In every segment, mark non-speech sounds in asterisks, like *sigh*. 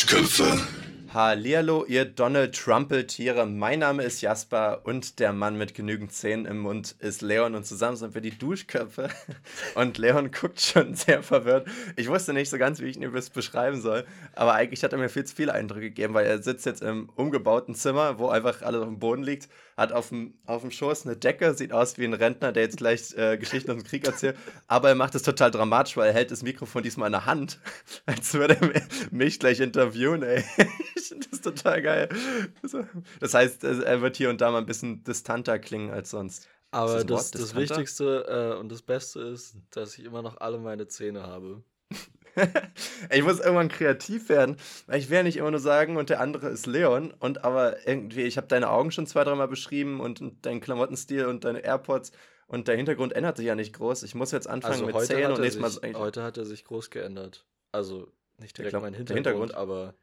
Duschköpfe. Hallihallo, ihr Donald Trumpeltiere. Mein Name ist Jasper und der Mann mit genügend Zähnen im Mund ist Leon und zusammen sind wir die Duschköpfe. *laughs* Und Leon guckt schon sehr verwirrt. Ich wusste nicht so ganz, wie ich ihn das beschreiben soll, aber eigentlich hat er mir viel zu viele Eindrücke gegeben, weil er sitzt jetzt im umgebauten Zimmer, wo einfach alles auf dem Boden liegt, hat auf dem, auf dem Schoß eine Decke, sieht aus wie ein Rentner, der jetzt gleich äh, Geschichten aus dem Krieg erzählt, aber er macht es total dramatisch, weil er hält das Mikrofon diesmal in der Hand, *laughs* als würde er mich gleich interviewen, ey. *laughs* Das total geil. Das heißt, er wird hier und da mal ein bisschen distanter klingen als sonst. Aber das, das, das Wichtigste äh, und das Beste ist, dass ich immer noch alle meine Zähne habe. *laughs* ich muss irgendwann kreativ werden, weil ich will ja nicht immer nur sagen, und der andere ist Leon. Und aber irgendwie, ich habe deine Augen schon zwei, dreimal beschrieben und, deinen Klamottenstil und deine AirPods. Und der Hintergrund ändert sich ja nicht groß. Ich muss jetzt anfangen also mit Zähnen und nächstes Mal. Heute hat er sich groß geändert. Also nicht direkt mein Hintergrund, Hintergrund, aber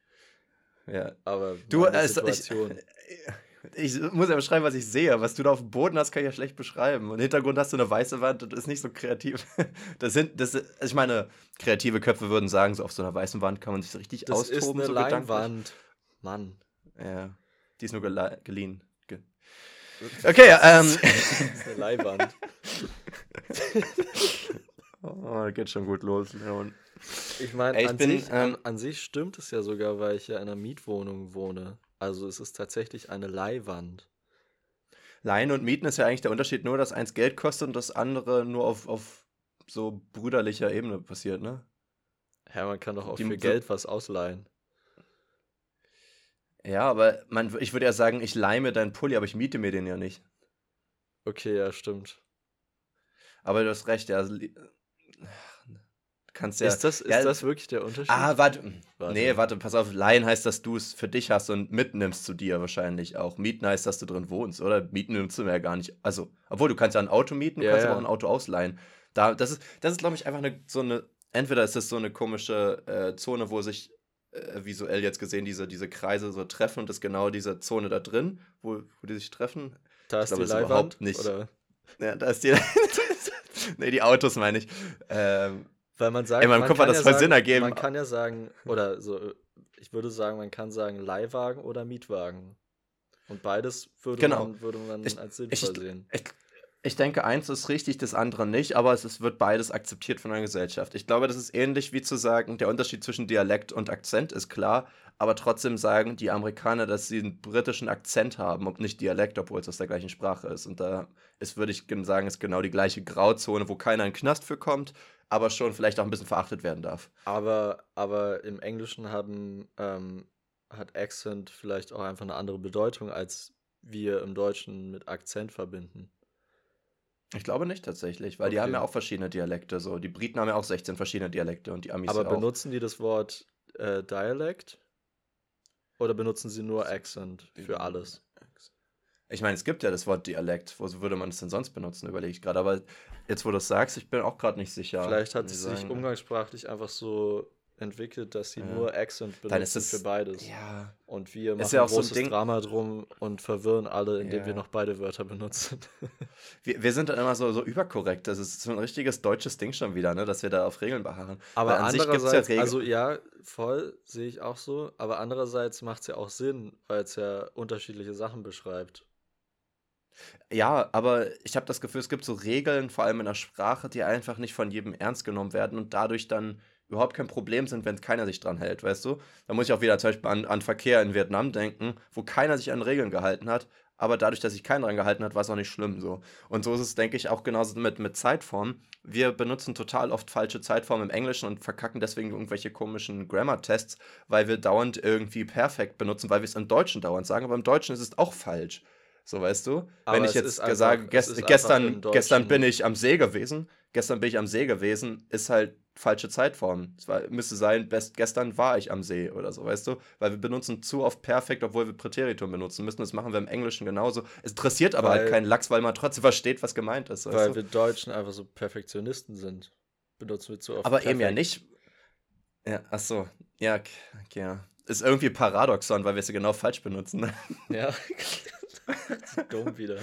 ja. Aber du, also ich, *laughs* ich muss ja beschreiben, was ich sehe. Was du da auf dem Boden hast, kann ich ja schlecht beschreiben. Und im Hintergrund hast du eine weiße Wand und ist nicht so kreativ. *laughs* Das sind, das, ich meine, kreative Köpfe würden sagen, so auf so einer weißen Wand kann man sich richtig das austoben. Das ist eine so Leinwand. Mann. Ja, die ist nur geliehen. Ge okay, ähm. *laughs* das ist eine Leihwand. *laughs* oh, geht schon gut los, Leon. Ich meine, an, ähm, an, an sich stimmt es ja sogar, weil ich ja in einer Mietwohnung wohne. Also es ist tatsächlich eine Leihwand. Leihen und Mieten ist ja eigentlich der Unterschied nur, dass eins Geld kostet und das andere nur auf, auf so brüderlicher Ebene passiert, ne? Ja, man kann doch auch Die, für Geld was ausleihen. Ja, aber man, ich würde ja sagen, ich leihe mir deinen Pulli, aber ich miete mir den ja nicht. Okay, ja, stimmt. Aber du hast recht, ja kannst ja. Ist das, ist ja, das wirklich der Unterschied? Ah, warte. warte. Nee, warte, pass auf. Leihen heißt, dass du es für dich hast und mitnimmst zu dir wahrscheinlich auch. Mieten heißt, dass du drin wohnst, oder? Mieten nimmst du mir ja gar nicht. Also, obwohl du kannst ja ein Auto mieten, du ja, kannst ja. aber auch ein Auto ausleihen. Da, das ist, das ist glaube ich, einfach eine, so eine. Entweder ist das so eine komische äh, Zone, wo sich äh, visuell jetzt gesehen diese, diese Kreise so treffen und das ist genau diese Zone da drin, wo, wo die sich treffen. Da ist ich die Leihwand, überhaupt nicht. Oder? Ja, da ist die. *laughs* nee, die Autos meine ich. Ähm, weil man sagt, in meinem Kopf hat das ja voll sagen, Sinn ergeben. Man kann ja sagen, oder so, ich würde sagen, man kann sagen Leihwagen oder Mietwagen. Und beides würde genau. man, würde man ich, als sinnvoll ich, sehen. Ich, ich denke, eins ist richtig, das andere nicht, aber es ist, wird beides akzeptiert von der Gesellschaft. Ich glaube, das ist ähnlich wie zu sagen, der Unterschied zwischen Dialekt und Akzent ist klar, aber trotzdem sagen die Amerikaner, dass sie einen britischen Akzent haben und nicht Dialekt, obwohl es aus der gleichen Sprache ist. Und da ist, würde ich sagen, ist genau die gleiche Grauzone, wo keiner in den Knast für kommt, aber schon vielleicht auch ein bisschen verachtet werden darf. Aber, aber im Englischen haben, ähm, hat Accent vielleicht auch einfach eine andere Bedeutung, als wir im Deutschen mit Akzent verbinden. Ich glaube nicht tatsächlich, weil okay. die haben ja auch verschiedene Dialekte. So. Die Briten haben ja auch 16 verschiedene Dialekte und die Amis Aber auch. benutzen die das Wort äh, Dialekt? Oder benutzen sie nur Accent für alles? Ich meine, es gibt ja das Wort Dialekt. Wo würde man es denn sonst benutzen, überlege ich gerade. Aber jetzt, wo du es sagst, ich bin auch gerade nicht sicher. Vielleicht hat es sich umgangssprachlich einfach so entwickelt, dass sie ja. nur Accent benutzen für beides. Ja. Und wir machen ja ein großes so ein Drama drum und verwirren alle, indem ja. wir noch beide Wörter benutzen. *laughs* wir, wir sind dann immer so, so überkorrekt. Das ist so ein richtiges deutsches Ding schon wieder, ne? dass wir da auf Regeln beharren. Aber andererseits, ja also ja, voll, sehe ich auch so. Aber andererseits macht es ja auch Sinn, weil es ja unterschiedliche Sachen beschreibt. Ja, aber ich habe das Gefühl, es gibt so Regeln, vor allem in der Sprache, die einfach nicht von jedem ernst genommen werden und dadurch dann überhaupt kein Problem sind, wenn keiner sich dran hält, weißt du? Da muss ich auch wieder zum Beispiel an, an Verkehr in Vietnam denken, wo keiner sich an Regeln gehalten hat, aber dadurch, dass sich keiner dran gehalten hat, war es auch nicht schlimm so. Und so ist es, denke ich, auch genauso mit, mit Zeitformen. Wir benutzen total oft falsche Zeitformen im Englischen und verkacken deswegen irgendwelche komischen Grammar-Tests, weil wir dauernd irgendwie perfekt benutzen, weil wir es im Deutschen dauernd sagen, aber im Deutschen ist es auch falsch. So weißt du? Aber Wenn ich jetzt sage, gest gestern, gestern bin ich am See gewesen, gestern bin ich am See gewesen, ist halt falsche Zeitform. Es war, müsste sein, best, gestern war ich am See oder so, weißt du? Weil wir benutzen zu oft perfekt, obwohl wir Präteritum benutzen müssen. Das machen wir im Englischen genauso. Es interessiert aber halt weil, halt keinen Lachs, weil man trotzdem versteht, was gemeint ist. Weil du? wir Deutschen einfach so Perfektionisten sind. Benutzen wir zu oft. Aber perfekt. eben ja nicht. Ja, ach so. Ja, okay, ja. Ist irgendwie paradoxon, weil wir sie genau falsch benutzen. Ja. *laughs* *laughs* Dumm wieder.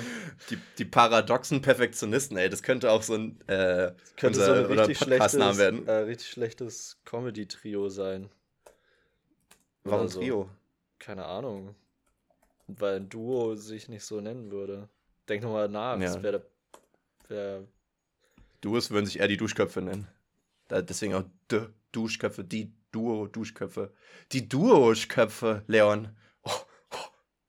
Die, die paradoxen Perfektionisten, ey, das könnte auch so ein, äh, könnte unser, so ein richtig schlechtes, werden. Äh, richtig schlechtes Comedy-Trio sein. Warum so. Trio? Keine Ahnung. Weil ein Duo sich nicht so nennen würde. Denk nochmal nach. Ja. Das wäre. Wär, Duos würden sich eher die Duschköpfe nennen. Da, deswegen auch D Duschköpfe, die Duo-Duschköpfe. Die Duo-Köpfe, Leon. Oh, oh,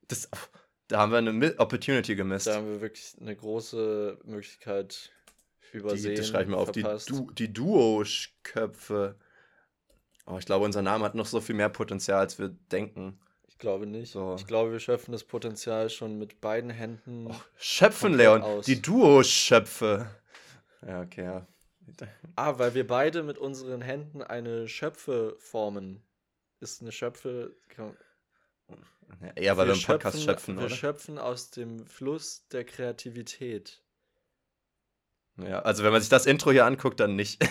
das, oh, da haben wir eine Opportunity gemisst. da haben wir wirklich eine große Möglichkeit übersehen. Die, das schreibe ich mal auf. Die, du die Duo-Köpfe. Oh, ich glaube, unser Name hat noch so viel mehr Potenzial, als wir denken. Ich glaube nicht. So. Ich glaube, wir schöpfen das Potenzial schon mit beiden Händen. Oh, Schöpfen, Leon. aus. Die Duo-Schöpfe. Ja, okay, ja. Ah, weil wir beide mit unseren Händen eine Schöpfe formen. Ist eine Schöpfe. Ja, eher, weil wir, im Podcast schöpfen, Wir oder? schöpfen aus dem Fluss der Kreativität. Ja, also wenn man sich das Intro hier anguckt, dann nicht. *laughs*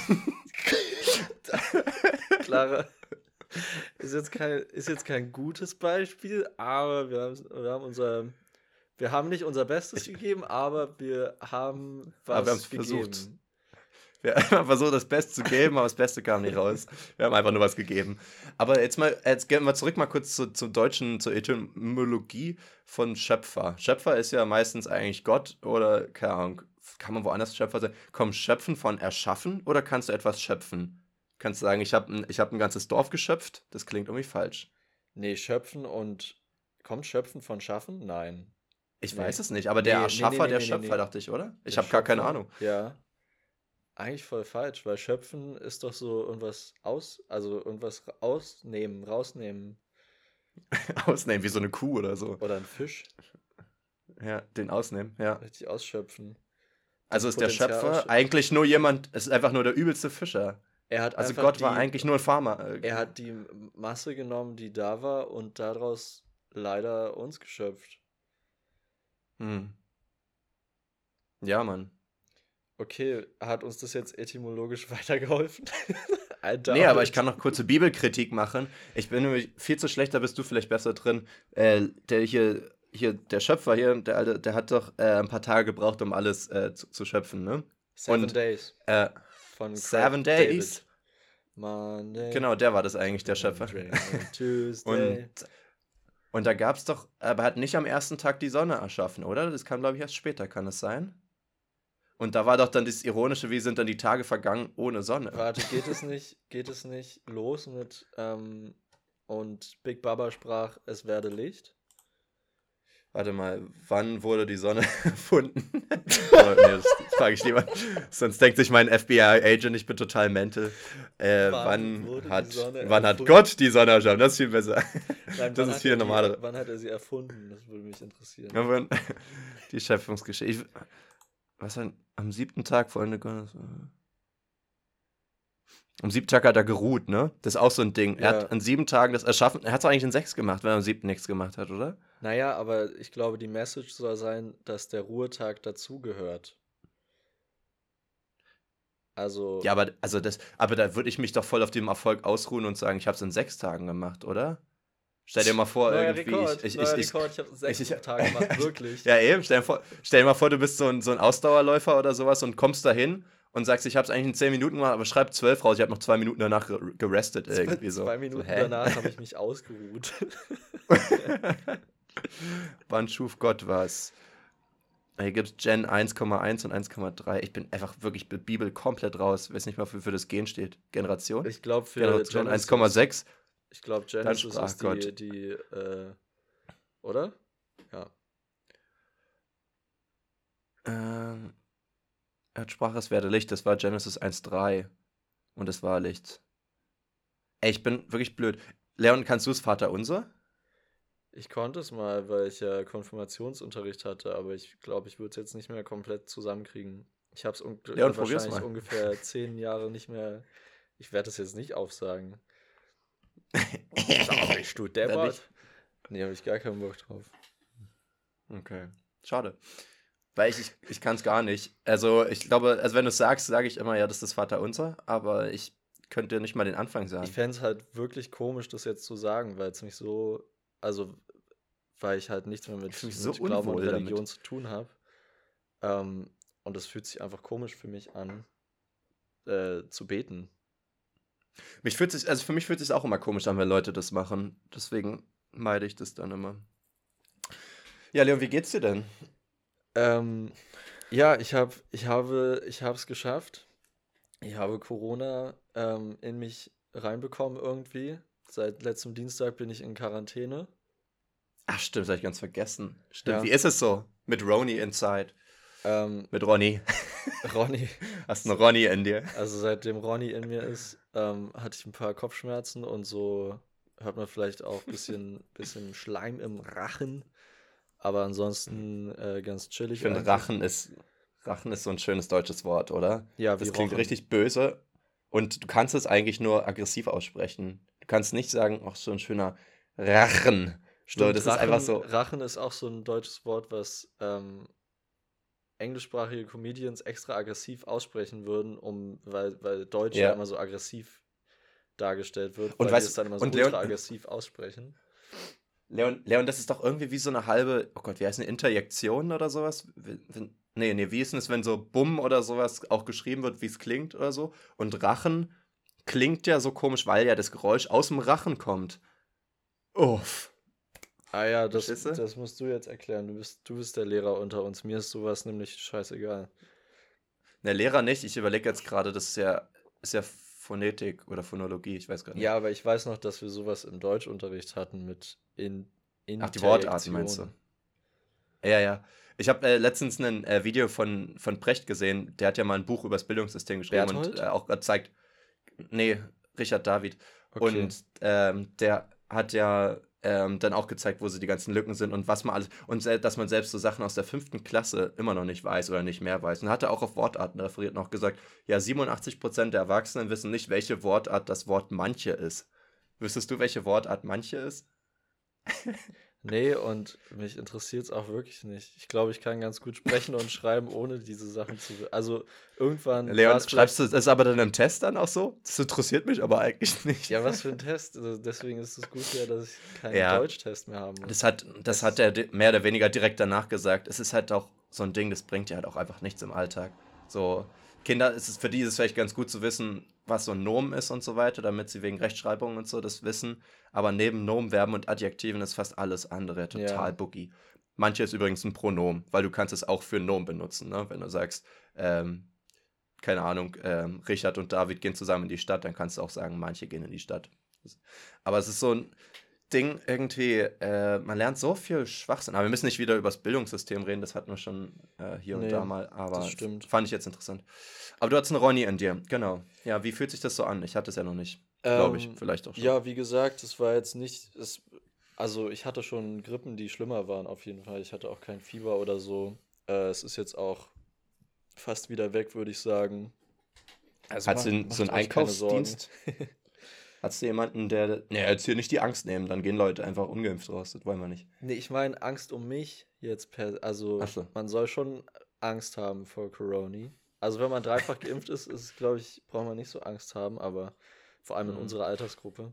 Clara. Ist jetzt, kein, ist jetzt kein gutes Beispiel, aber wir haben, wir haben unser. Wir haben nicht unser Bestes gegeben, aber wir haben was Aber wir gegeben. versucht. Wir haben versucht, das Beste zu geben, aber das Beste kam nicht raus. Wir haben einfach nur was gegeben. Aber jetzt mal, jetzt gehen wir zurück mal kurz zu, zum Deutschen, zur Etymologie von Schöpfer. Schöpfer ist ja meistens eigentlich Gott oder, keine Ahnung, kann man woanders Schöpfer sein? Kommt Schöpfen von erschaffen oder kannst du etwas schöpfen? Kannst du sagen, ich habe ein, ich hab ein ganzes Dorf geschöpft? Das klingt irgendwie falsch. Nee, schöpfen und. Kommt schöpfen von schaffen? Nein. Ich Nee. weiß es nicht, aber der Nee, nee, Erschaffer, nee, der nee, nee, Schöpfer, nee. dachte ich, oder? Ich Der habe gar keine Ahnung. Ja. Eigentlich voll falsch, weil schöpfen ist doch so irgendwas aus, also irgendwas ausnehmen, rausnehmen. *laughs* Ausnehmen, wie so eine Kuh oder so. Oder ein Fisch Ja, den ausnehmen, ja. richtig ausschöpfen. Also ist der Schöpfer eigentlich nur jemand, es ist einfach nur der übelste Fischer. Er hat Also Gott war die, eigentlich nur ein Farmer. äh, Er hat die Masse genommen, die da war, und daraus leider uns geschöpft. Hm. Ja, Mann. Okay, hat uns das jetzt etymologisch *laughs* weitergeholfen? Doubt Nee, aber ich kann noch kurze Bibelkritik machen. Ich bin nämlich viel zu schlecht, da bist du vielleicht besser drin. Äh, der hier, hier, der Schöpfer hier, der Alte, der hat doch äh, ein paar Tage gebraucht, um alles äh, zu, zu schöpfen, ne? Seven und- Days Äh, von Craig Seven Days. David. Monday, genau, der war das eigentlich, der Schöpfer. *laughs* Tuesday. Und, und da gab es doch, aber er hat nicht am ersten Tag die Sonne erschaffen, oder? Das kam, glaube ich, erst später, kann es sein? Und da war doch dann das Ironische, wie sind dann die Tage vergangen ohne Sonne? Warte, geht es nicht, geht es nicht los mit ähm, und Big Baba sprach, es werde Licht? Warte mal, wann wurde die Sonne *laughs* erfunden? *laughs* oh, nee, das frage ich lieber. Sonst denkt sich mein FBI-Agent, ich bin total mental. Äh, Wann wann hat, wann hat? Gott die Sonne erschaffen? Das ist viel besser. Nein, *laughs* Das wann ist hat viel er normaler. Wann hat er sie erfunden? Das würde mich interessieren. Ja, die Schöpfungsgeschichte. Ich, was denn? Am siebten Tag vor Ende Gottes. Am siebten Tag hat er geruht, ne? Das ist auch so ein Ding. Er Ja. hat an sieben Tagen das erschaffen. Er hat es eigentlich in sechs gemacht, wenn er am siebten nichts gemacht hat, oder? Naja, aber ich glaube, die Message soll sein, dass der Ruhetag dazugehört. Also, Ja, aber, also das, aber da würde ich mich doch voll auf dem Erfolg ausruhen und sagen, ich habe es in sechs Tagen gemacht, oder? Stell dir mal vor, neuer irgendwie. Rekord, ich, ich, neuer ich, ich, Rekord, ich habe sechs ich- Tage gemacht, *laughs* wirklich. ja, eben, stell dir, vor, stell dir mal vor, du bist so ein, so ein Ausdauerläufer oder sowas und kommst dahin und sagst, ich habe es eigentlich in zehn Minuten gemacht, aber schreib zwölf raus, ich habe noch zwei Minuten danach ge- gerestet irgendwie so. Zwei Minuten so, danach habe ich mich *laughs* ausgeruht. *laughs* Wann schuf Gott was? Hier gibt es Gen 1,1 und 1,3. Ich bin einfach wirklich mit Bibel komplett raus. Ich weiß nicht mal, wofür das Gen steht. Generation? Ich glaube, für Generation Genesis- 1,6. Ich glaube, Genesis ist die, die äh, oder? Ja. Ähm, er hat sprach, es werde Licht. Das war Genesis 1,3. Und es war Licht. Ey, ich bin wirklich blöd. Leon, kannst du es Vater unser? Ich konnte es mal, weil ich ja Konfirmationsunterricht hatte, aber ich glaube, ich würde es jetzt nicht mehr komplett zusammenkriegen. Ich habe es un wahrscheinlich ungefähr zehn Jahre nicht mehr. Ich werde das jetzt nicht aufsagen. Sag ich, du *laughs* Dann Deppert. Nee, habe ich gar keinen Bock drauf. Okay. Schade. Weil ich, ich, ich kann es gar nicht. Also, ich glaube, also wenn du es sagst, sage ich immer, ja, das ist das Vater unser, aber ich könnte nicht mal den Anfang sagen. Ich fände es halt wirklich komisch, das jetzt zu sagen, weil es mich so, also, weil ich halt nichts mehr mit, mit so Glauben und unwohl damit. Religion zu tun habe. Ähm, und es fühlt sich einfach komisch für mich an, äh, zu beten. Mich fühlt sich, also für mich fühlt es sich auch immer komisch an, wenn Leute das machen. Deswegen meide ich das dann immer. Ja, Leon, wie geht's dir denn? Ähm, ja, ich habe, ich habe, ich habe es geschafft. Ich habe Corona ähm, in mich reinbekommen irgendwie. Seit letztem Dienstag bin ich in Quarantäne. Ach stimmt, das habe ich ganz vergessen. Stimmt, ja. wie ist es so mit Roni inside? Ähm, mit Ronny. Ronny. *laughs* Hast du einen Ronny in dir? Also seitdem Ronny in mir ist, ähm, hatte ich ein paar Kopfschmerzen und so hört man vielleicht auch ein bisschen, *laughs* bisschen Schleim im Rachen. Aber ansonsten äh, ganz chillig. Ich finde, Rachen ist, Rachen ist so ein schönes deutsches Wort, oder? Ja, wie Das klingt Rochen. richtig böse und du kannst es eigentlich nur aggressiv aussprechen. Du kannst nicht sagen, ach, so ein schöner Rachen. Stimmt, das Rachen, ist einfach so. Rachen ist auch so ein deutsches Wort, was ähm, englischsprachige Comedians extra aggressiv aussprechen würden, um, weil, weil Deutsch ja. immer so aggressiv dargestellt wird, und weil weißt, es dann immer so ultra aggressiv aussprechen. Leon, Leon, das ist doch irgendwie wie so eine halbe, oh Gott, wie heißt eine Interjektion oder sowas? Nee, nee, wie ist denn es, wenn so Bumm oder sowas auch geschrieben wird, wie es klingt oder so? Und Rachen klingt ja so komisch, weil ja das Geräusch aus dem Rachen kommt. Uff. Ah ja, das, das musst du jetzt erklären. Du bist, du bist der Lehrer unter uns. Mir ist sowas nämlich scheißegal. Der Lehrer nicht. Ich überlege jetzt gerade, das ist ja, ist ja Phonetik oder Phonologie, ich weiß gar nicht. Ja, aber ich weiß noch, dass wir sowas im Deutschunterricht hatten mit in Ach, die Wortarten meinst du? Ja, ja. Ich habe äh, letztens ein äh, Video von, von Precht gesehen, der hat ja mal ein Buch über das Bildungssystem geschrieben Berthold? und äh, auch gezeigt. Nee, Richard David. Okay. Und ähm, der hat ja ähm, dann auch gezeigt, wo sie die ganzen Lücken sind und was man alles. Und dass man selbst so Sachen aus der fünften Klasse immer noch nicht weiß oder nicht mehr weiß. Und hat er auch auf Wortarten referiert noch gesagt, ja, 87% der Erwachsenen wissen nicht, welche Wortart das Wort manche ist. Wüsstest du, welche Wortart manche ist? *laughs* Nee, und mich interessiert es auch wirklich nicht. Ich glaube, ich kann ganz gut sprechen und schreiben, ohne diese Sachen zu. Also irgendwann. Leon, schreibst du das aber dann im Test dann auch so? Das interessiert mich aber eigentlich nicht. Ja, was für ein Test? Also deswegen ist es gut ja, dass ich keinen ja, Deutschtest mehr haben muss. Das hat, das, das hat er mehr oder weniger direkt danach gesagt. Es ist halt auch so ein Ding, das bringt ja halt auch einfach nichts im Alltag. So, Kinder, ist es für die ist es vielleicht ganz gut zu wissen, was so ein Nomen ist und so weiter, damit sie wegen Rechtschreibung und so das wissen. Aber neben Nomen, Verben und Adjektiven ist fast alles andere total ja. boogie. Manche ist übrigens ein Pronomen, weil du kannst es auch für Nomen benutzen, ne? Wenn du sagst, ähm, keine Ahnung, ähm, Richard und David gehen zusammen in die Stadt, dann kannst du auch sagen, manche gehen in die Stadt. Aber es ist so ein, Ding irgendwie, äh, man lernt so viel Schwachsinn. Aber wir müssen nicht wieder über das Bildungssystem reden, das hatten wir schon äh, hier nee, und da mal. Aber das stimmt. fand ich jetzt interessant. Aber du hast einen Ronny in dir, genau. Ja, wie fühlt sich das so an? Ich hatte es ja noch nicht. Ähm, Glaube ich, vielleicht auch schon. Ja, wie gesagt, es war jetzt nicht. Es, also, ich hatte schon Grippen, die schlimmer waren, auf jeden Fall. Ich hatte auch kein Fieber oder so. Äh, es ist jetzt auch fast wieder weg, würde ich sagen. Also Hat macht, so einen Einkaufsdienst? *laughs* Hast du jemanden, der. Ne, jetzt hier nicht die Angst nehmen, dann gehen Leute einfach ungeimpft raus. Das wollen wir nicht. Nee, ich meine Angst um mich jetzt per. Also, so. man soll schon Angst haben vor Corona. Also, wenn man dreifach *laughs* geimpft ist, ist glaube ich, braucht man nicht so Angst haben, aber vor allem in mhm. unserer Altersgruppe.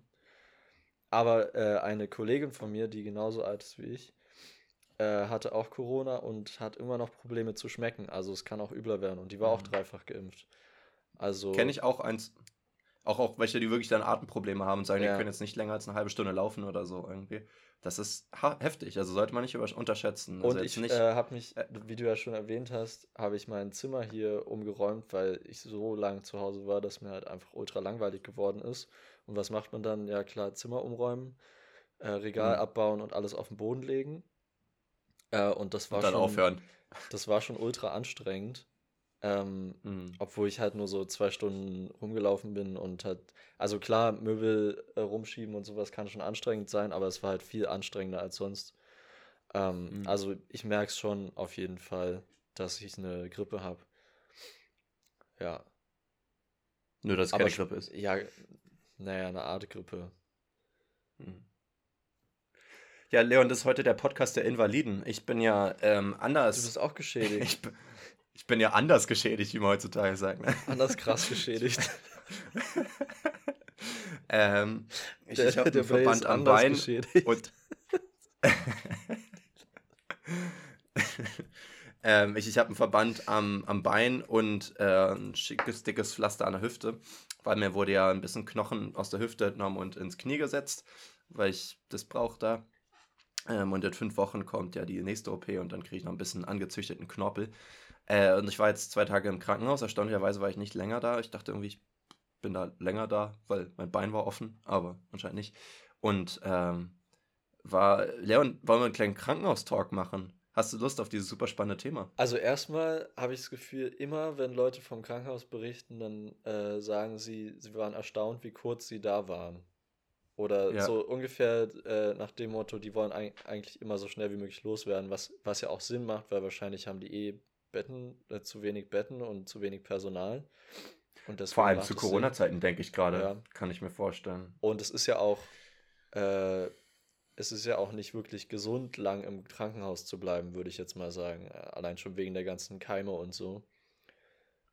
Aber äh, eine Kollegin von mir, die genauso alt ist wie ich, äh, hatte auch Corona und hat immer noch Probleme zu schmecken. Also es kann auch übler werden. Und die war mhm. auch dreifach geimpft. Also. Kenne ich auch eins. Auch, auch welche, die wirklich dann Atemprobleme haben und sagen, ja. die können jetzt nicht länger als eine halbe Stunde laufen oder so irgendwie. Das ist heftig, also sollte man nicht unterschätzen. Also und ich äh, habe mich, äh, wie du ja schon erwähnt hast, habe ich mein Zimmer hier umgeräumt, weil ich so lange zu Hause war, dass mir halt einfach ultra langweilig geworden ist. Und was macht man dann? Ja klar, Zimmer umräumen, äh, Regal mhm. abbauen und alles auf den Boden legen. Äh, und das war und dann schon, aufhören. Das war schon ultra anstrengend. Ähm, mhm. Obwohl ich halt nur so zwei Stunden rumgelaufen bin und halt, also klar, Möbel äh, rumschieben und sowas kann schon anstrengend sein, aber es war halt viel anstrengender als sonst. Ähm, mhm. Also ich merke es schon auf jeden Fall, dass ich eine Grippe habe. Ja. Nur, dass es keine Grippe ist. Ja, naja, eine Art Grippe. Mhm. Ja, Leon, das ist heute der Podcast der Invaliden. Ich bin ja ähm, anders. Du bist auch *laughs* geschädigt. ich, ich bin ja anders geschädigt, wie man heutzutage sagt. Ne? Anders krass *laughs* geschädigt. *laughs* *laughs* ähm, ich ich habe einen Verband am Bein geschädigt. und ähm, ich ich habe einen Verband am, am Bein und äh, ein schickes, dickes Pflaster an der Hüfte, weil mir wurde ja ein bisschen Knochen aus der Hüfte entnommen und ins Knie gesetzt, weil ich das brauche da. Ähm, und in fünf Wochen kommt ja die nächste OP und dann kriege ich noch ein bisschen angezüchteten Knorpel. Äh, und ich war jetzt zwei Tage im Krankenhaus. Erstaunlicherweise war ich nicht länger da. Ich dachte irgendwie, ich bin da länger da, weil mein Bein war offen, aber anscheinend nicht. Und ähm, war, Leon, wollen wir einen kleinen Krankenhaustalk machen? Hast du Lust auf dieses super spannende Thema? Also erstmal habe ich das Gefühl, immer wenn Leute vom Krankenhaus berichten, dann äh, sagen sie, sie waren erstaunt, wie kurz sie da waren. Oder Ja. so ungefähr äh, nach dem Motto, die wollen eig eigentlich immer so schnell wie möglich loswerden, was, was ja auch Sinn macht, weil wahrscheinlich haben die eh Betten, äh, zu wenig Betten und zu wenig Personal. Vor allem zu. Corona-Zeiten, denke ich gerade. Ja. Kann ich mir vorstellen. Und es ist ja auch, äh, es ist ja auch nicht wirklich gesund, lang im Krankenhaus zu bleiben, würde ich jetzt mal sagen. Äh, Allein schon wegen der ganzen Keime und so.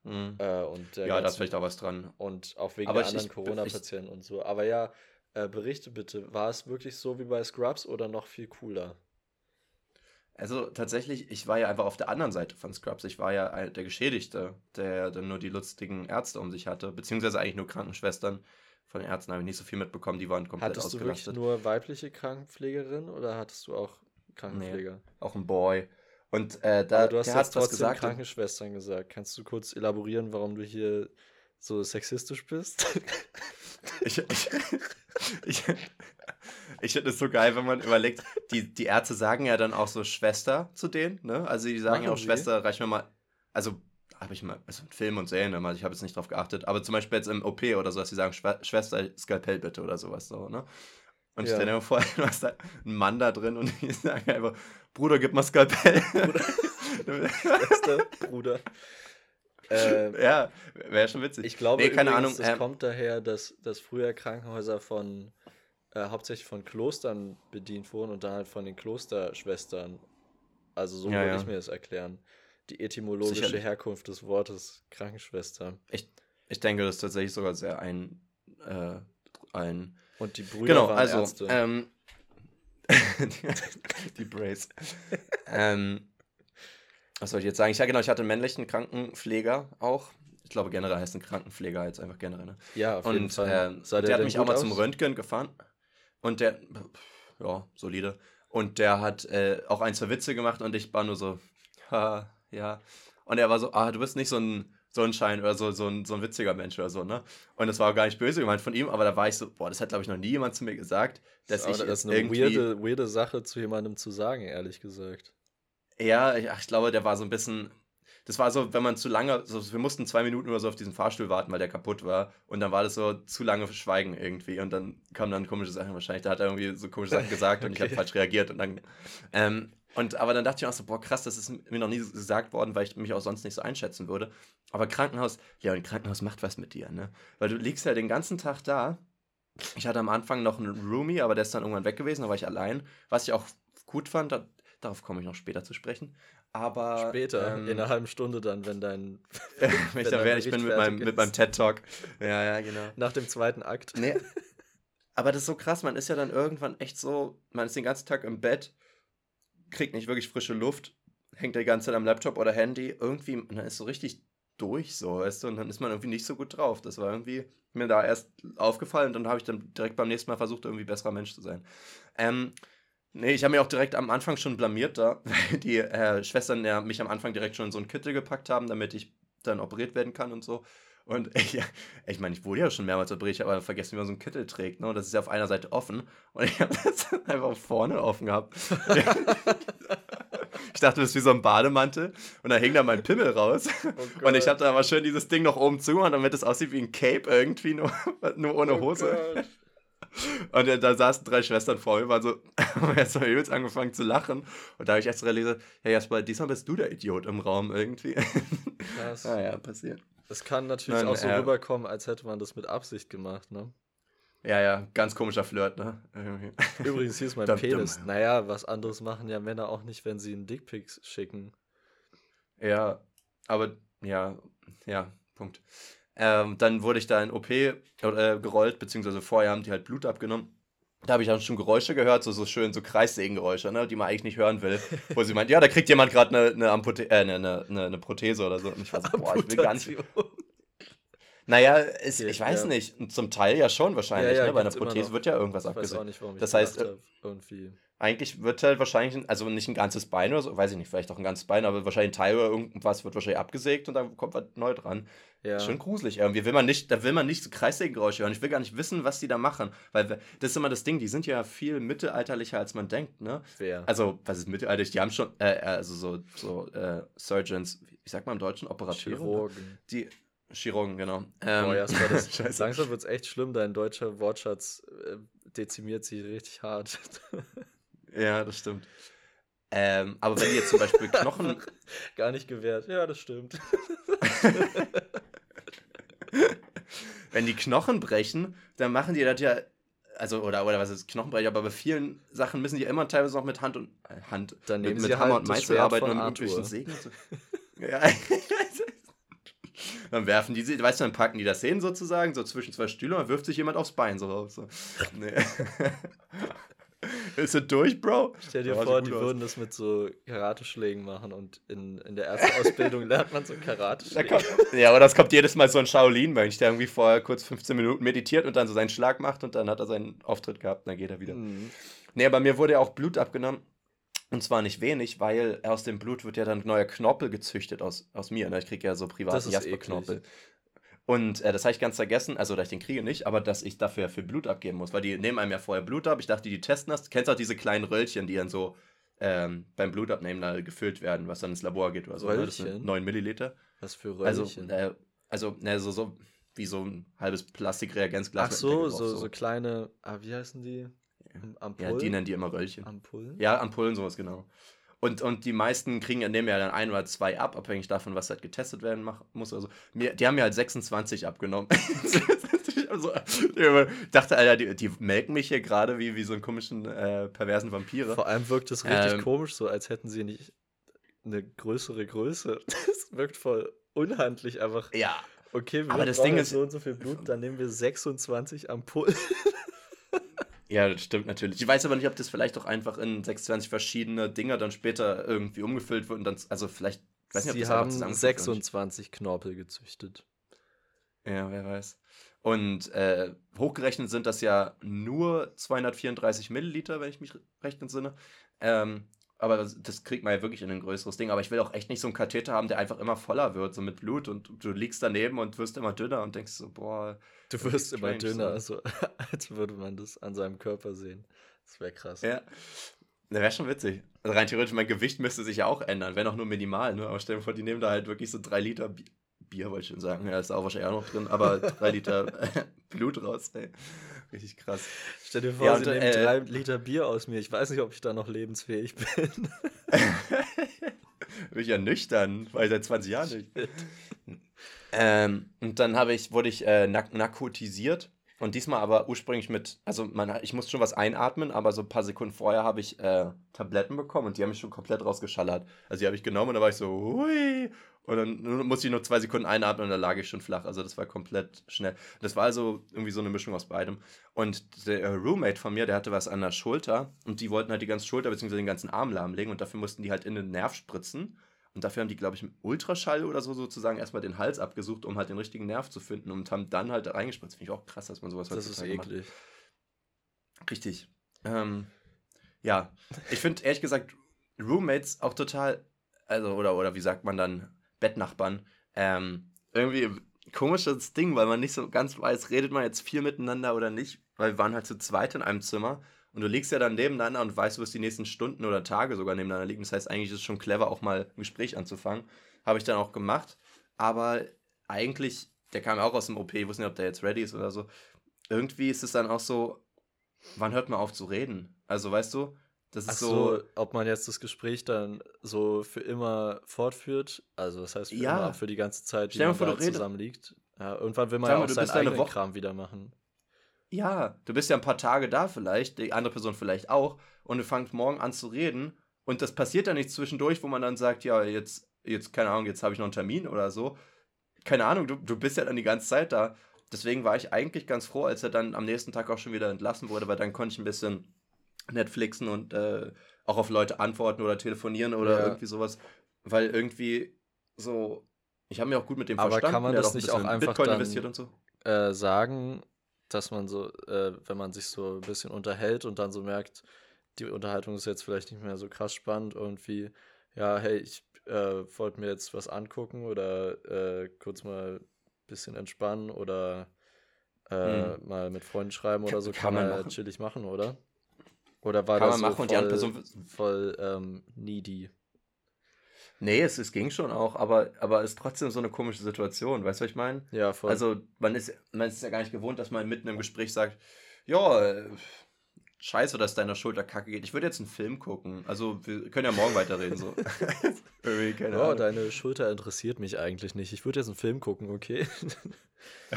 Mhm. Äh, und Ja, da ist ganzen, vielleicht auch was dran. und auch wegen Aber der ich- anderen Corona-Patienten und so. Aber ja, äh, berichte bitte, war es wirklich so wie bei Scrubs oder noch viel cooler? Also tatsächlich, ich war ja einfach auf der anderen Seite von Scrubs. Ich war ja der Geschädigte, der dann nur die lustigen Ärzte um sich hatte, beziehungsweise eigentlich nur Krankenschwestern. Von den Ärzten habe ich nicht so viel mitbekommen, die waren komplett Hattest du wirklich ausgelastet. nur weibliche Krankenpflegerin oder hattest du auch Krankenpfleger? Auch ein Boy. Und äh, da, Aber du hast der hat was trotzdem gesagt. Krankenschwestern gesagt. Kannst du kurz elaborieren, warum du hier so sexistisch bist? *laughs* Ich, ich, *laughs* ich, ich finde es so geil, wenn man überlegt, die, die Ärzte sagen ja dann auch so Schwester zu denen, ne? Also die sagen ja Machen auch sie? Schwester, reich mir mal. Also habe ich mal, also in Filmen und Serien immer, ich habe jetzt nicht drauf geachtet, aber zum Beispiel jetzt im OP oder so, dass sie sagen, Schwe Schwester, Skalpell bitte oder sowas so, ne? Und Ja. stell dir mal vor, *laughs* du hast da einen Mann da drin und die sagen einfach, Bruder, gib mal Skalpell. Schwester, Bruder. Äh, ja, wäre schon witzig. ich glaube, Nee, keine übrigens, Ahnung, das ähm, kommt daher, dass, dass früher Krankenhäuser von äh, hauptsächlich von Klostern bedient wurden und dann halt von den Klosterschwestern. Also so Ja, würde ja. ich mir das erklären. Die etymologische Sicherlich. Herkunft des Wortes Krankenschwester. Ich, ich denke, das ist tatsächlich sogar sehr ein, äh, ein Und die Brüder genau, waren also, Ärzte. ähm, *laughs* die Brace. ähm, was soll ich jetzt sagen? Ich, ja, genau, ich hatte einen männlichen Krankenpfleger auch. Ich glaube, generell heißt ein Krankenpfleger jetzt einfach generell. Ne? ja, auf jeden Und Fall. ähm, Sah der, hat mich auch mal zum aus? Röntgen gefahren. Und der, ja, solide. Und der hat äh, auch ein, zwei Witze gemacht und ich war nur so, *laughs* ha, ja. Und er war so, ah, du bist nicht so ein Sonnenschein oder so, so, ein, so ein witziger Mensch oder so, ne? Und das war auch gar nicht böse gemeint von ihm, aber da war ich so, boah, das hat, glaube ich, noch nie jemand zu mir gesagt, dass Aber ich das ist eine irgendwie. weirde, weirde Sache zu jemandem zu sagen, ehrlich gesagt. Ja, ich, ach, ich glaube, der war so ein bisschen. Das war so, wenn man zu lange, so, wir mussten zwei Minuten oder so auf diesen Fahrstuhl warten, weil der kaputt war. Und dann war das so zu lange Schweigen irgendwie. Und dann kamen dann komische Sachen wahrscheinlich. Da hat er irgendwie so komische Sachen gesagt und ich habe *laughs* falsch reagiert. Und dann. Ähm, und, aber dann dachte ich auch so, boah, krass, das ist mir noch nie gesagt worden, weil ich mich auch sonst nicht so einschätzen würde. Aber Krankenhaus, ja, und Krankenhaus macht was mit dir, ne? Weil du liegst ja den ganzen Tag da. Ich hatte am Anfang noch einen Roomie, aber der ist dann irgendwann weg gewesen, da war ich allein. Was ich auch gut fand, da, darauf komme ich noch später zu sprechen. Aber Später, ähm, in einer halben Stunde dann, wenn dein. *laughs* wenn ich, *laughs* dann werde, ich bin mit meinem, mit meinem ist. TED Talk. Ja, ja, genau. Nach dem zweiten Akt. Nee. *laughs* Aber das ist so krass, man ist ja dann irgendwann echt so, man ist den ganzen Tag im Bett, kriegt nicht wirklich frische Luft, hängt die ganze Zeit am Laptop oder Handy, irgendwie, und dann ist so richtig durch, so, weißt du, und dann ist man irgendwie nicht so gut drauf. Das war irgendwie mir da erst aufgefallen und dann habe ich dann direkt beim nächsten Mal versucht, irgendwie besserer Mensch zu sein. Ähm, nee, ich habe mich auch direkt am Anfang schon blamiert da, *laughs* weil die äh, Schwestern ja mich am Anfang direkt schon in so einen Kittel gepackt haben, damit ich dann operiert werden kann und so. Und *laughs* ich, ja, ich meine, ich wurde ja schon mehrmals operiert, aber vergessen, wie man so einen Kittel trägt. Ne? Und das ist ja auf einer Seite offen. Und ich habe *laughs* das einfach vorne offen gehabt. ich dachte, das ist wie so ein Bademantel. Und da hing da mein Pimmel raus. Oh Und ich habe da aber schön dieses Ding noch oben zu, und damit es aussieht wie ein Cape irgendwie, nur, nur ohne Oh Hose. Gott. Und da saßen drei Schwestern vor mir, waren so, *laughs* haben erst mal übelst angefangen zu lachen. Und da habe ich erst realisiert, ja Jasper, diesmal bist du der Idiot im Raum irgendwie. Krass. *laughs* ah ja, passiert. Es kann natürlich Nein, auch so äh, rüberkommen, als hätte man das mit Absicht gemacht, ne? Ja, ja, ganz komischer Flirt, ne? Übrigens, hier ist mein *laughs* Penis. Naja, was anderes machen ja Männer auch nicht, wenn sie einen Dickpics schicken. Ja, aber ja, ja, Punkt. Ähm, dann wurde ich da in OP äh, gerollt, beziehungsweise vorher haben die halt Blut abgenommen. da habe ich dann schon Geräusche gehört, so, so schön, so Kreissägengeräusche, ne, die man eigentlich nicht hören will. *laughs* Wo sie meint, ja, da kriegt jemand gerade eine, eine, Ampute äh, eine, eine, eine Prothese oder so. Und ich war so, boah, ich will gar nicht. *laughs* Naja, es, okay, ich weiß ja. nicht. Zum Teil ja schon wahrscheinlich. Ja, ja, ne? Bei einer Prothese wird ja irgendwas ich abgesetzt. Weiß auch nicht, warum ich das heißt, äh, irgendwie. Eigentlich wird halt wahrscheinlich, also nicht ein ganzes Bein oder so, weiß ich nicht, vielleicht auch ein ganzes Bein, aber wahrscheinlich ein Teil oder irgendwas wird wahrscheinlich abgesägt und dann kommt was neu dran. Ja. Schön gruselig irgendwie. Will man nicht, da will man nicht so Kreissägengeräusche hören. Ich will gar nicht wissen, was die da machen. Weil das ist immer das Ding, die sind ja viel mittelalterlicher, als man denkt, ne? Wer? Also, was ist mittelalterlich? Die haben schon, äh, äh also so, so äh, Surgeons, wie sagt man im Deutschen? Operateure? Ne? Chirurgen. Die, Chirurgen, genau. Ähm, oh ja, das, *laughs* langsam wird es echt schlimm, dein deutscher Wortschatz äh, dezimiert sich richtig hart. *laughs* ja, das stimmt. Ähm, aber wenn jetzt zum Beispiel Knochen. *laughs* Gar nicht gewährt. Ja, das stimmt. *laughs* wenn die Knochen brechen, dann machen die das ja. Also, oder, oder was ist Knochenbrecher, aber bei vielen Sachen müssen die immer teilweise noch mit Hand und äh, Hand. Dann mit, sie mit Hammer halt und Meißel arbeiten und irgendwelchen Segen. *laughs* Ja. dann werfen die, weißt du, dann packen die das hin sozusagen, so zwischen zwei Stühle und wirft sich jemand aufs Bein so raus. So. Nee. *laughs* Ist es durch, Bro? Stell dir vor, die aus. würden das mit so Karateschlägen machen und in, in der ersten Ausbildung lernt man so Karateschläge. ja, aber das kommt jedes Mal so ein Shaolin-Mönch, der irgendwie vorher kurz 15 Minuten meditiert und dann so seinen Schlag macht und dann hat er seinen Auftritt gehabt und dann geht er wieder. Mhm. Nee, aber mir wurde ja auch Blut abgenommen. Und zwar nicht wenig, weil aus dem Blut wird ja dann neuer Knorpel gezüchtet aus, aus mir. Ne? Ich kriege ja so privaten Jasper-Knorpel. Und äh, das habe ich ganz vergessen, also dass ich den kriege nicht, aber dass ich dafür für Blut abgeben muss, weil die nehmen einem ja vorher Blut ab. Ich dachte, die testen das. Du kennst auch diese kleinen Röllchen, die dann so ähm, beim Blutabnehmen da gefüllt werden, was dann ins Labor geht oder so. Röllchen? Ne? 9 Milliliter. Was für also, Röllchen? Also, äh, also ne, so, so wie so ein halbes Plastikreagenzglas. Ach so, so, so, kleine, ah, wie heißen die? Ampullen? Ja, die nennen die immer Röllchen. Ampullen? Ja, Ampullen, sowas, genau. Und, und die meisten kriegen ja, nehmen ja dann ein oder zwei ab, abhängig davon, was halt getestet werden mach, muss. Also, mir, die haben mir halt 26 abgenommen. *laughs* also, ich dachte, Alter, die, die melken mich hier gerade wie, wie so einen komischen, äh, perversen Vampire. Vor allem wirkt es richtig ähm, komisch, so als hätten sie nicht eine größere Größe. *laughs* Das wirkt voll unhandlich einfach. Ja. Okay, wir aber das Ding ist so und so viel Blut, dann nehmen wir 26 Ampullen. *laughs* Ja, das stimmt natürlich. Ich weiß aber nicht, ob das vielleicht auch einfach in 26 verschiedene Dinger dann später irgendwie umgefüllt wird und dann, also vielleicht, weiß nicht, ob Sie das haben 26 Knorpel gezüchtet. Ja, wer weiß. Und äh, hochgerechnet sind das ja nur 234 Milliliter, wenn ich mich recht entsinne. Ähm, aber das, das, kriegt man ja wirklich in ein größeres Ding. Aber ich will auch echt nicht so einen Katheter haben, der einfach immer voller wird, so mit Blut und du liegst daneben und wirst immer dünner und denkst so, boah. Du wirst immer dünner, so. also, *laughs* als würde man das an seinem Körper sehen. Das wäre krass. Ja. Das wäre schon witzig. Also rein theoretisch, mein Gewicht müsste sich ja auch ändern, wenn auch nur minimal, ne? Aber stell dir vor, die nehmen da halt wirklich so drei Liter Bier, Bier wollte ich schon sagen. Ja, ist auch wahrscheinlich auch noch drin, aber drei Liter *laughs* Blut raus, ey. Richtig krass. Stell dir vor, ja, und, sie nehmen äh, drei Liter Bier aus mir. Ich weiß nicht, ob ich da noch lebensfähig bin. *laughs* bin ich ja nüchtern, weil ich seit 20 Jahren nicht. Ähm, und dann habe ich, wurde ich äh, narkotisiert. Und diesmal aber ursprünglich mit, also man, ich musste schon was einatmen, aber so ein paar Sekunden vorher habe ich äh, Tabletten bekommen und die haben mich schon komplett rausgeschallert. Also die habe ich genommen und da war ich so, hui, und dann musste ich nur zwei Sekunden einatmen und dann lag ich schon flach. Also das war komplett schnell. Das war also irgendwie so eine Mischung aus beidem. Und der äh, Roommate von mir, der hatte was an der Schulter und die wollten halt die ganze Schulter bzw. den ganzen Arm lahmlegen und dafür mussten die halt in den Nerv spritzen. Und dafür haben die, glaube ich, mit Ultraschall oder so sozusagen erstmal den Hals abgesucht, um halt den richtigen Nerv zu finden und haben dann halt reingespritzt. Finde ich auch krass, dass man sowas Das ist eklig. Macht. Richtig. Ähm, ja, ich finde ehrlich gesagt Roommates auch total, also, oder, oder wie sagt man dann, Bettnachbarn. Ähm, irgendwie komisches Ding, weil man nicht so ganz weiß, redet man jetzt viel miteinander oder nicht, weil wir waren halt zu zweit in einem Zimmer und du liegst ja dann nebeneinander und weißt, du wirst die nächsten Stunden oder Tage sogar nebeneinander liegen. Das heißt, eigentlich ist es schon clever, auch mal ein Gespräch anzufangen. Habe ich dann auch gemacht, aber eigentlich, der kam auch aus dem OP, ich wusste nicht, ob der jetzt ready ist oder so. Irgendwie ist es dann auch so, wann hört man auf zu reden? Also, weißt du, das ist Ach so, so, ob man jetzt das Gespräch dann so für immer fortführt, also das heißt für ja. immer, für die ganze Zeit, die man vor, da zusammen liegt. Ja, irgendwann will man Sag ja auch seinen eigenen Woche Kram wieder machen. Ja, du bist ja ein paar Tage da vielleicht, die andere Person vielleicht auch, und du fangst morgen an zu reden und das passiert dann nicht zwischendurch, wo man dann sagt, ja, jetzt, jetzt keine Ahnung, jetzt habe ich noch einen Termin oder so. Keine Ahnung, du, du bist ja dann die ganze Zeit da deswegen war ich eigentlich ganz froh, als er dann am nächsten Tag auch schon wieder entlassen wurde, weil dann konnte ich ein bisschen Netflixen und äh, auch auf Leute antworten oder telefonieren oder ja. irgendwie sowas. Weil irgendwie so, ich habe mir auch gut mit dem Aber verstanden. Aber kann man das nicht auch einfach Bitcoin dann, investiert und so? Äh, sagen, dass man so, äh, wenn man sich so ein bisschen unterhält und dann so merkt, die Unterhaltung ist jetzt vielleicht nicht mehr so krass spannend, irgendwie, ja, hey, ich äh, wollte mir jetzt was angucken oder äh, kurz mal ein bisschen entspannen oder äh, hm. mal mit Freunden schreiben oder so, kann, kann man ja machen. chillig machen, oder? Oder war kann das man so machen voll, und die Person voll ähm, needy? Nee, es, es ging schon auch, aber, aber es ist trotzdem so eine komische Situation, weißt du, was ich meine? Ja, voll. Also, man ist, man ist ja gar nicht gewohnt, dass man mitten im Gespräch sagt, ja, scheiße, dass deiner Schulter kacke geht. Ich würde jetzt einen Film gucken. Also, wir können ja morgen weiterreden. So. *laughs* ja, deine Schulter interessiert mich eigentlich nicht. Ich würde jetzt einen Film gucken, okay? *laughs*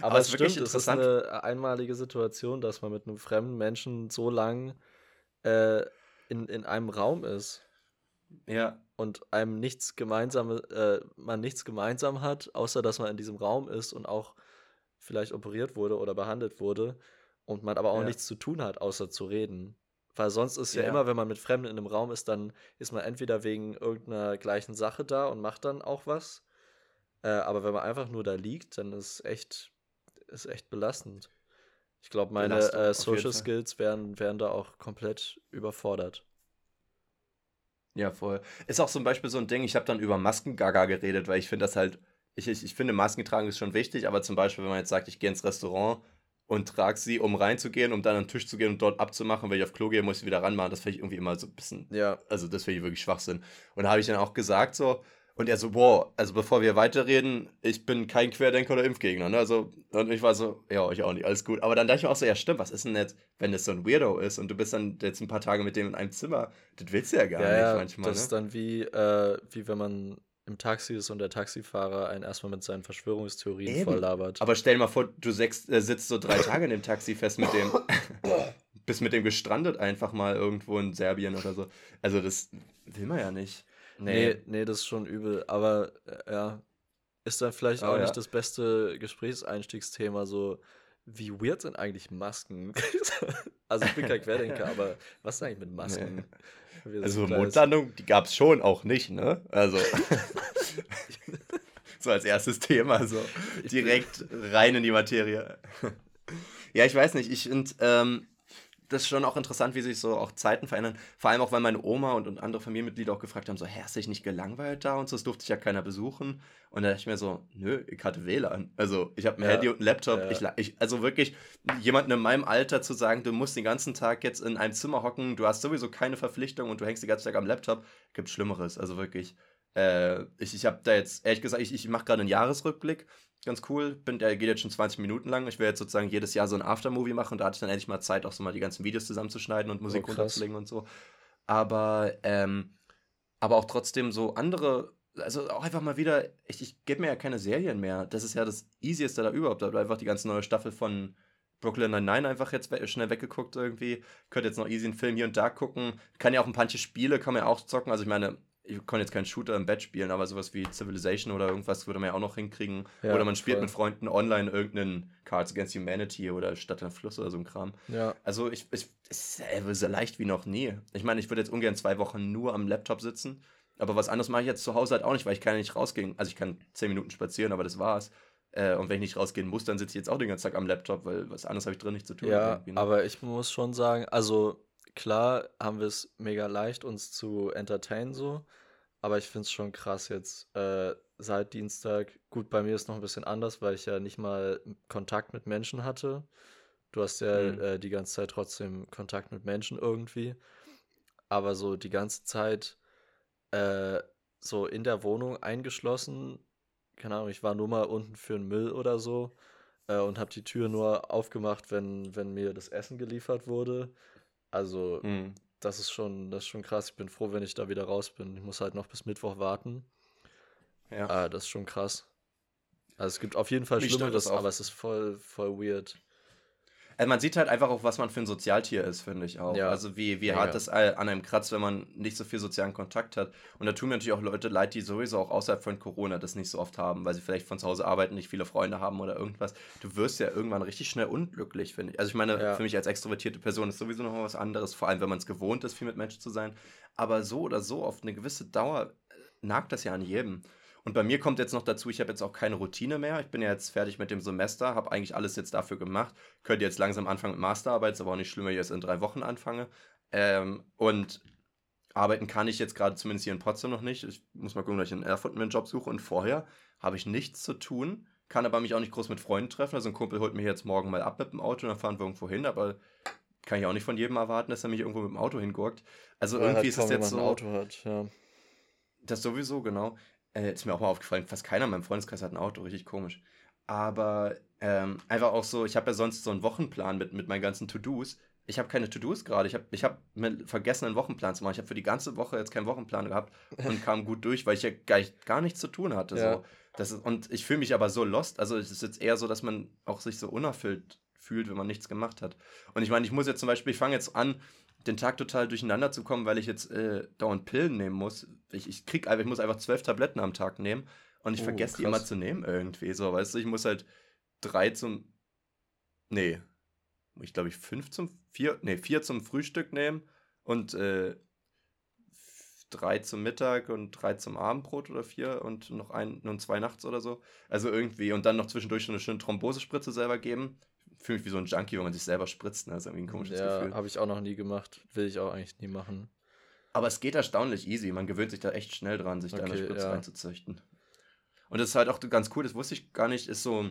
Aber, Aber es stimmt, es ist eine einmalige Situation, dass man mit einem fremden Menschen so lang äh, in, in einem Raum ist. Ja. Und einem nichts gemeinsame, äh, man nichts gemeinsam hat, außer dass man in diesem Raum ist und auch vielleicht operiert wurde oder behandelt wurde und man aber auch ja. nichts zu tun hat, außer zu reden. Weil sonst ist ja, ja, immer, wenn man mit Fremden in einem Raum ist, dann ist man entweder wegen irgendeiner gleichen Sache da und macht dann auch was. Äh, aber wenn man einfach nur da liegt, dann ist echt, ist echt belastend. Ich glaube, meine äh, Social Skills wären, wären da auch komplett überfordert. Ja, voll. Ist auch zum Beispiel so ein Ding, ich habe dann über Maskengaga geredet, weil ich finde das halt, ich, ich, ich finde Masken tragen ist schon wichtig, aber zum Beispiel, wenn man jetzt sagt, ich gehe ins Restaurant und trage sie, um reinzugehen, um dann an den Tisch zu gehen und dort abzumachen. Wenn ich auf Klo gehe, muss ich wieder ranmachen. Das finde ich irgendwie immer so ein bisschen. Ja. Also, das finde ich wirklich Schwachsinn. Und da habe ich dann auch gesagt, so. Und er so, boah, also bevor wir weiterreden, ich bin kein Querdenker oder Impfgegner. Ne? Also, und ich war so, ja, ich auch nicht, alles gut. Aber dann dachte ich mir auch so, ja, stimmt, was ist denn jetzt, wenn das so ein Weirdo ist und du bist dann jetzt ein paar Tage mit dem in einem Zimmer, das willst du ja gar ja, nicht ja, manchmal. Das ne? ist dann wie, äh, wie wenn man im Taxi ist und der Taxifahrer einen erstmal mit seinen Verschwörungstheorien Eben. voll labert. Aber stell dir mal vor, du sechs, äh, sitzt so drei Tage in dem Taxi fest mit dem. *coughs* bist mit dem gestrandet einfach mal irgendwo in Serbien oder so. Also das will man ja nicht. Nee, nee, nee das ist schon übel. Aber äh, ja, ist dann vielleicht oh, auch ja. nicht das beste Gesprächseinstiegsthema, so wie weird sind eigentlich Masken? *laughs* also ich bin kein Querdenker, *laughs* aber was ist eigentlich mit Masken? Nee. Also Mondlandung, die gab es schon auch nicht, ne? Also *laughs* so als erstes Thema, so direkt rein in die Materie. ja, ich weiß nicht, ich finde ähm, das ist schon auch interessant, wie sich so auch Zeiten verändern. Vor allem auch, weil meine Oma und, und andere Familienmitglieder auch gefragt haben, so, hä, hast du dich nicht gelangweilt da und so, das durfte sich ja keiner besuchen. Und da dachte ich mir so, nö, ich hatte WLAN. Also ich habe ein ja, Handy und einen Laptop. Ja. Ich, ich, also wirklich, jemanden in meinem Alter zu sagen, du musst den ganzen Tag jetzt in einem Zimmer hocken, du hast sowieso keine Verpflichtung und du hängst den ganzen Tag am Laptop, gibt Schlimmeres. Also wirklich. Äh, ich ich habe da jetzt, ehrlich gesagt, ich, ich mache gerade einen Jahresrückblick ganz cool. Bin, der geht jetzt schon 20 Minuten lang. Ich werde jetzt sozusagen jedes Jahr so ein Aftermovie machen. Da hatte ich dann endlich mal Zeit, auch so mal die ganzen Videos zusammenzuschneiden und Musik oh, runterzulegen und so. Aber, ähm, aber auch trotzdem so andere, also auch einfach mal wieder, ich, ich gebe mir ja keine Serien mehr. Das ist ja das Easieste da überhaupt. Da einfach die ganze neue Staffel von Brooklyn Nine-Nine einfach jetzt we schnell weggeguckt irgendwie. Könnt jetzt noch easy einen Film hier und da gucken. Kann ja auch ein paar Spiele, kann man ja auch zocken. Also ich meine, ich kann jetzt keinen Shooter im Bett spielen, aber sowas wie Civilization oder irgendwas würde man ja auch noch hinkriegen. Ja, oder man spielt voll. mit Freunden online irgendeinen Cards Against Humanity oder Stadt der Fluss oder so ein Kram. Ja. Also ich, ich es ist so leicht wie noch nie. Ich meine, ich würde jetzt ungern zwei Wochen nur am Laptop sitzen, aber was anderes mache ich jetzt zu Hause halt auch nicht, weil ich kann ja nicht rausgehen. Also ich kann zehn Minuten spazieren, aber das war's. Äh, und wenn ich nicht rausgehen muss, dann sitze ich jetzt auch den ganzen Tag am Laptop, weil was anderes habe ich drin nicht zu tun. Ja, ne? aber ich muss schon sagen, also klar haben wir es mega leicht, uns zu entertainen so. Aber ich finde es schon krass jetzt äh, seit Dienstag. Gut, bei mir ist noch ein bisschen anders, weil ich ja nicht mal Kontakt mit Menschen hatte. Du hast ja mhm. äh, die ganze Zeit trotzdem Kontakt mit Menschen irgendwie. Aber so die ganze Zeit äh, so in der Wohnung eingeschlossen. Keine Ahnung, ich war nur mal unten für den Müll oder so äh, und habe die Tür nur aufgemacht, wenn, wenn mir das Essen geliefert wurde. Also, mhm. das ist schon, das ist schon krass. Ich bin froh, wenn ich da wieder raus bin. Ich muss halt noch bis Mittwoch warten. Ja. Äh, das ist schon krass. Also es gibt auf jeden Fall Schlimmeres, aber es ist voll, voll weird. Also man sieht halt einfach auch, was man für ein Sozialtier ist, finde ich auch. Ja. Also wie, wie hart das an einem kratzt, wenn man nicht so viel sozialen Kontakt hat. Und da tun mir natürlich auch Leute leid, die sowieso auch außerhalb von Corona das nicht so oft haben, weil sie vielleicht von zu Hause arbeiten, nicht viele Freunde haben oder irgendwas. Du wirst ja irgendwann richtig schnell unglücklich, finde ich. Also ich meine, Ja. für mich als extrovertierte Person ist sowieso noch mal was anderes, vor allem wenn man es gewohnt ist, viel mit Menschen zu sein. Aber so oder so auf eine gewisse Dauer äh, nagt das ja an jedem. Und bei mir kommt jetzt noch dazu, ich habe jetzt auch keine Routine mehr. Ich bin ja jetzt fertig mit dem Semester, habe eigentlich alles jetzt dafür gemacht. Könnte jetzt langsam anfangen mit Masterarbeit, ist aber auch nicht schlimm, wenn ich jetzt in drei Wochen anfange. Ähm, und arbeiten kann ich jetzt gerade zumindest hier in Potsdam noch nicht. Ich muss mal gucken, dass ich in Erfurt mir einen Job suche. Und vorher habe ich nichts zu tun, kann aber mich auch nicht groß mit Freunden treffen. Also ein Kumpel holt mich jetzt morgen mal ab mit dem Auto und dann fahren wir irgendwo hin, aber kann ich auch nicht von jedem erwarten, dass er mich irgendwo mit dem Auto hingurkt. Also Weil irgendwie halt ist es kaum jetzt so. ein Auto hat, ja. Das sowieso, genau. Äh, ist mir auch mal aufgefallen, fast keiner in meinem Freundeskreis hat ein Auto, richtig komisch. Aber ähm, einfach auch so, ich habe ja sonst so einen Wochenplan mit, mit meinen ganzen To-Dos. Ich habe keine To-Dos gerade. Ich habe ich hab vergessen, einen Wochenplan zu machen. Ich habe für die ganze Woche jetzt keinen Wochenplan gehabt und kam gut durch, weil ich ja gar, gar nichts zu tun hatte. Ja. So. Das ist, und ich fühle mich aber so lost. Also es ist jetzt eher so, dass man auch sich so unerfüllt fühlt, wenn man nichts gemacht hat. Und ich meine, ich muss jetzt zum Beispiel, ich fange jetzt an, den Tag total durcheinander zu kommen, weil ich jetzt äh, dauernd Pillen nehmen muss. Ich, ich krieg einfach, ich muss einfach zwölf Tabletten am Tag nehmen und ich Oh, vergesse die krass. immer zu nehmen irgendwie. So, weißt du, ich muss halt drei zum. Nee. Ich glaube, ich fünf zum vier, nee, vier zum Frühstück nehmen und äh, drei zum Mittag und drei zum Abendbrot oder vier und noch ein und zwei nachts oder so. Also irgendwie und dann noch zwischendurch so eine schöne Thrombosespritze selber geben. Fühle mich wie so ein Junkie, wenn man sich selber spritzt. Ne? Das ist irgendwie ein komisches ja, Gefühl. habe ich auch noch nie gemacht. Will ich auch eigentlich nie machen. Aber es geht erstaunlich easy. Man gewöhnt sich da echt schnell dran, sich da eine Okay, Spritze ja. reinzuzüchten. Und das ist halt auch ganz cool, das wusste ich gar nicht, ist so,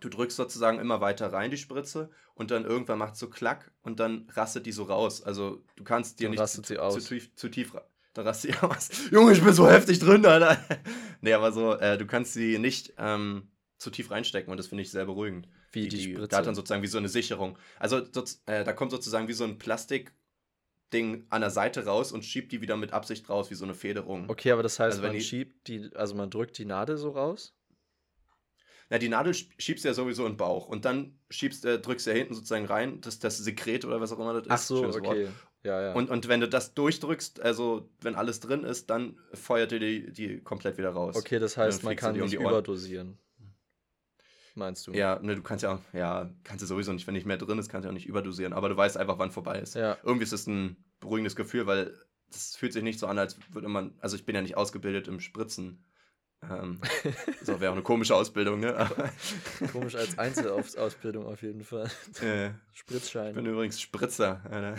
du drückst sozusagen immer weiter rein die Spritze und dann irgendwann macht so Klack und dann rastet die so raus. Also du kannst dir Dann nicht zu, sie aus. zu tief, zu tief dann rastet sie *laughs* aus. Junge, ich bin so heftig drin, Alter. *laughs* nee, aber so, äh, du kannst sie nicht ähm, zu tief reinstecken und das finde ich sehr beruhigend. Wie die, Spritze. Da hat dann sozusagen wie so eine Sicherung. Also so, äh, da kommt sozusagen wie so ein Plastikding an der Seite raus und schiebt die wieder mit Absicht raus, wie so eine Federung. okay, aber das heißt, Also wenn man die- schiebt die, also man drückt die Nadel so raus? Na, die Nadel sch- schiebst du ja sowieso in den Bauch und dann schiebst, äh, drückst du ja hinten sozusagen rein, das, das Sekret oder was auch immer das ist. Ach so, schönes Wort. okay. Ja, ja. Und, und wenn du das durchdrückst, also wenn alles drin ist, dann feuert dir die, die komplett wieder raus. okay, das heißt, man kann dir um nicht die Ohren. überdosieren. Meinst du? Ja, ne, du kannst ja, ja, kannst du sowieso nicht, wenn nicht mehr drin ist, kannst du auch nicht überdosieren, aber du weißt einfach, wann vorbei ist. Ja. Irgendwie ist es ein beruhigendes Gefühl, weil das fühlt sich nicht so an, als würde man, also ich bin ja nicht ausgebildet im Spritzen. Ähm, *laughs* so wäre auch eine komische Ausbildung, ne? *laughs* Komisch als Einzelausbildung auf jeden Fall. *laughs* äh, Spritzschein. ich bin übrigens Spritzer, Alter.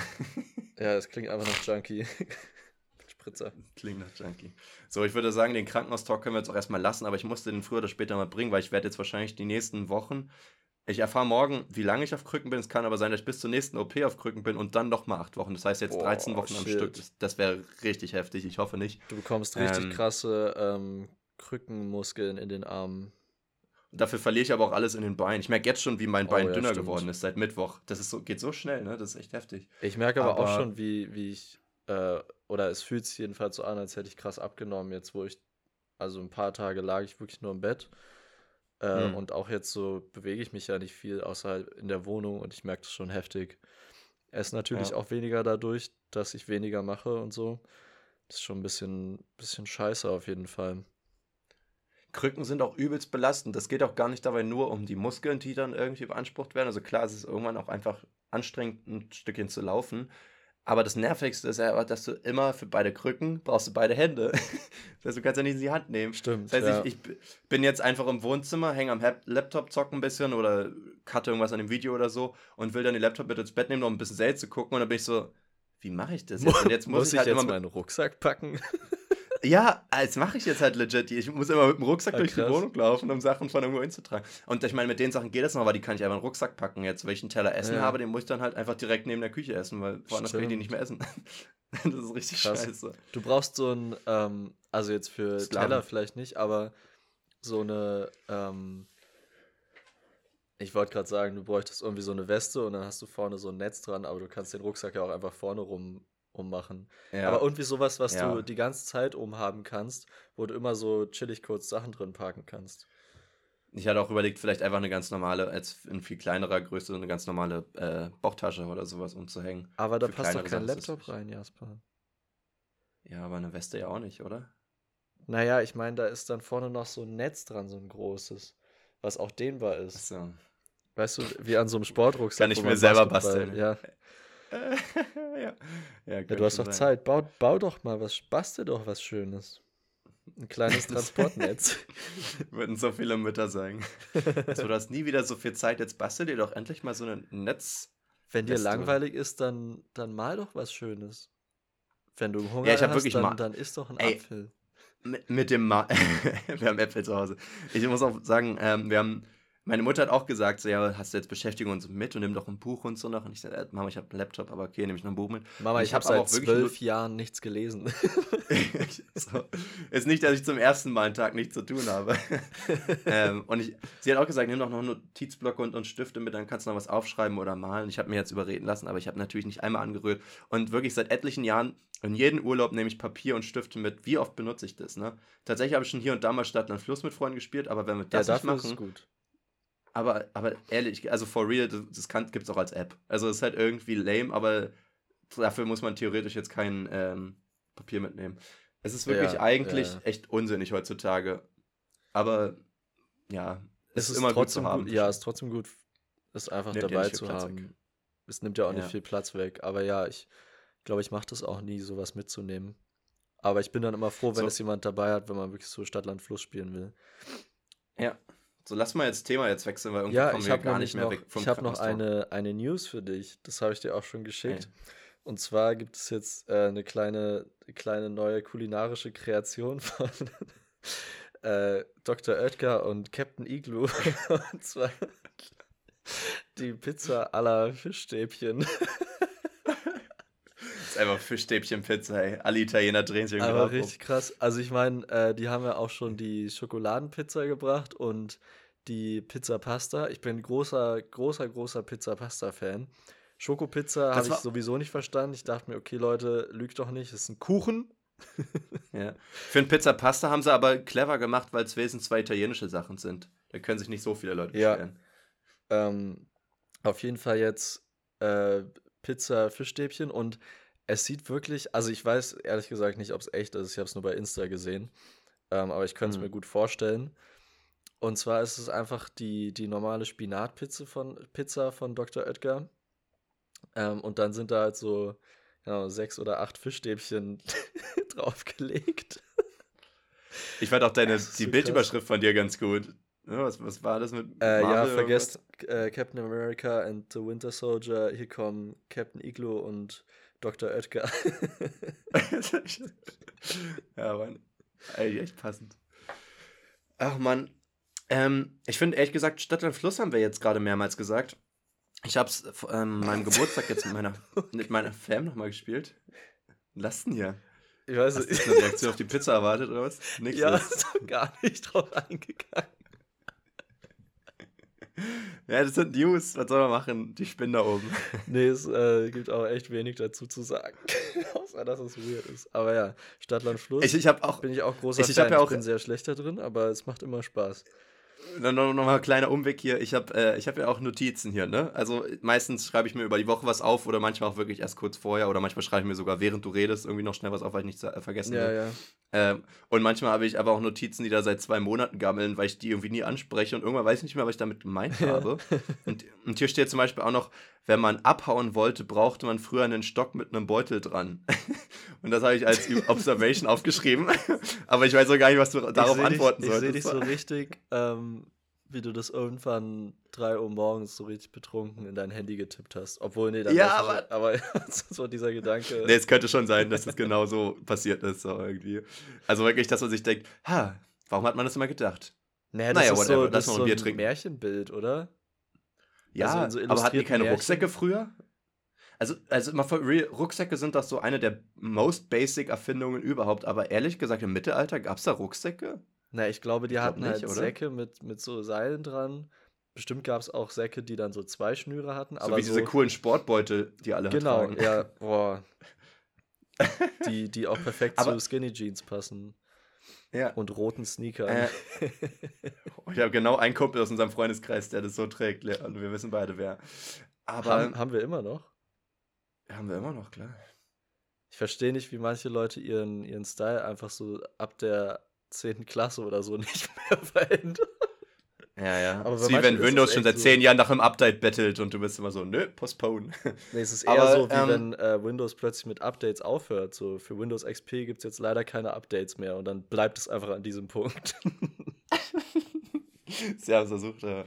Ja, das klingt einfach nach Junkie. Spritzer. Klingt nach Junkie. So, ich würde sagen, den Krankenhaustalk können wir jetzt auch erstmal lassen, aber ich musste den früher oder später mal bringen, weil ich werde jetzt wahrscheinlich die nächsten Wochen. Ich erfahre morgen, wie lange ich auf Krücken bin. Es kann aber sein, dass ich bis zur nächsten OP auf Krücken bin und dann nochmal acht Wochen. Das heißt jetzt Boah, 13 Wochen am shit. Stück. Das, das wäre richtig heftig. Ich hoffe nicht. Du bekommst richtig Ähm. krasse ähm, Krückenmuskeln in den Armen. Dafür verliere ich aber auch alles in den Beinen. Ich merke jetzt schon, wie mein Oh, Bein ja, dünner stimmt. geworden ist seit Mittwoch. Das ist so, geht so schnell, ne? Das ist echt heftig. Ich merke aber, auch Aber- schon, wie, wie ich, äh, oder es fühlt sich jedenfalls so an, als hätte ich krass abgenommen, jetzt wo ich, also ein paar Tage lag ich wirklich nur im Bett. Äh, Hm. Und auch jetzt so bewege ich mich ja nicht viel, außer halt in der Wohnung und ich merke das schon heftig. Esse natürlich Ja. auch weniger dadurch, dass ich weniger mache und so. Das ist schon ein bisschen, bisschen scheiße auf jeden Fall. Krücken sind auch übelst belastend. Das geht auch gar nicht dabei nur um die Muskeln, die dann irgendwie beansprucht werden. Also klar, es ist irgendwann auch einfach anstrengend, ein Stückchen zu laufen. Aber das Nervigste ist ja, dass du immer für beide Krücken brauchst du beide Hände. *laughs* das heißt, du kannst ja nicht in die Hand nehmen. Stimmt. Das heißt, ja. ich, ich bin jetzt einfach im Wohnzimmer, hänge am Laptop, zocke ein bisschen oder cutte irgendwas an dem Video oder so und will dann den Laptop mit ins Bett nehmen, um ein bisschen Serie zu gucken. Und dann bin ich so, wie mache ich das jetzt? Und jetzt *laughs* muss, muss ich ich halt jetzt immer mit, meinen Rucksack packen? *laughs* ja, das mache ich jetzt halt legit. Ich muss immer mit dem Rucksack Ah, durch die krass. Wohnung laufen, um Sachen von irgendwo hinzutragen. Und ich meine, mit den Sachen geht es noch, weil die kann ich einfach in den Rucksack packen. Jetzt, wenn ich einen Teller Essen Ja. habe, den muss ich dann halt einfach direkt neben der Küche essen, weil woanders kann ich den Stimmt. nicht mehr essen. *laughs* das ist richtig Krass. scheiße. Du brauchst so ein, ähm, also jetzt für Sklaven. Teller vielleicht nicht, aber so eine, ähm, ich wollte gerade sagen, du bräuchtest irgendwie so eine Weste und dann hast du vorne so ein Netz dran, aber du kannst den Rucksack ja auch einfach vorne rum ummachen. Ja. Aber irgendwie sowas, was Ja. du die ganze Zeit umhaben kannst, wo du immer so chillig kurz Sachen drin parken kannst. Ich hatte auch überlegt, vielleicht einfach eine ganz normale, als in viel kleinerer Größe, eine ganz normale äh, Bauchtasche oder sowas umzuhängen. Aber da Für passt doch kein Laptop rein, Jasper. Ja, aber eine Weste ja auch nicht, oder? Naja, ich meine, da ist dann vorne noch so ein Netz dran, so ein großes, was auch dehnbar ist. Achso. Weißt du, wie an so einem Sportrucksack. Kann ich mir selber basteln. Ja. Ja. Ja, ja, du hast doch sein. Zeit. Bau, bau doch mal was, bastel doch was Schönes. Ein kleines *laughs* Transportnetz. *laughs* Würden so viele Mütter sagen. Also, du hast nie wieder so viel Zeit, jetzt bastel dir doch endlich mal so ein Netz. Wenn dir langweilig ist, dann, dann mal doch was Schönes. Wenn du Hunger Ja, ich hab hast, wirklich dann, mal- dann isst doch Ey, Apfel. Mit, mit dem Ma *laughs* Wir haben Äpfel zu Hause. Ich muss auch sagen, ähm, wir haben. Meine Mutter hat auch gesagt, so, ja, hast du jetzt Beschäftigung und so mit und nimm doch ein Buch und so noch. Und ich sagte, äh, Mama, ich habe einen Laptop, aber okay, nehme ich noch ein Buch mit. Mama, Und ich, ich habe seit auch wirklich zwölf Jahren nichts gelesen. *laughs* *laughs* so. Ist nicht, dass ich zum ersten Mal einen Tag nichts zu tun habe. *laughs* ähm, und ich, sie hat auch gesagt, nimm doch noch einen Notizblock und, und Stifte mit, dann kannst du noch was aufschreiben oder malen. Ich habe mir jetzt überreden lassen, aber ich habe natürlich nicht einmal angerührt. Und wirklich seit etlichen Jahren, in jeden Urlaub nehme ich Papier und Stifte mit. Wie oft benutze ich das? Ne? Tatsächlich habe ich schon hier und da mal Stadt und Fluss mit Freunden gespielt, aber wenn wir das nicht dafür ist machen, es gut. Aber, aber ehrlich, also for real, das, das gibt es auch als App. Also es ist halt irgendwie lame, aber dafür muss man theoretisch jetzt kein ähm, Papier mitnehmen. Es ist wirklich Ja, eigentlich ja. echt unsinnig heutzutage. Aber ja, Es ist immer gut zu haben. gut, ja, es ist trotzdem gut, es einfach Nimmt dabei nicht zu Platz haben. weg. Es nimmt ja auch nicht Ja. viel Platz weg. Aber ja, ich glaube, ich mache das auch nie, sowas mitzunehmen. Aber ich bin dann immer froh, wenn So. es jemand dabei hat, wenn man wirklich so Stadt, Land, Fluss spielen will. Ja. So, lass mal jetzt Thema jetzt wechseln, weil irgendwie Ja, kommen ich wir habe gar nicht mehr noch, weg vom ich hab noch eine, eine News für dich. Das habe ich dir auch schon geschickt. Ey. Und zwar gibt es jetzt äh, eine kleine, kleine neue kulinarische Kreation *laughs* von äh, Dr. Oetker und Captain Igloo. *laughs* und zwar die Pizza aller Fischstäbchen. Einfach Fischstäbchen-Pizza, ey. Alle Italiener drehen sich irgendwie Aber richtig krass. Also ich meine, äh, die haben ja auch schon die Schokoladenpizza gebracht und die Pizza Pasta. Ich bin großer, großer, großer Pizza Pasta-Fan. Schokopizza habe ich sowieso nicht verstanden. Ich dachte mir, okay, Leute, lügt doch nicht, es ist ein Kuchen. Ja. Für ein Pizza Pasta haben sie aber clever gemacht, weil es wesentlich zwei italienische Sachen sind. Da können sich nicht so viele Leute Ja. beschweren. Ähm, auf jeden Fall jetzt äh, Pizza Fischstäbchen und es sieht wirklich, also ich weiß ehrlich gesagt nicht, ob es echt ist. Ich habe es nur bei Insta gesehen. Ähm, aber ich könnte es Mhm. mir gut vorstellen. Und zwar ist es einfach die, die normale Spinatpizza von, Pizza von Dr. Oetker. Ähm, und dann sind da halt so genau, sechs oder acht Fischstäbchen *laughs* draufgelegt. Ich fand auch deine, die so Bildüberschrift von dir ganz gut. Ja, was, was war das mit Äh, ja, vergesst äh, Captain America and the Winter Soldier. Hier kommen Captain Igloo und Dr. Oetker. *laughs* ja, Mann. Ey, echt passend. Ach, Mann. Ähm, ich finde, ehrlich gesagt, Stadt und Fluss haben wir jetzt gerade mehrmals gesagt. Ich hab's vor ähm, meinem Geburtstag jetzt mit meiner, mit meiner Fam nochmal gespielt. Denn hier. Ich weiß Hast du nicht. eine Reaktion auf die Pizza erwartet oder was? Nix. ja, ist. ist doch gar nicht drauf eingegangen. Ja, das sind News. Was soll man machen? Die spinnen da oben. *laughs* Nee, es äh, gibt auch echt wenig dazu zu sagen. *laughs* Außer, dass es weird ist. Aber ja, Stadtland Fluss Ich, ich habe auch bin ich auch großer ich- ich Fan. ja auch- ich bin sehr schlecht da drin, aber es macht immer Spaß. Dann noch, noch mal ein kleiner Umweg hier. Ich habe äh, ich hab ja auch Notizen hier, ne? Also meistens schreibe ich mir über die Woche was auf oder manchmal auch wirklich erst kurz vorher oder manchmal schreibe ich mir sogar, während du redest, irgendwie noch schnell was auf, weil ich nichts äh, vergessen Ja, will. ja. Ähm, und manchmal habe ich aber auch Notizen, die da seit zwei Monaten gammeln, weil ich die irgendwie nie anspreche und irgendwann weiß ich nicht mehr, was ich damit gemeint habe. Und, und hier steht zum Beispiel auch noch, wenn man abhauen wollte, brauchte man früher einen Stock mit einem Beutel dran. *laughs* und das habe ich als Observation aufgeschrieben. *laughs* aber ich weiß auch gar nicht, was du darauf antworten dich, Ich sehe dich so richtig, ähm, wie du das irgendwann 3 Uhr morgens so richtig betrunken in dein Handy getippt hast. Obwohl, nee, dann Ja, weiß ich- aber *laughs* so dieser Gedanke. Nee, es könnte schon sein, dass das genau so passiert ist, so irgendwie. Also wirklich, dass man sich denkt, ha, warum hat man das immer gedacht? naja, das naja, ist whatever, so, das ist ein so Bier ein trinken. Märchenbild, oder? Ja, Also so aber hatten die keine Märchen? Rucksäcke früher? Also, also mal for real, Rucksäcke sind doch so eine der most basic Erfindungen überhaupt, aber ehrlich gesagt, im Mittelalter gab es da Rucksäcke? Na, ich glaube, die Ich glaub hatten nicht, halt oder? Säcke mit, mit so Seilen dran. Bestimmt gab es auch Säcke, die dann so zwei Schnüre hatten. So aber wie diese coolen Sportbeutel, die alle Genau, tragen. ja, *laughs* boah. die, die auch perfekt Aber- zu Skinny Jeans passen. Ja. Und roten Sneakern. Äh, *laughs* ich habe genau einen Kumpel aus unserem Freundeskreis, der das so trägt. Und wir wissen beide, wer. Aber haben, haben wir immer noch? haben wir immer noch, klar. Ich verstehe nicht, wie manche Leute ihren, ihren Style einfach so ab der 10. Klasse oder so *laughs* nicht mehr verändern. Ja, ja. Aber wie wenn Windows schon seit so. zehn Jahren nach einem Update bettelt und du bist immer so, nö, postpone. *laughs* Nee, es ist eher Aber, so, wie ähm, wenn äh, Windows plötzlich mit Updates aufhört. So für Windows XP gibt es jetzt leider keine Updates mehr und dann bleibt es einfach an diesem Punkt. Sie haben es versucht, aber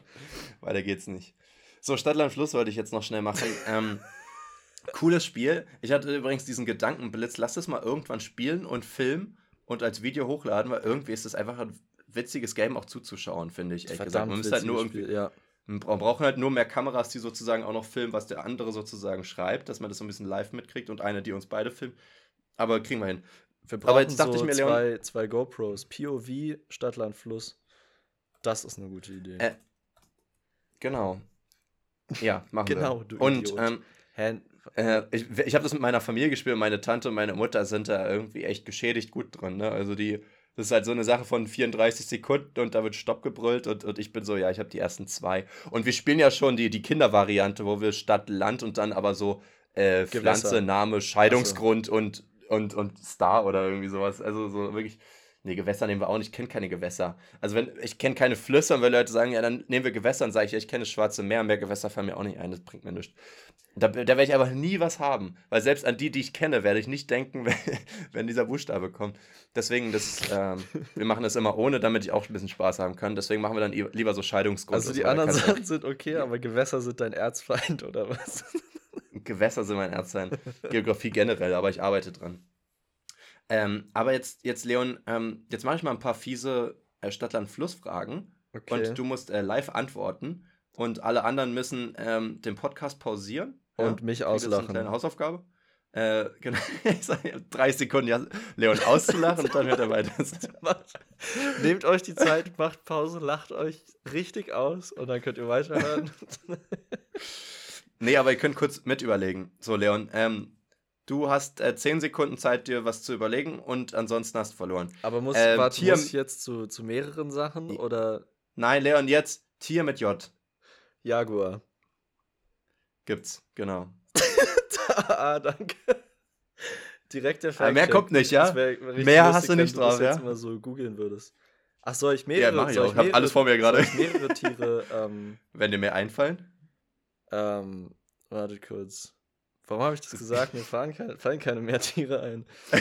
weiter geht's nicht. So, Stadtland Fluss wollte ich jetzt noch schnell machen. *laughs* ähm, cooles Spiel. Ich hatte übrigens diesen Gedankenblitz, lass es mal irgendwann spielen und filmen und als Video hochladen, weil irgendwie ist es einfach ein witziges Game auch zuzuschauen, finde ich. Ehrlich gesagt. Man müsste halt nur irgendwie, Spiel, ja. man braucht halt nur mehr Kameras, die sozusagen auch noch filmen, was der andere sozusagen schreibt, dass man das so ein bisschen live mitkriegt und eine, die uns beide filmt. Aber kriegen wir hin. Wir Aber brauchen jetzt dachte so ich mir, Leon- zwei, zwei GoPros. POV, Stadtland, Fluss. Das ist eine gute Idee. Äh, Genau. Ja, machen wir. Genau, du Und Idiot. ähm, Hä? Äh, ich ich habe das mit meiner Familie gespielt. Meine Tante und meine Mutter sind da irgendwie echt geschädigt gut drin. Ne? Also die, das ist halt so eine Sache von 34 Sekunden und da wird Stopp gebrüllt und, und ich bin so, ja, ich habe die ersten zwei. Und wir spielen ja schon die, die Kindervariante, wo wir Stadt, Land und dann aber so äh. Pflanze, Name, Scheidungsgrund und, und, und Star oder irgendwie sowas. Also so wirklich. Nee, Gewässer nehmen wir auch nicht. Ich kenne keine Gewässer. Also wenn ich kenne keine Flüsse und wenn Leute sagen, ja, dann nehmen wir Gewässer, dann sage ich, ja, ich kenne das Schwarze Meer, mehr Gewässer fallen mir auch nicht ein, das bringt mir nichts. Da, da werde ich einfach nie was haben. Weil selbst an die, die ich kenne, werde ich nicht denken, *laughs* wenn, wenn dieser Buchstabe kommt. Deswegen, das, ähm, wir machen das immer ohne, damit ich auch ein bisschen Spaß haben kann. Deswegen machen wir dann lieber so Scheidungsgrund. Also die anderen Sachen sind okay, aber Gewässer sind dein Erzfeind oder was? Gewässer sind mein Ernstsein. Geografie generell, aber ich arbeite dran. Ähm, aber jetzt, jetzt Leon, ähm, jetzt mache ich mal ein paar fiese äh, Stadtland-Fluss-Fragen. Okay. Und du musst äh, live antworten. Und alle anderen müssen ähm, den Podcast pausieren. Und mich Kriegt jetzt auslachen. Eine kleine Hausaufgabe. Äh, *laughs* genau. Ich sag, ihr habt drei Sekunden, ja, Leon auszulachen und dann hört er weiter. *laughs* Nehmt euch die Zeit, macht Pause, lacht euch richtig aus und dann könnt ihr weiterhören. *laughs* nee, aber ihr könnt kurz mit überlegen. So, Leon, ähm, du hast äh, zehn Sekunden Zeit, dir was zu überlegen und ansonsten hast du verloren. Aber muss, Ähm, warte, Tier- muss ich jetzt zu, zu mehreren Sachen oder Nein, Leon, jetzt Tier mit J. Jaguar? Gibt's, genau. *laughs* ah, danke. Direkt der Aber mehr kommt nicht, ja? Das Mehr lustig, hast du wenn nicht du das drauf, jetzt ja? mal so googeln würdest. Ach, soll ich mehrere? Ja, mach ich auch. Ich hab alles vor mir gerade. Mehrere Tiere, ähm, Wenn dir mehr einfallen. ähm, warte kurz. Warum habe ich das gesagt? Mir fallen keine, fallen keine mehr Tiere ein. *laughs*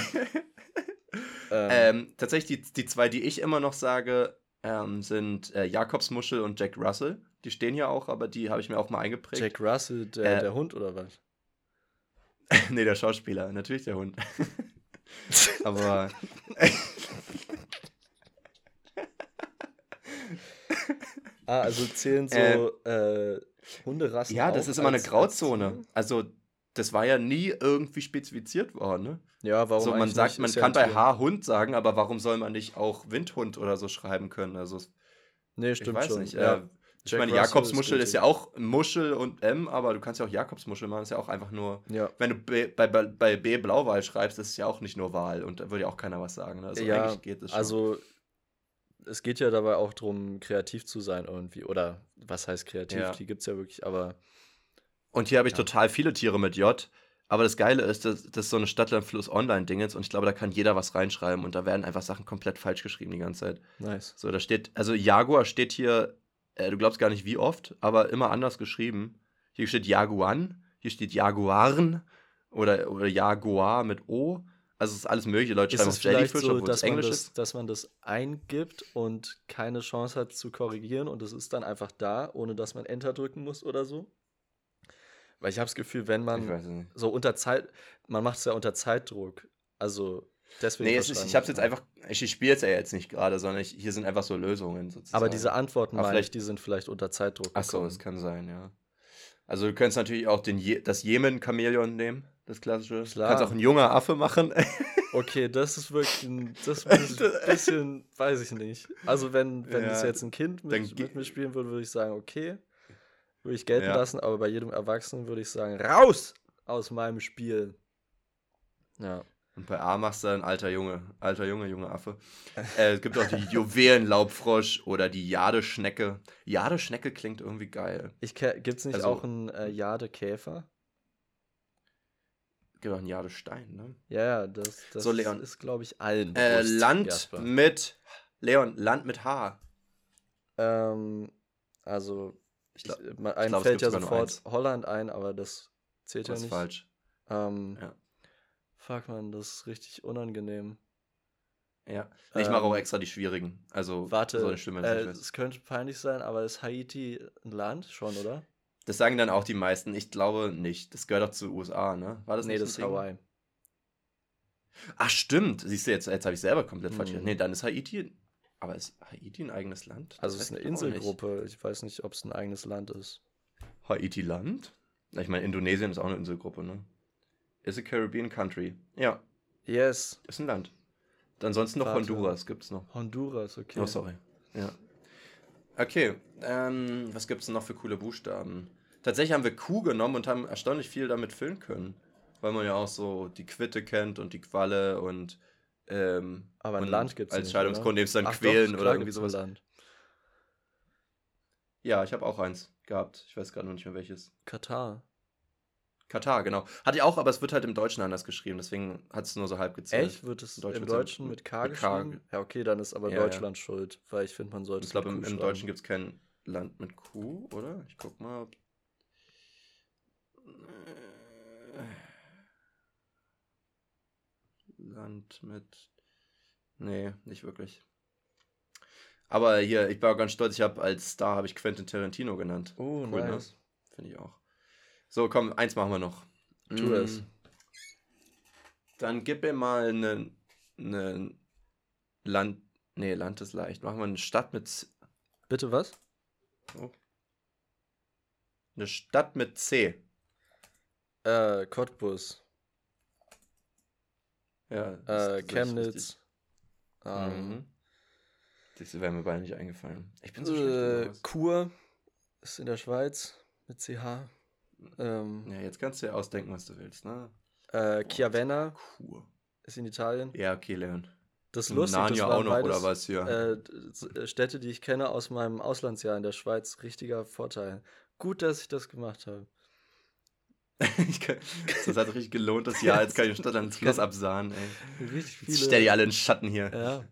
ähm, Ähm, tatsächlich, die, die zwei, die ich immer noch sage, ähm, sind äh, Jakobsmuschel und Jack Russell. Die stehen hier auch, aber die habe ich mir auch mal eingeprägt. Jack Russell, der, Äh, der Hund oder was? *laughs* nee, der Schauspieler, natürlich der Hund. *laughs* aber. Ah, also zählen so äh, Hunderassen. ja, das ist immer eine Grauzone. Tiere? Also, das war ja nie irgendwie spezifiziert worden, ne? Ja, warum so, man sagt, man kann bei. H Hund sagen, aber warum soll man nicht auch Windhund oder so schreiben können? Also, Nee, ich stimmt weiß schon. nicht. ja. Äh, ich meine, Russell Jakobsmuschel ist ist ja auch Muschel und M, aber du kannst ja auch Jakobsmuschel machen, ist ja auch einfach nur. ja. Wenn du B, bei, bei, bei B Blauwal schreibst, ist es ja auch nicht nur Wahl und da würde ja auch keiner was sagen. Ne? Also ja, eigentlich geht es schon. also es geht ja dabei auch darum, kreativ zu sein irgendwie. Oder was heißt kreativ? Ja. Die gibt es ja wirklich, aber und hier habe ich ja. total viele Tiere mit J. Aber das Geile ist, das, das ist so eine Stadtlandfluss-Online-Ding jetzt und ich glaube, da kann jeder was reinschreiben und da werden einfach Sachen komplett falsch geschrieben die ganze Zeit. nice. So, da steht, also Jaguar steht hier, äh, du glaubst gar nicht wie oft, aber immer anders geschrieben. Hier steht Jaguan, hier steht Jaguaren oder, oder Jaguar mit O. Also es ist alles mögliche. Leute Ist schreiben es vielleicht Jellyfish, so, dass man, Englisch das, ist. dass man das eingibt und keine Chance hat zu korrigieren und es ist dann einfach da, ohne dass man Enter drücken muss oder so? Weil ich habe das Gefühl, wenn man es so unter Zeit, man macht es ja unter Zeitdruck. Also deswegen. Nee, es ist, ich habe es jetzt einfach, ich spiele es ja jetzt nicht gerade, sondern ich, hier sind einfach so Lösungen sozusagen. Aber diese Antworten, Aber meine ich, vielleicht- die sind vielleicht unter Zeitdruck. Ach so, das kann sein, ja. Also du könntest natürlich auch den Je das Jemen-Chamäleon nehmen, das klassische. Du kannst auch ein junger Affe machen. *laughs* Okay, das ist wirklich ein, das *laughs* ist ein bisschen, weiß ich nicht. Also wenn, wenn Ja, das jetzt ein Kind mit, mit mir spielen würde, würde ich sagen, okay, würde ich gelten Ja. lassen, aber bei jedem Erwachsenen würde ich sagen, raus aus meinem Spiel. Ja. Und bei A machst du dann alter Junge, alter Junge, junge Affe. Äh, es gibt auch die *laughs* Juwelenlaubfrosch oder die Jadeschnecke. Jadeschnecke klingt irgendwie geil. Gibt es nicht Also- auch einen äh, Jadekäfer? Gibt auch einen Jadestein, ne? Ja, ja, das, das So, Leon. ist, glaube ich, allen Äh, Land Jasper. mit, Leon, Land mit H. Ähm, also, Ich glaub- ich, einem glaub, fällt ja sofort. Holland ein, aber das zählt Das ja ist nicht. falsch. Ähm, Ja. Fuck, man, das ist richtig unangenehm. Ja. Nee, ich mache auch Ähm, extra die schwierigen. Also, Warte, so eine Stimme, äh, es könnte peinlich sein, aber ist Haiti ein Land schon, oder? Das sagen dann auch die meisten. Ich glaube nicht. Das gehört doch zu USA, ne? War das nee, nicht das ist Ding? Hawaii. Ach, stimmt. Siehst du, jetzt, jetzt habe ich selber komplett falsch Mhm. Nee, dann ist Haiti. Aber ist Haiti ein eigenes Land? Also Das es ist eine. Inselgruppe. Ich weiß nicht, ob es ein eigenes Land ist. Haiti Land? Ich meine, Indonesien ist auch eine Inselgruppe, ne? Is a Caribbean country. Ja, Yes. ist ein Land. Ansonsten noch Warte. Honduras gibt's noch. Honduras, okay. Oh, sorry. Ja. Okay, ähm, was gibt's denn noch für coole Buchstaben? Tatsächlich haben wir Q genommen und haben erstaunlich viel damit füllen können. Weil man ja auch so die Quitte kennt und die Qualle und ähm, Aber ein Land gibt's als nicht, Scheidungsgrund du dann Ach doch, quälen klar oder irgendwie sowas. Land. Ja, ich habe auch eins gehabt. Ich weiß gerade noch nicht mehr welches. Katar. Katar, genau. Hatte ich auch, aber es wird halt im Deutschen anders geschrieben, deswegen hat es nur so halb gezählt. Echt? Wird es Im Deutschen im ja Deutschen mit- K mit K geschrieben? Ja, okay, dann ist aber Ja, ja. Deutschland schuld, weil ich finde, man sollte Ich glaube, im, im. Deutschen gibt es kein Land mit Q, oder? Ich guck mal. ob- Land mit. Nee, nicht wirklich. Aber hier, ich war ganz stolz, ich habe als Star habe ich Quentin Tarantino genannt. Oh, Cool, ne? nice. Finde ich auch. So, komm, eins machen wir noch. Tu Mm, es. Dann gib mir mal eine, eine Land. Nee, Land ist leicht. Machen wir eine Stadt mit. Z- Bitte was? Eine Stadt mit C. Äh, Cottbus. Ja. das- Äh, das. Chemnitz. Ähm, Mhm. Das wäre mir beide nicht eingefallen. Ich bin so äh. Chur ist in der Schweiz mit CH. Ähm, Ja, jetzt kannst du ja ausdenken, was du willst, ne? äh, Chiavenna Kur. ist in Italien. Ja, okay, Leon. Das ist lustig, das Narnia waren auch noch, beides, oder was hier? Äh, d- Städte, die ich kenne aus meinem Auslandsjahr in der Schweiz. Richtiger Vorteil. Gut, dass ich das gemacht habe. *laughs* ich das hat richtig gelohnt, das Jahr. Jetzt kann ich Stadt ans Schluss absahen, ey. Richtig viele. Jetzt stell die alle in Schatten hier. Ja.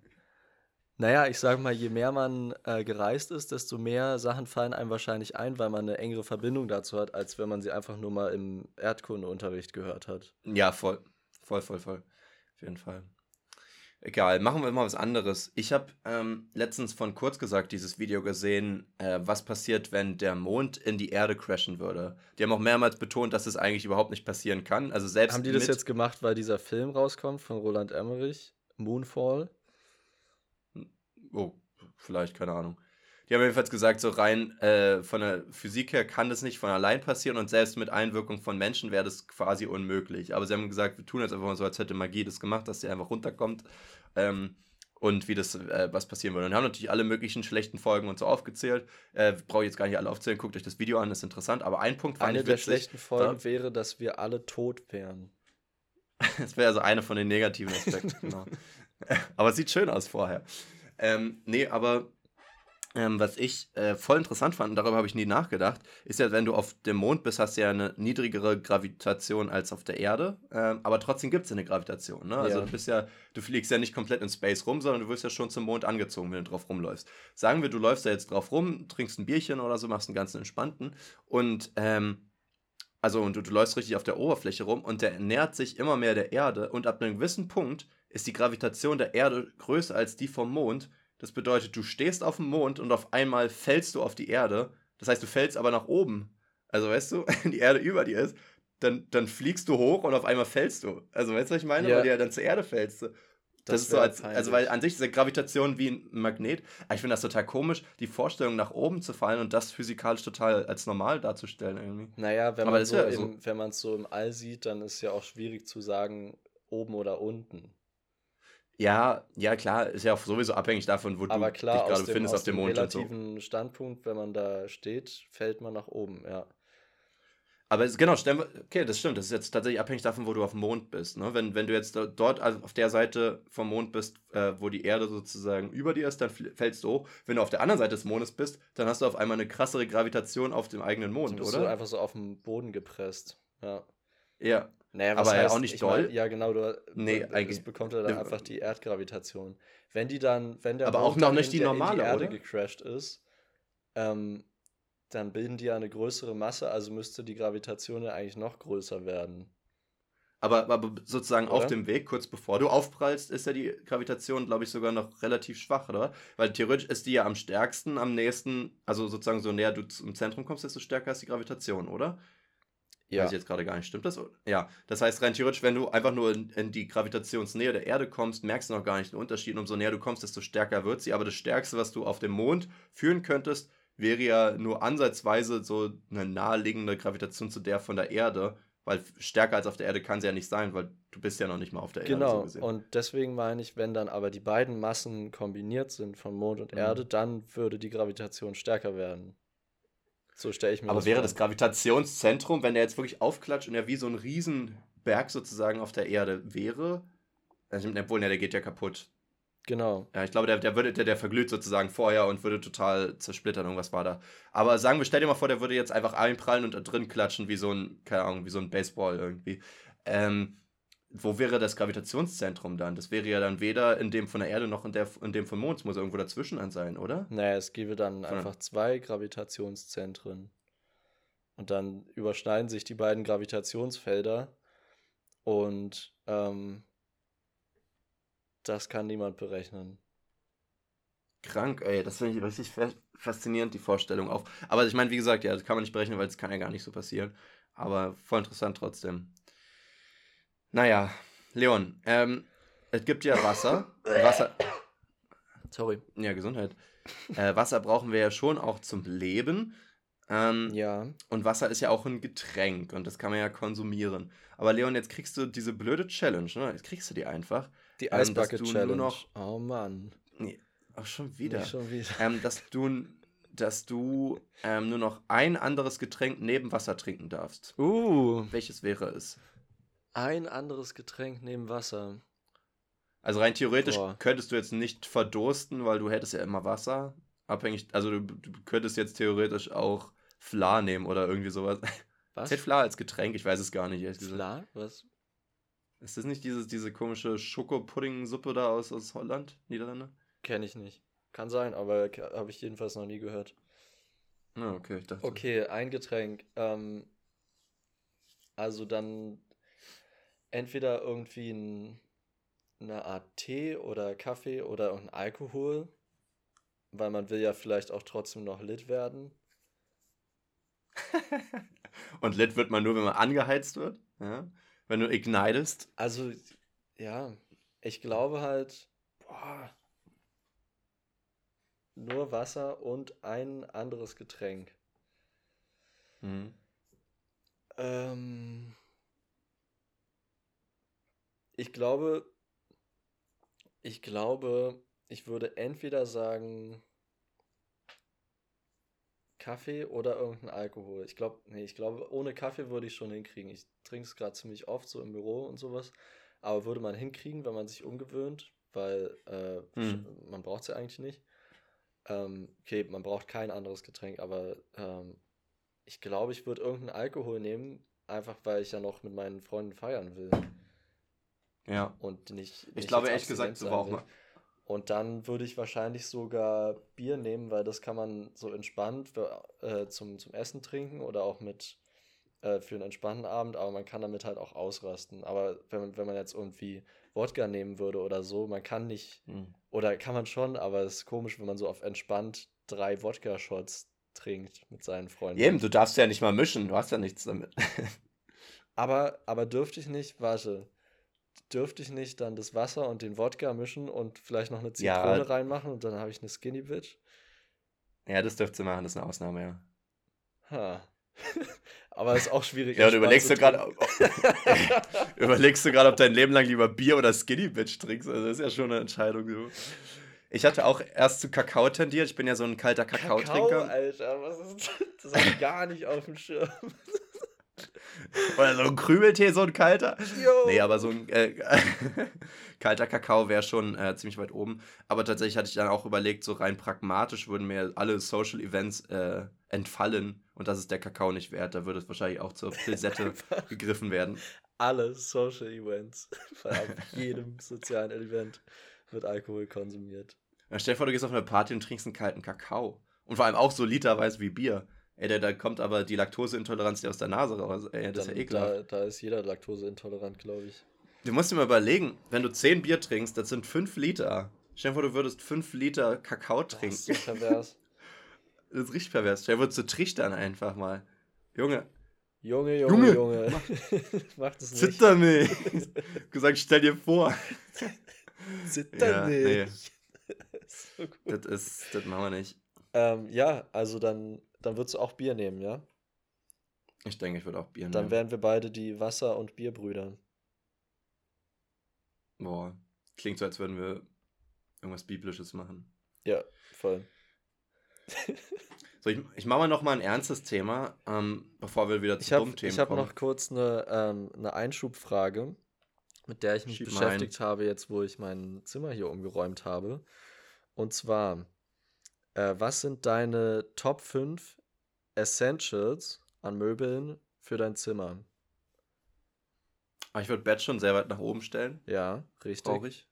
Naja, ich sag mal, je mehr man äh, gereist ist, desto mehr Sachen fallen einem wahrscheinlich ein, weil man eine engere Verbindung dazu hat, als wenn man sie einfach nur mal im Erdkundeunterricht gehört hat. Ja, voll. Voll, voll, voll. Auf jeden Fall. Egal, machen wir mal was anderes. Ich habe ähm, letztens von kurz gesagt dieses Video gesehen, äh, was passiert, wenn der Mond in die Erde crashen würde. Die haben auch mehrmals betont, dass es eigentlich überhaupt nicht passieren kann. Also selbst Haben die das jetzt gemacht, weil dieser Film rauskommt von Roland Emmerich? Moonfall? Oh, vielleicht, keine Ahnung. Die haben jedenfalls gesagt, so rein äh, von der Physik her kann das nicht von allein passieren und selbst mit Einwirkung von Menschen wäre das quasi unmöglich. Aber sie haben gesagt, wir tun jetzt einfach mal so, als hätte Magie das gemacht, dass sie einfach runterkommt ähm, und wie das, äh, was passieren würde. Und haben natürlich alle möglichen schlechten Folgen und so aufgezählt. Äh, Brauche ich jetzt gar nicht alle aufzählen, guckt euch das Video an, das ist interessant. Aber ein Punkt fand Eine der witzig. schlechten Folgen Da- wäre, dass wir alle tot wären. *laughs* Das wäre also einer von den negativen Aspekten, genau. *laughs* aber es sieht schön aus vorher. Ähm, nee, aber ähm, was ich äh, voll interessant fand, und darüber habe ich nie nachgedacht, ist ja, wenn du auf dem Mond bist, hast du ja eine niedrigere Gravitation als auf der Erde. Ähm, aber trotzdem gibt es eine Gravitation. Ne? Also Ja. du bist ja, du fliegst ja nicht komplett in Space rum, sondern du wirst ja schon zum Mond angezogen, wenn du drauf rumläufst. Sagen wir, du läufst da jetzt drauf rum, trinkst ein Bierchen oder so, machst einen ganz entspannten und ähm, also und du, du läufst richtig auf der Oberfläche rum und der nähert sich immer mehr der Erde und ab einem gewissen Punkt ist die Gravitation der Erde größer als die vom Mond. Das bedeutet, du stehst auf dem Mond und auf einmal fällst du auf die Erde. Das heißt, du fällst aber nach oben. Also weißt du, *laughs* wenn die Erde über dir ist, dann, dann fliegst du hoch und auf einmal fällst du. Also weißt du, was ich meine? Ja. Weil du ja dann zur Erde fällst. Das, Das ist so als, also weil an sich ist ja Gravitation wie ein Magnet. Ich finde das total komisch, die Vorstellung nach oben zu fallen und das physikalisch total als normal darzustellen irgendwie. Naja, wenn man das so so- wenn man es so im All sieht, dann ist ja auch schwierig zu sagen, oben oder unten. Ja, ja klar, ist ja auch sowieso abhängig davon, wo Aber du klar, dich gerade befindest auf dem Mond und so. relativen Standpunkt, wenn man da steht, fällt man nach oben, ja. Aber es, genau, okay, das stimmt. Das ist jetzt tatsächlich abhängig davon, wo du auf dem Mond bist. Ne? Wenn, wenn du jetzt dort also auf der Seite vom Mond bist, äh, wo die Erde sozusagen über dir ist, dann fällst du hoch. Wenn du auf der anderen Seite des Mondes bist, dann hast du auf einmal eine krassere Gravitation auf dem eigenen Mond, dann bist oder? Du einfach so auf den Boden gepresst. Ja. Ja. Naja, aber heißt, auch nicht doll. Mein, ja, genau, du, nee, eigentlich bekommt er dann ne, einfach die Erdgravitation. Wenn die dann, wenn der aber Mond auch noch nicht die normale, die Erde oder? gecrashed ist, ähm, dann bilden die ja eine größere Masse, also müsste die Gravitation ja eigentlich noch größer werden. Aber, aber sozusagen oder? auf dem Weg, kurz bevor du aufprallst, ist ja die Gravitation, glaube ich, sogar noch relativ schwach, oder? Weil theoretisch ist die ja am stärksten, am nächsten, also sozusagen so näher du zum Zentrum kommst, desto stärker ist die Gravitation, oder? Ja. Weiß ich jetzt gerade gar nicht. Stimmt das? Ja. Das heißt, rein theoretisch, wenn du einfach nur in, in, die Gravitationsnähe der Erde kommst, merkst du noch gar nicht den Unterschied. Und umso näher du kommst, desto stärker wird sie. Aber das Stärkste, was du auf dem Mond führen könntest, wäre ja nur ansatzweise so eine naheliegende Gravitation zu der von der Erde, weil stärker als auf der Erde kann sie ja nicht sein, weil du bist ja noch nicht mal auf der Erde. Genau, so und deswegen meine ich, wenn dann aber die beiden Massen kombiniert sind von Mond und mhm. Erde, dann würde die Gravitation stärker werden. So stelle ich mir Aber das wäre vor. das Gravitationszentrum, wenn der jetzt wirklich aufklatscht und er wie so ein Riesenberg sozusagen auf der Erde wäre, also, obwohl, ne, der geht ja kaputt. Genau. Ja, ich glaube, der, der, würde, der, der verglüht sozusagen vorher und würde total zersplittern, irgendwas war da. Aber sagen wir, stell dir mal vor, der würde jetzt einfach einprallen und da drin klatschen, wie so ein, keine Ahnung, wie so ein Baseball irgendwie. Ähm, wo wäre das Gravitationszentrum dann? Das wäre ja dann weder in dem von der Erde noch in, der, in dem vom Mond. Es muss irgendwo dazwischen an sein, oder? Naja, es gäbe dann von einfach zwei Gravitationszentren. Und dann überschneiden sich die beiden Gravitationsfelder. Und ähm, das kann niemand berechnen. Krank, ey, das finde ich richtig faszinierend, die Vorstellung auch. Aber ich meine, wie gesagt, ja, das kann man nicht berechnen, weil es kann ja gar nicht so passieren. Aber voll interessant trotzdem. Naja, Leon, ähm, es gibt ja Wasser. Wasser. Sorry. Ja, Gesundheit. Äh, Wasser brauchen wir ja schon auch zum Leben. Ähm, ja. Und Wasser ist ja auch ein Getränk und das kann man ja konsumieren. Aber Leon, jetzt kriegst du diese blöde Challenge, ne? Jetzt kriegst du die einfach. Die Eisbucket ähm, Challenge. Noch, oh Mann. Nee, auch schon wieder. Nicht schon wieder. Ähm, dass du, dass du ähm, nur noch ein anderes Getränk neben Wasser trinken darfst. Uh. Welches wäre es? Ein anderes Getränk neben Wasser. Also rein theoretisch Boah. könntest du jetzt nicht verdursten, weil du hättest ja immer Wasser. Abhängig, also du, du könntest jetzt theoretisch auch Fla nehmen oder irgendwie sowas. *laughs* Was? Zählt Fla als Getränk? Ich weiß es gar nicht. Fla? Was? Ist das nicht dieses, diese komische Schokopudding-Suppe da aus, aus Holland, Niederlande? Kenne ich nicht. Kann sein, aber habe ich jedenfalls noch nie gehört. Ah, okay, ich dachte. Okay, ein Getränk. Ähm, also dann entweder irgendwie ein, eine Art Tee oder Kaffee oder ein Alkohol, weil man will ja vielleicht auch trotzdem noch lit werden. *laughs* Und lit wird man nur, wenn man angeheizt wird? Ja? Wenn du ignitest? Also, ja, ich glaube halt, boah, nur Wasser und ein anderes Getränk. Mhm. Ähm, ich glaube, ich glaube, ich würde entweder sagen Kaffee oder irgendein Alkohol. Ich glaube, nee, ich glaube, ohne Kaffee würde ich schon hinkriegen. Ich trinke es gerade ziemlich oft, so im Büro und sowas. Aber würde man hinkriegen, wenn man sich umgewöhnt, weil äh, hm. man braucht es ja eigentlich nicht. Ähm, okay, man braucht kein anderes Getränk, aber ähm, ich glaube, ich würde irgendeinen Alkohol nehmen, einfach weil ich ja noch mit meinen Freunden feiern will. Ja. Und nicht. nicht ich glaube, ehrlich gesagt, so war auch mal. Und dann würde ich wahrscheinlich sogar Bier nehmen, weil das kann man so entspannt äh, zum, zum Essen trinken oder auch mit äh, für einen entspannten Abend, aber man kann damit halt auch ausrasten. Aber wenn man, wenn man jetzt irgendwie Wodka nehmen würde oder so, man kann nicht, hm. oder kann man schon, aber es ist komisch, wenn man so auf entspannt drei Wodka-Shots trinkt mit seinen Freunden. Eben, du darfst ja nicht mal mischen, du hast ja nichts damit. *laughs* aber, aber dürfte ich nicht, warte, dürfte ich nicht dann das Wasser und den Wodka mischen und vielleicht noch eine Zitrone ja. reinmachen und dann habe ich eine Skinny Bitch? Ja, das dürfte machen, das ist eine Ausnahme, ja. Ha. *laughs* Aber ist auch schwierig. ja, und überlegst du gerade, *laughs* überlegst du gerade, ob dein Leben lang lieber Bier oder Skinny Bitch trinkst. Also das ist ja schon eine Entscheidung. So. Ich hatte auch erst zu Kakao tendiert. Ich bin ja so ein kalter Kakao-Trinker. Kakao, Alter, was ist das? Das habe ich gar nicht auf dem Schirm. *laughs* *laughs* Oder so ein Krümeltee, so ein kalter. Jo. Nee, aber so ein äh, *laughs* kalter Kakao wäre schon äh, ziemlich weit oben. Aber tatsächlich hatte ich dann auch überlegt, so rein pragmatisch würden mir alle Social Events äh, entfallen und das ist der Kakao nicht wert. Da würde es wahrscheinlich auch zur Pilsette *laughs* gegriffen werden. Alle Social Events. Bei jedem sozialen Event wird Alkohol konsumiert. Ja, stell dir vor, du gehst auf eine Party und trinkst einen kalten Kakao. Und vor allem auch so literweise wie Bier. Ey, da, da kommt aber die Laktoseintoleranz dir aus der Nase raus. Ey, das Dann, ist ja ekelhaft. Da, da ist jeder laktoseintolerant, glaube ich. Du musst dir mal überlegen, wenn du 10 Bier trinkst, das sind 5 Liter. Stell dir vor, du würdest 5 Liter Kakao trinken. Das ist so pervers. *laughs* das ist richtig pervers. Stell dir vor, zu trichtern einfach mal. Junge. Junge, Junge, Junge. Junge. Mach *laughs* das nicht. Zitter nicht. *laughs* gesagt, stell dir vor. Zitter ja, nicht. Nee. so das, ist, das machen wir nicht. Ähm, ja, also dann, dann würdest du auch Bier nehmen, ja? Ich denke, ich würde auch Bier nehmen. Dann wären wir beide die Wasser- und Bierbrüder. Boah, klingt so, als würden wir irgendwas Biblisches machen. Ja, voll. so, ich, ich mache mal noch mal ein ernstes Thema, ähm, bevor wir wieder zu dummen Themen ich hab kommen. Ich habe noch kurz eine, ähm, eine Einschubfrage, mit der ich mich Schieb beschäftigt habe, jetzt wo ich mein Zimmer hier umgeräumt habe. Und zwar, äh, was sind deine Top 5 Essentials an Möbeln für dein Zimmer? Aber ich würde Bett schon sehr weit nach oben stellen. Ja, richtig. Traurig.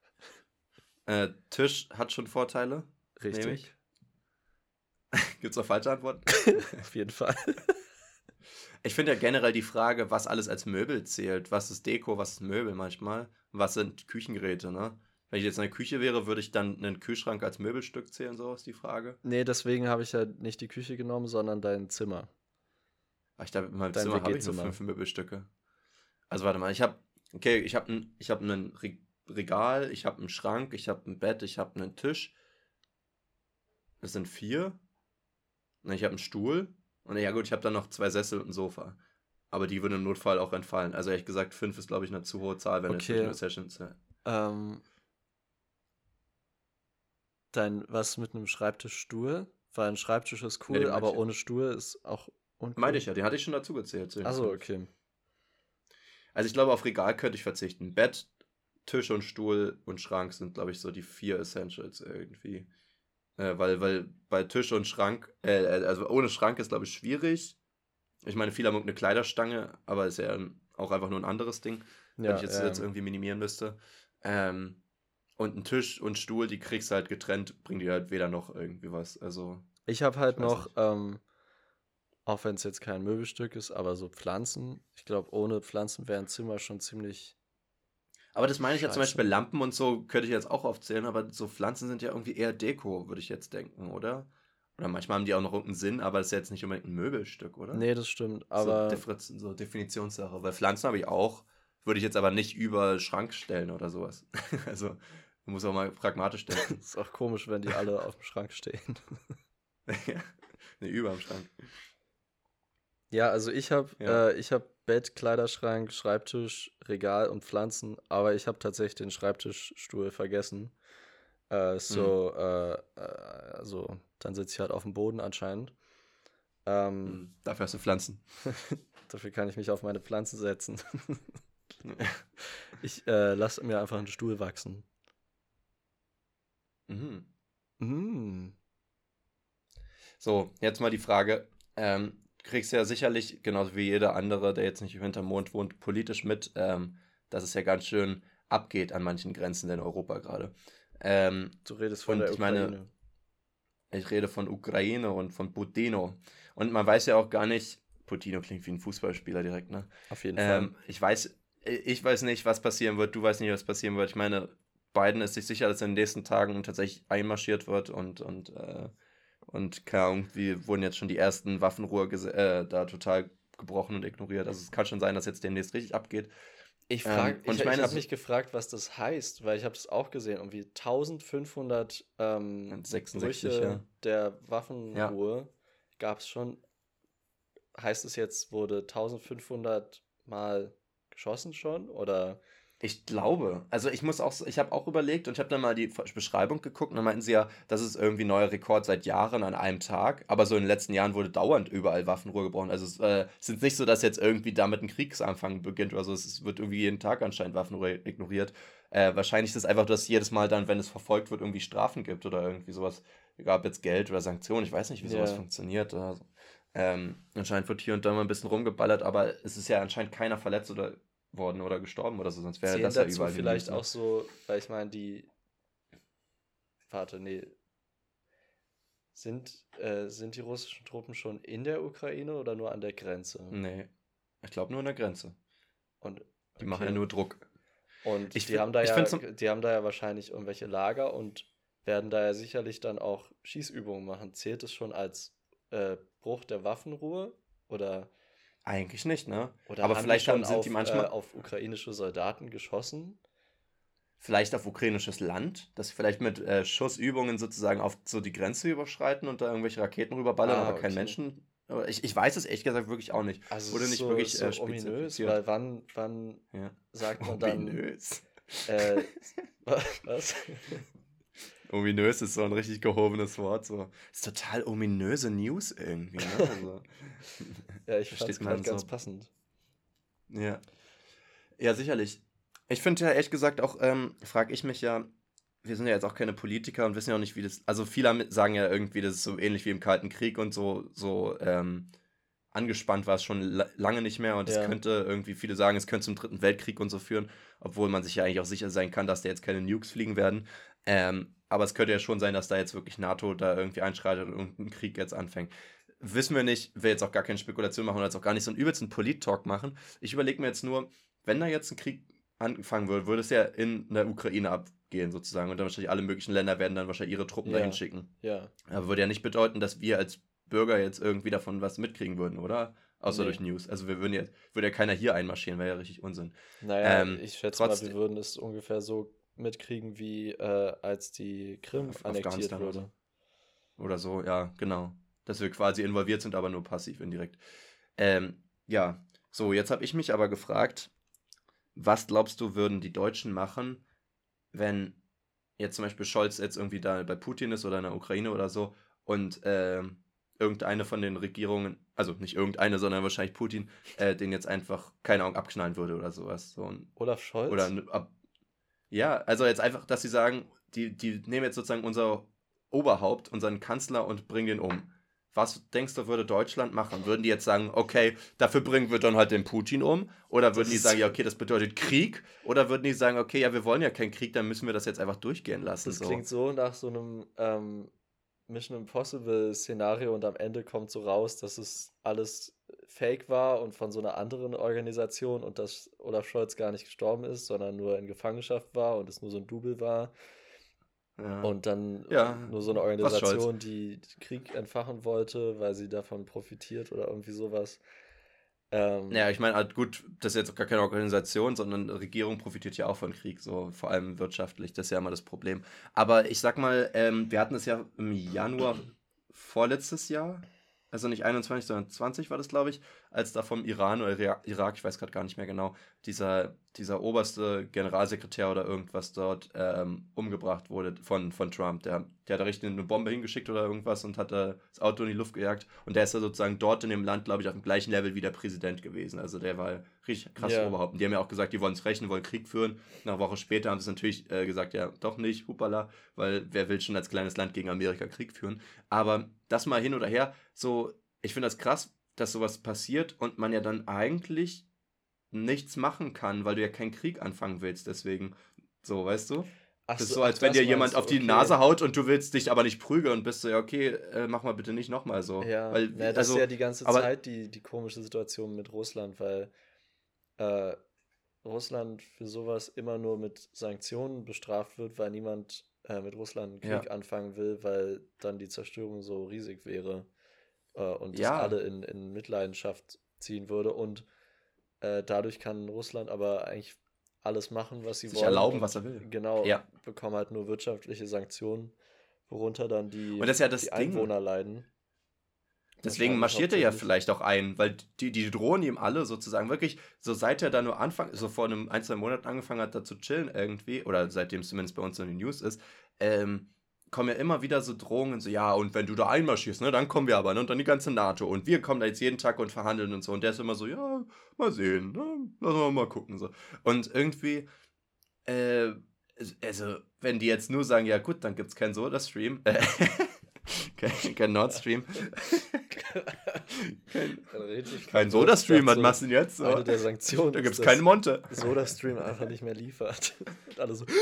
Äh, Tisch hat schon Vorteile. Richtig. *laughs* Gibt es noch falsche Antworten? *laughs* Auf jeden Fall. Ich finde ja generell die Frage, was alles als Möbel zählt. Was ist Deko, was ist Möbel manchmal? Was sind Küchengeräte, ne? Wenn ich jetzt in der Küche wäre, würde ich dann einen Kühlschrank als Möbelstück zählen, so ist die Frage. Nee, deswegen habe ich ja nicht die Küche genommen, sondern dein Zimmer. Ach, ich dachte, in meinem Dein Zimmer habe ich nur fünf Möbelstücke. Also warte mal, ich habe, okay, ich habe ein, hab ein Regal, ich habe einen Schrank, ich habe ein Bett, ich habe einen Tisch. Das sind vier. Ich habe einen Stuhl. Und ja gut, ich habe dann noch zwei Sessel und ein Sofa. Aber die würden im Notfall auch entfallen. Also ehrlich gesagt, fünf ist, glaube ich, eine zu hohe Zahl, wenn okay. eine Session zählt. Ähm, dein, was mit einem Schreibtischstuhl? Weil ein Schreibtisch ist cool, ja, aber ohne Stuhl ist auch uncool. Meinte ich ja, die hatte ich schon dazu gezählt. Achso, okay. Also ich glaube, auf Regal könnte ich verzichten. Bett, Tisch und Stuhl und Schrank sind, glaube ich, so die vier Essentials irgendwie. Äh, weil, weil bei Tisch und Schrank, äh, äh also ohne Schrank ist, glaube ich, schwierig. Ich meine, viele haben eine Kleiderstange, aber ist ja auch einfach nur ein anderes Ding, ja, wenn ich jetzt, ähm. jetzt irgendwie minimieren müsste. Ähm, und ein Tisch und Stuhl, die kriegst du halt getrennt, bringt dir halt weder noch irgendwie was. Also. Ich habe halt ich noch, ähm, auch wenn es jetzt kein Möbelstück ist, aber so Pflanzen. Ich glaube, ohne Pflanzen wäre ein Zimmer schon ziemlich. Aber das meine ich ja zum Beispiel Lampen und so, könnte ich jetzt auch aufzählen, aber so Pflanzen sind ja irgendwie eher Deko, würde ich jetzt denken, oder? Oder manchmal haben die auch noch irgendeinen Sinn, aber das ist jetzt nicht unbedingt ein Möbelstück, oder? Nee, das stimmt. Aber. So, so Definitionssache. Weil Pflanzen habe ich auch, würde ich jetzt aber nicht über Schrank stellen oder sowas. *laughs* also, man muss auch mal pragmatisch denken. *laughs* ist auch komisch, wenn die alle auf dem Schrank stehen. ja. Nee, über dem Schrank. Ja, also ich habe ja. äh, hab Bett, Kleiderschrank, Schreibtisch, Regal und Pflanzen, aber ich habe tatsächlich den Schreibtischstuhl vergessen. Äh, so, mhm. äh, äh also dann sitze ich halt auf dem Boden anscheinend. Ähm, mhm. Dafür hast du Pflanzen. *laughs* dafür kann ich mich auf meine Pflanzen setzen. *laughs* ich äh, lasse mir einfach einen Stuhl wachsen. Mhm. Mhm. So, jetzt mal die Frage. Ähm, kriegst ja sicherlich, genauso wie jeder andere, der jetzt nicht hinterm Mond wohnt, politisch mit, ähm, dass es ja ganz schön abgeht an manchen Grenzen in Europa gerade. Ähm, du redest von der Ukraine. Meine, ich rede von Ukraine und von Putino. Und man weiß ja auch gar nicht, Putino klingt wie ein Fußballspieler direkt, ne? Auf jeden Fall. Ähm, ich weiß, ich weiß nicht, was passieren wird, du weißt nicht, was passieren wird. Ich meine, Biden ist sich sicher, dass in den nächsten Tagen tatsächlich einmarschiert wird und, und äh, und keine Ahnung, wie wurden jetzt schon die ersten Waffenruhe äh, da total gebrochen und ignoriert. Also es kann schon sein, dass jetzt demnächst richtig abgeht. Ich frage, ähm, ich, ich, ich habe mich gefragt, was das heißt, weil ich habe das auch gesehen, irgendwie 1500 ähm, 66, ja. der Waffenruhe ja. gab es schon. Heißt es jetzt, wurde 1500 Mal geschossen schon oder? Ich glaube. Also ich muss auch, ich habe auch überlegt und ich habe dann mal die Beschreibung geguckt und dann meinten sie ja, das ist irgendwie ein neuer Rekord seit Jahren an einem Tag. Aber so in den letzten Jahren wurde dauernd überall Waffenruhe gebrochen. Also es äh, ist nicht so, dass jetzt irgendwie damit ein Kriegsanfang beginnt oder so. Es wird irgendwie jeden Tag anscheinend Waffenruhe ignoriert. Äh, wahrscheinlich ist es einfach, dass jedes Mal dann, wenn es verfolgt wird, irgendwie Strafen gibt oder irgendwie sowas. Gab jetzt Geld oder Sanktionen. Ich weiß nicht, wie sowas yeah. funktioniert. Also, ähm, anscheinend wird hier und da mal ein bisschen rumgeballert, aber es ist ja anscheinend keiner verletzt oder worden oder gestorben oder so, sonst wäre das ja überall. Vielleicht auch so, weil ich meine, die. Warte, nee. Sind, äh, sind die russischen Truppen schon in der Ukraine oder nur an der Grenze? Nee. Ich glaube nur an der Grenze. Und okay. die machen ja nur Druck. Und ich die, haben da ja, die haben da ja wahrscheinlich irgendwelche Lager und werden da ja sicherlich dann auch Schießübungen machen. Zählt es schon als äh, Bruch der Waffenruhe? Oder eigentlich nicht, ne? Oder aber vielleicht die sind auf, die manchmal äh, auf ukrainische Soldaten geschossen. Vielleicht auf ukrainisches Land, dass sie vielleicht mit äh, Schussübungen sozusagen auf so die Grenze überschreiten und da irgendwelche Raketen rüberballern, ah, aber okay. kein Menschen. Ich, ich weiß es ehrlich gesagt wirklich auch nicht. Also Wurde nicht so, wirklich so äh, ominös, weil wann, wann ja. sagt man *laughs* dann. Ominös. Äh, *laughs* *laughs* was? Ominös ist so ein richtig gehobenes Wort. So. Das ist total ominöse News irgendwie. Ne? Also, *laughs* ja, ich verstehe es gerade ganz so. passend. Ja. Ja, sicherlich. Ich finde ja ehrlich gesagt auch, ähm, frage ich mich ja, wir sind ja jetzt auch keine Politiker und wissen ja auch nicht, wie das. Also viele sagen ja irgendwie, das ist so ähnlich wie im Kalten Krieg und so, so ähm, angespannt war es schon lange nicht mehr und es ja. könnte irgendwie, viele sagen, es könnte zum Dritten Weltkrieg und so führen, obwohl man sich ja eigentlich auch sicher sein kann, dass da jetzt keine Nukes fliegen werden. Ähm, aber es könnte ja schon sein, dass da jetzt wirklich NATO da irgendwie einschreitet und irgendein Krieg jetzt anfängt. Wissen wir nicht, will jetzt auch gar keine Spekulation machen und jetzt auch gar nicht so einen übelsten Polit-Talk machen. Ich überlege mir jetzt nur, wenn da jetzt ein Krieg anfangen würde, würde es ja in der Ukraine abgehen sozusagen und dann wahrscheinlich alle möglichen Länder werden dann wahrscheinlich ihre Truppen ja. dahin schicken. Ja. Aber würde ja nicht bedeuten, dass wir als Bürger jetzt irgendwie davon was mitkriegen würden, oder? Außer nee. durch News. Also wir würden jetzt, würde ja keiner hier einmarschieren, wäre ja richtig Unsinn. Naja, ähm, ich schätze trotzdem, mal, wir würden es ungefähr so mitkriegen, wie äh, als die Krim Af annektiert wurde. Oder so. ja, genau. Dass wir quasi involviert sind, aber nur passiv indirekt. Ähm, ja, so, jetzt habe ich mich aber gefragt, was glaubst du, würden die Deutschen machen, wenn jetzt zum Beispiel Scholz jetzt irgendwie da bei Putin ist oder in der Ukraine oder so und äh, irgendeine von den Regierungen, also nicht irgendeine, sondern wahrscheinlich Putin, äh, den jetzt einfach, keine Ahnung, abknallen würde oder sowas. So ein, Olaf Scholz? Oder ab, ja, also jetzt einfach, dass sie sagen, die, die nehmen jetzt sozusagen unser Oberhaupt, unseren Kanzler und bringen den um. Was denkst du, würde Deutschland machen? Würden die jetzt sagen, okay, dafür bringen wir dann halt den Putin um? Oder würden die sagen, ja, okay, das bedeutet Krieg? Oder würden die sagen, okay, ja, wir wollen ja keinen Krieg, dann müssen wir das jetzt einfach durchgehen lassen? Das so. klingt so nach so einem ähm, Mission Impossible Szenario und am Ende kommt so raus, dass es alles fake war und von so einer anderen Organisation und dass Olaf Scholz gar nicht gestorben ist, sondern nur in Gefangenschaft war und es nur so ein Double war. Ja. Und dann ja, nur so eine Organisation, die Krieg entfachen wollte, weil sie davon profitiert oder irgendwie sowas. Ähm, ja, ich meine, halt gut, das ist jetzt gar keine Organisation, sondern Regierung profitiert ja auch von Krieg, so vor allem wirtschaftlich, das ist ja immer das Problem. Aber ich sag mal, ähm, wir hatten es ja im Januar vorletztes Jahr, also nicht 21, sondern 20 war das, glaube ich, als da vom Iran oder Irak, ich weiß gerade gar nicht mehr genau, dieser, dieser oberste Generalsekretär oder irgendwas dort ähm, umgebracht wurde von, von Trump. Der, der hat da richtig eine Bombe hingeschickt oder irgendwas und hat da das Auto in die Luft gejagt. Und der ist ja sozusagen dort in dem Land, glaube ich, auf dem gleichen Level wie der Präsident gewesen. Also der war richtig krass yeah. Oberhaupt. Und die haben ja auch gesagt, die wollen es rächen, wollen Krieg führen. Eine Woche später haben sie es natürlich äh, gesagt, ja, doch nicht, hupala, weil wer will schon als kleines Land gegen Amerika Krieg führen. Aber das mal hin oder her, so, ich finde das krass, dass sowas passiert und man ja dann eigentlich nichts machen kann, weil du ja keinen Krieg anfangen willst, deswegen. So, weißt du? Ach das ist so, als wenn dir jemand auf die okay. Nase haut und du willst dich aber nicht prügeln und bist so, ja, okay, äh, mach mal bitte nicht nochmal so. Ja, weil, ja, das also, ist ja die ganze Zeit die, die komische Situation mit Russland, weil äh, Russland für sowas immer nur mit Sanktionen bestraft wird, weil niemand äh, mit Russland einen Krieg ja. anfangen will, weil dann die Zerstörung so riesig wäre äh, und ja. das alle in, in Mitleidenschaft ziehen würde. Und äh, dadurch kann Russland aber eigentlich alles machen, was sie Sich wollen. erlauben, was er will. Genau, ja. bekommen halt nur wirtschaftliche Sanktionen, worunter dann die, und das ja das die Einwohner leiden. Deswegen marschiert er ja vielleicht auch ein, weil die, die drohen ihm alle sozusagen wirklich, so seit er da nur Anfang, so vor einem ein, zwei Monaten angefangen hat, da zu chillen irgendwie, oder seitdem es zumindest bei uns in den News ist, ähm, kommen ja immer wieder so Drohungen, so, ja, und wenn du da einmarschierst, ne, dann kommen wir aber, ne, und dann die ganze NATO und wir kommen da jetzt jeden Tag und verhandeln und so. Und der ist immer so, ja, mal sehen, ne, lassen wir mal gucken, so. Und irgendwie, äh, also, wenn die jetzt nur sagen, ja gut, dann gibt es keinen Soda-Stream, äh, *laughs* kein, kein Nord Stream. *laughs* kein, kein Soda-Stream, was machst du denn jetzt? Eine der Sanktionen. Da gibt es keinen Monte. Soda-Stream einfach nicht mehr liefert. Und *laughs* alle so. *laughs*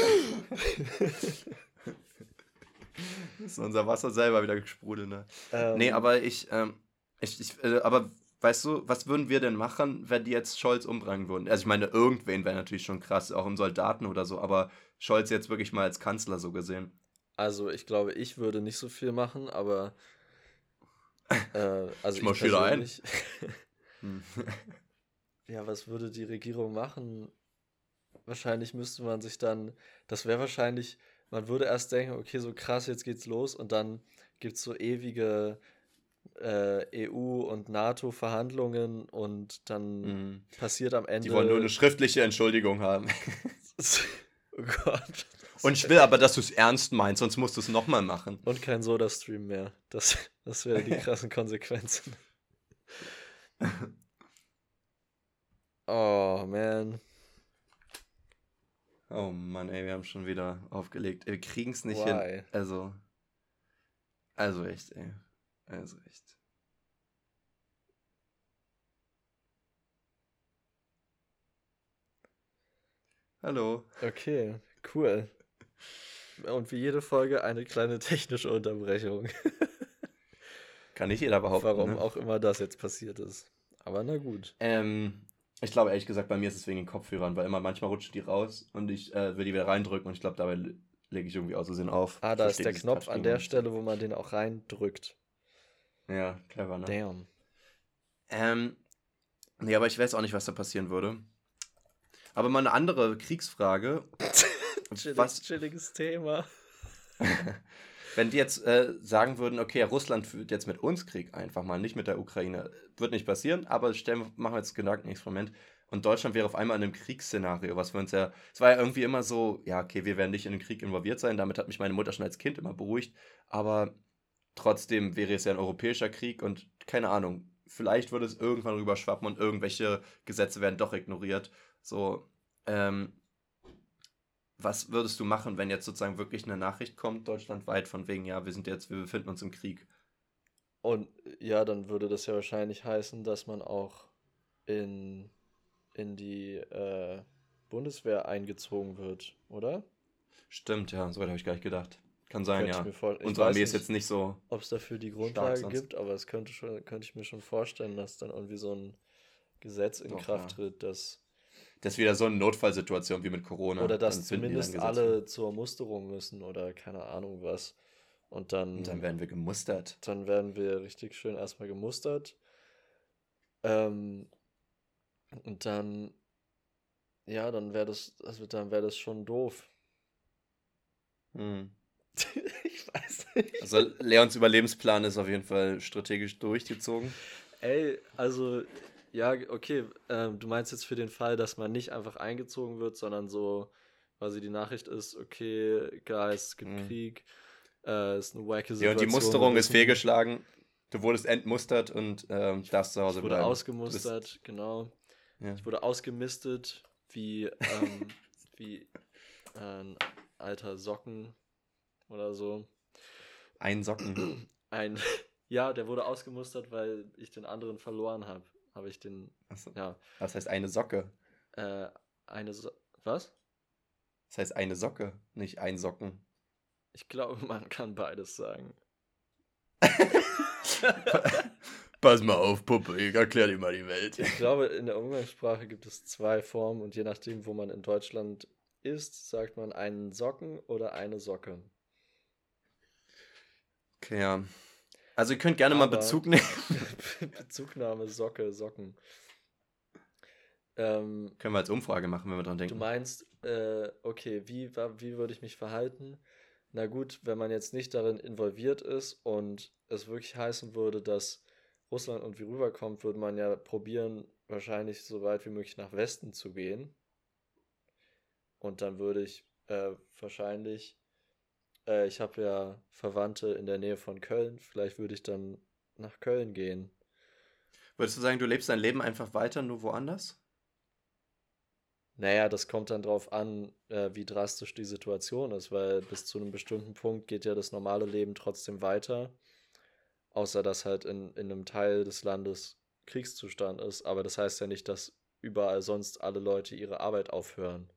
ist unser Wasser selber wieder gesprudelt, ne? Ähm, nee, aber ich, ähm, ich, ich äh, aber weißt du, was würden wir denn machen, wenn die jetzt Scholz umbringen würden? Also ich meine, irgendwen wäre natürlich schon krass, auch im Soldaten oder so, aber Scholz jetzt wirklich mal als Kanzler so gesehen. Also ich glaube, ich würde nicht so viel machen, aber äh, also ich, ich wieder ein. Hm. *laughs* ja, was würde die Regierung machen? Wahrscheinlich müsste man sich dann, das wäre wahrscheinlich, man würde erst denken, okay, so krass, jetzt geht's los und dann gibt es so ewige äh, EU- und NATO-Verhandlungen und dann mhm. passiert am Ende. Die wollen nur eine schriftliche Entschuldigung haben. *laughs* *laughs* oh Gott. Und ich will aber, dass du es ernst meinst, sonst musst du es nochmal machen. Und kein Soda-Stream mehr. Das, das wären die krassen Konsequenzen. *laughs* oh, man. Oh Mann, ey, wir haben schon wieder aufgelegt. Wir kriegen es nicht Why? hin. Also. Also echt, ey. Also echt. Hallo. Okay, cool. Und wie jede Folge eine kleine technische Unterbrechung. *laughs* Kann nicht jeder behaupten. Warum ne? auch immer das jetzt passiert ist. Aber na gut. Ähm, ich glaube ehrlich gesagt, bei mir ist es wegen den Kopfhörern, weil immer manchmal rutschen die raus und ich äh, will die wieder reindrücken und ich glaube, dabei lege ich irgendwie aus Versehen auf. Ah, da ist der Knopf an der Stelle, wo man den auch reindrückt. Ja, clever, ne? Damn. Ähm, nee, aber ich weiß auch nicht, was da passieren würde. Aber mal eine andere Kriegsfrage. *laughs* Chillig, was chilliges Thema. *laughs* Wenn die jetzt äh, sagen würden, okay, Russland führt jetzt mit uns Krieg einfach mal, nicht mit der Ukraine, wird nicht passieren, aber stellen, machen wir jetzt Gedankenexperiment. Und Deutschland wäre auf einmal in einem Kriegsszenario, was wir uns ja, es war ja irgendwie immer so, ja, okay, wir werden nicht in den Krieg involviert sein, damit hat mich meine Mutter schon als Kind immer beruhigt, aber trotzdem wäre es ja ein europäischer Krieg und keine Ahnung, vielleicht würde es irgendwann rüberschwappen und irgendwelche Gesetze werden doch ignoriert. So, ähm, was würdest du machen, wenn jetzt sozusagen wirklich eine Nachricht kommt, deutschlandweit, von wegen, ja, wir sind jetzt, wir befinden uns im Krieg? Und ja, dann würde das ja wahrscheinlich heißen, dass man auch in, in die äh, Bundeswehr eingezogen wird, oder? Stimmt, ja, so weit habe ich gar nicht gedacht. Kann sein, könnte ja. Unsere Armee ist jetzt nicht so. Ob es dafür die Grundlage gibt, aber es könnte, schon, könnte ich mir schon vorstellen, dass dann irgendwie so ein Gesetz in Doch, Kraft ja. tritt, dass das ist wieder so eine Notfallsituation wie mit Corona. Oder dass zumindest alle zur Musterung müssen oder keine Ahnung was. Und dann, und dann werden wir gemustert. Dann werden wir richtig schön erstmal gemustert. Ähm, und dann, ja, dann wäre das, also dann wäre das schon doof. Hm. *laughs* ich weiß nicht. Also Leons Überlebensplan ist auf jeden Fall strategisch durchgezogen. Ey, also ja, okay. Ähm, du meinst jetzt für den Fall, dass man nicht einfach eingezogen wird, sondern so quasi die Nachricht ist, okay, Guys, es gibt mhm. Krieg, äh, ist eine wacke Situation. Ja, und die Musterung ist fehlgeschlagen. Du wurdest entmustert und ähm, darfst zu Hause ich wurde bleiben. ausgemustert, genau. Ja. Ich wurde ausgemistet wie, ähm, *laughs* wie ein alter Socken oder so. Ein Socken. *clears throat* Ein, *laughs* ja, der wurde ausgemustert, weil ich den anderen verloren habe habe ich den. Achso. Ja. Was heißt eine Socke? Äh, eine so Was? Das heißt eine Socke, nicht ein Socken. Ich glaube, *laughs* man kann beides sagen. *laughs* Pass mal auf, Puppe, ich erklär dir mal die Welt. Ich glaube, in der Umgangssprache gibt es zwei Formen und je nachdem, wo man in Deutschland ist, sagt man einen Socken oder eine Socke. Okay, ja. Also ihr könnt gerne Aber mal Bezug nehmen. *laughs* Bezugnahme, Socke, Socken. Ähm, Können wir als Umfrage machen, wenn wir dran denken. Du meinst, äh, okay, wie, wie würde ich mich verhalten? Na gut, wenn man jetzt nicht darin involviert ist und es wirklich heißen würde, dass Russland irgendwie rüberkommt, würde man ja probieren, wahrscheinlich so weit wie möglich nach Westen zu gehen. Und dann würde ich äh, wahrscheinlich, äh, ich habe ja Verwandte in der Nähe von Köln, vielleicht würde ich dann nach Köln gehen. Würdest du sagen, du lebst dein Leben einfach weiter, nur woanders? Naja, das kommt dann drauf an, äh, wie drastisch die Situation ist, weil bis zu einem bestimmten Punkt geht ja das normale Leben trotzdem weiter. Außer dass halt in, in einem Teil des Landes Kriegszustand ist. Aber das heißt ja nicht, dass überall sonst alle Leute ihre Arbeit aufhören.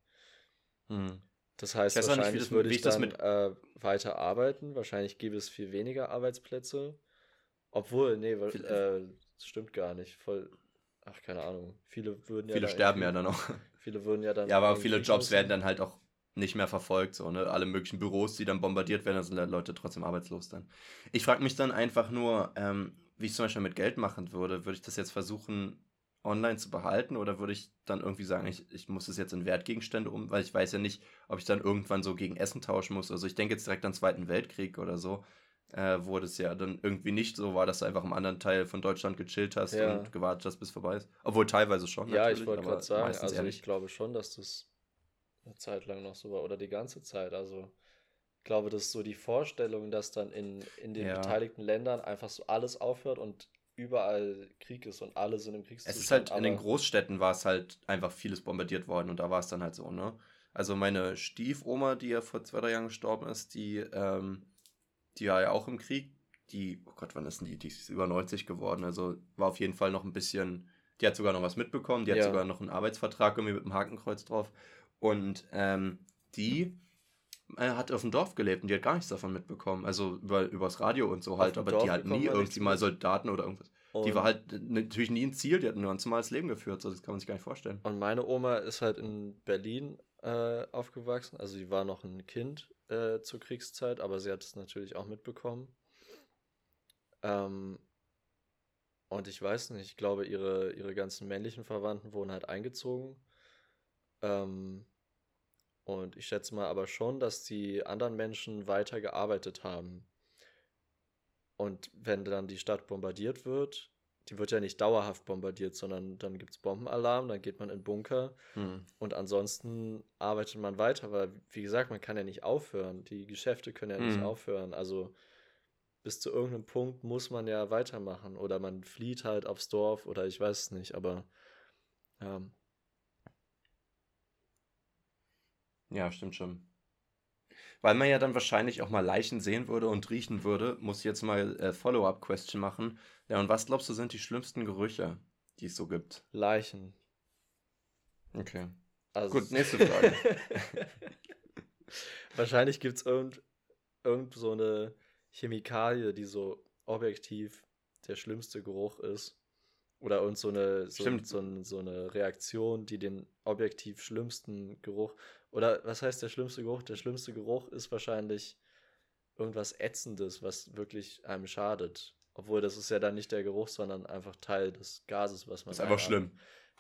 Hm. Das heißt, ich wahrscheinlich nicht, würde ich dann äh, weiter arbeiten. Wahrscheinlich gäbe es viel weniger Arbeitsplätze. Obwohl, nee, äh, das stimmt gar nicht. Voll, ach, keine Ahnung. Viele würden ja. Viele sterben ja dann auch. Viele würden ja dann. Ja, aber viele Jobs werden dann halt auch nicht mehr verfolgt, so, ne? Alle möglichen Büros, die dann bombardiert werden, sind halt Leute trotzdem arbeitslos dann. Ich frage mich dann einfach nur, ähm, wie ich zum Beispiel mit Geld machen würde. Würde ich das jetzt versuchen, online zu behalten oder würde ich dann irgendwie sagen, ich, ich muss es jetzt in Wertgegenstände um, weil ich weiß ja nicht, ob ich dann irgendwann so gegen Essen tauschen muss. Also ich denke jetzt direkt an den Zweiten Weltkrieg oder so, äh, wo das ja dann irgendwie nicht so war, dass du einfach im anderen Teil von Deutschland gechillt hast ja. und gewartet hast, bis vorbei ist. Obwohl teilweise schon. Ja, ich wollte gerade sagen, also ich glaube schon, dass das eine Zeit lang noch so war oder die ganze Zeit. Also ich glaube, das ist so die Vorstellung, dass dann in, in den ja. beteiligten Ländern einfach so alles aufhört und überall Krieg ist und alle sind im Kriegszustand. Es ist halt, in den Großstädten war es halt einfach vieles bombardiert worden und da war es dann halt so, ne? Also meine Stiefoma, die ja vor zwei, drei Jahren gestorben ist, die, ähm, die war ja auch im Krieg. Die, oh Gott, wann ist denn die? Die ist über 90 geworden. Also war auf jeden Fall noch ein bisschen, die hat sogar noch was mitbekommen. Die hat ja. sogar noch einen Arbeitsvertrag irgendwie mit einem Hakenkreuz drauf. Und ähm, die hat auf dem Dorf gelebt und die hat gar nichts davon mitbekommen. Also über, übers Radio und so halt, aber Dorf die hat nie irgendwie mal Soldaten oder irgendwas. Und die war halt natürlich nie ein Ziel, die hat nur ein normales Leben geführt, so das kann man sich gar nicht vorstellen. Und meine Oma ist halt in Berlin äh, aufgewachsen, also sie war noch ein Kind äh, zur Kriegszeit, aber sie hat es natürlich auch mitbekommen. Ähm, und ich weiß nicht, ich glaube, ihre, ihre ganzen männlichen Verwandten wurden halt eingezogen ähm, und ich schätze mal aber schon, dass die anderen Menschen weiter gearbeitet haben. Und wenn dann die Stadt bombardiert wird, die wird ja nicht dauerhaft bombardiert, sondern dann gibt es Bombenalarm, dann geht man in Bunker hm. und ansonsten arbeitet man weiter, weil, wie gesagt, man kann ja nicht aufhören. Die Geschäfte können ja hm. nicht aufhören. Also bis zu irgendeinem Punkt muss man ja weitermachen oder man flieht halt aufs Dorf oder ich weiß es nicht, aber ja, Ja, stimmt schon. Weil man ja dann wahrscheinlich auch mal Leichen sehen würde und riechen würde, muss ich jetzt mal äh, Follow-up-Question machen. Ja, und was glaubst du sind die schlimmsten Gerüche, die es so gibt? Leichen. Okay. Also Gut, nächste Frage. *laughs* wahrscheinlich gibt es irgend, irgend so eine Chemikalie, die so objektiv der schlimmste Geruch ist. Oder irgend so eine, so, so, so, eine Reaktion, die den objektiv schlimmsten Geruch. Oder was heißt der schlimmste Geruch? Der schlimmste Geruch ist wahrscheinlich irgendwas Ätzendes, was wirklich einem schadet. Obwohl, das ist ja dann nicht der Geruch, sondern einfach Teil des Gases, was man. Ist einfach schlimm.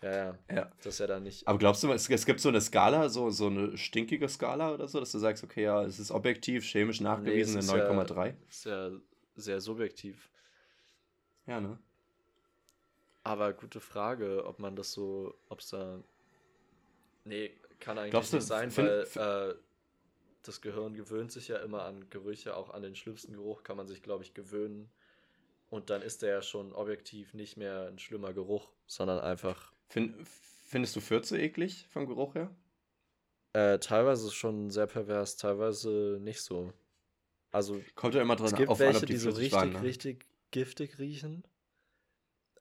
Ja, ja, ja. Das ist ja dann nicht. Aber glaubst du, es, es gibt so eine Skala, so, so eine stinkige Skala oder so, dass du sagst, okay, ja, es ist objektiv, chemisch nachgewiesen nee, eine 9,3? Ja, ist ja sehr subjektiv. Ja, ne? Aber gute Frage, ob man das so, ob es da. Nee, kann eigentlich Glaubst nicht du, sein, weil äh, das Gehirn gewöhnt sich ja immer an Gerüche, auch an den schlimmsten Geruch kann man sich, glaube ich, gewöhnen. Und dann ist der ja schon objektiv nicht mehr ein schlimmer Geruch, sondern einfach. Find, findest du Fürze eklig vom Geruch her? Äh, teilweise schon sehr pervers, teilweise nicht so. Also kommt ja immer dran es gibt auf welche, an, die, die so richtig, waren, ne? richtig giftig riechen.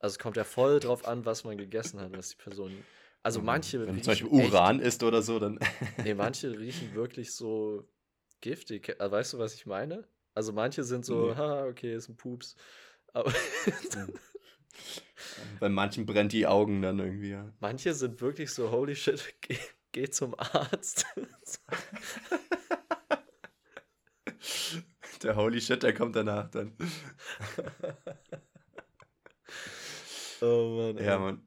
Also es kommt ja voll drauf an, was man gegessen hat, was die Person also mhm. manche. Wenn zum Beispiel Uran echt, ist oder so, dann. *laughs* nee, manche riechen wirklich so giftig. Äh, weißt du, was ich meine? Also manche sind so, nee. haha, okay, ist ein Pups. Aber. Bei manchen brennt die Augen dann irgendwie, ja. Manche sind wirklich so, holy shit, *laughs* geh, geh zum Arzt. der holy shit, der kommt danach dann. *laughs* oh Mann. Ja, Mann.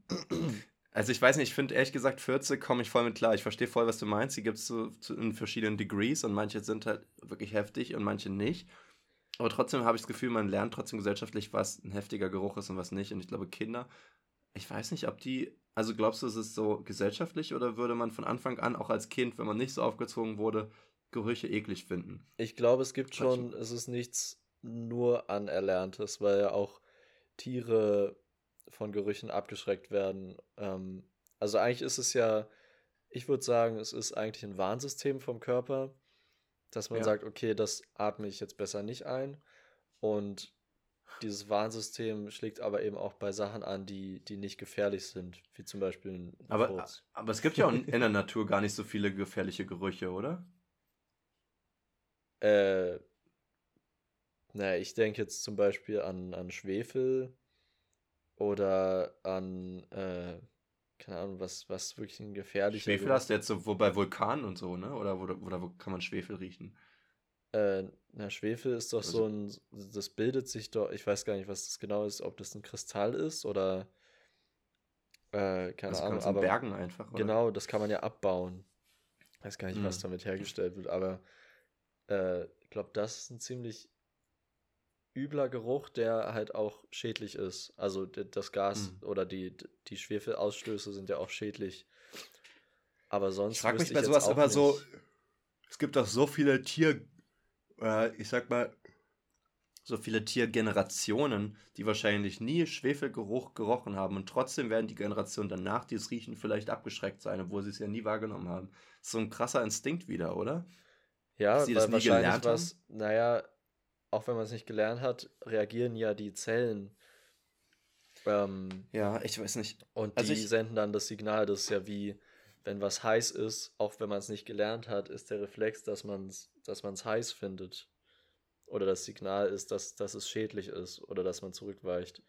Also ich weiß nicht, ich finde ehrlich gesagt, 40 komme ich voll mit klar. Ich verstehe voll, was du meinst. Die gibt es so in verschiedenen Degrees und manche sind halt wirklich heftig und manche nicht. Aber trotzdem habe ich das Gefühl, man lernt trotzdem gesellschaftlich, was ein heftiger Geruch ist und was nicht. Und ich glaube, Kinder, ich weiß nicht, ob die, also glaubst du, es ist so gesellschaftlich oder würde man von Anfang an, auch als Kind, wenn man nicht so aufgezogen wurde, Gerüche eklig finden? Ich glaube, es gibt schon, es ist nichts nur Anerlerntes, weil ja auch Tiere von Gerüchen abgeschreckt werden. Ähm, also eigentlich ist es ja, ich würde sagen, es ist eigentlich ein Warnsystem vom Körper, dass man ja. sagt, okay, das atme ich jetzt besser nicht ein. Und dieses Warnsystem schlägt aber eben auch bei Sachen an, die, die nicht gefährlich sind, wie zum Beispiel ein aber, Furz. aber es gibt ja auch in der Natur gar nicht so viele gefährliche Gerüche, oder? Äh, naja, ich denke jetzt zum Beispiel an, an Schwefel oder an, äh, keine Ahnung, was, was wirklich ein gefährlicher. Schwefel hast du jetzt so wo bei Vulkanen und so, ne? Oder, oder, oder wo kann man Schwefel riechen? Äh, na, Schwefel ist doch also, so ein, das bildet sich doch, ich weiß gar nicht, was das genau ist, ob das ein Kristall ist oder, äh, keine also Ahnung. aber Bergen einfach, oder? Genau, das kann man ja abbauen. Ich weiß gar nicht, hm. was damit hergestellt wird, aber äh, ich glaube, das ist ein ziemlich übler Geruch, der halt auch schädlich ist. Also das Gas mhm. oder die, die Schwefelausstöße sind ja auch schädlich. Aber sonst. Ich frage mich bei sowas aber nicht. so. Es gibt doch so viele Tier. Äh, ich sag mal. So viele Tiergenerationen, die wahrscheinlich nie Schwefelgeruch gerochen haben und trotzdem werden die Generationen danach, die es riechen, vielleicht abgeschreckt sein, obwohl sie es ja nie wahrgenommen haben. so ein krasser Instinkt wieder, oder? Ja, weil wahrscheinlich was, naja, auch wenn man es nicht gelernt hat, reagieren ja die Zellen. Ähm, ja, ich weiß nicht. Und also die senden dann das Signal, das ist ja wie, wenn was heiß ist, auch wenn man es nicht gelernt hat, ist der Reflex, dass man es dass man's heiß findet. Oder das Signal ist, dass, dass es schädlich ist oder dass man zurückweicht.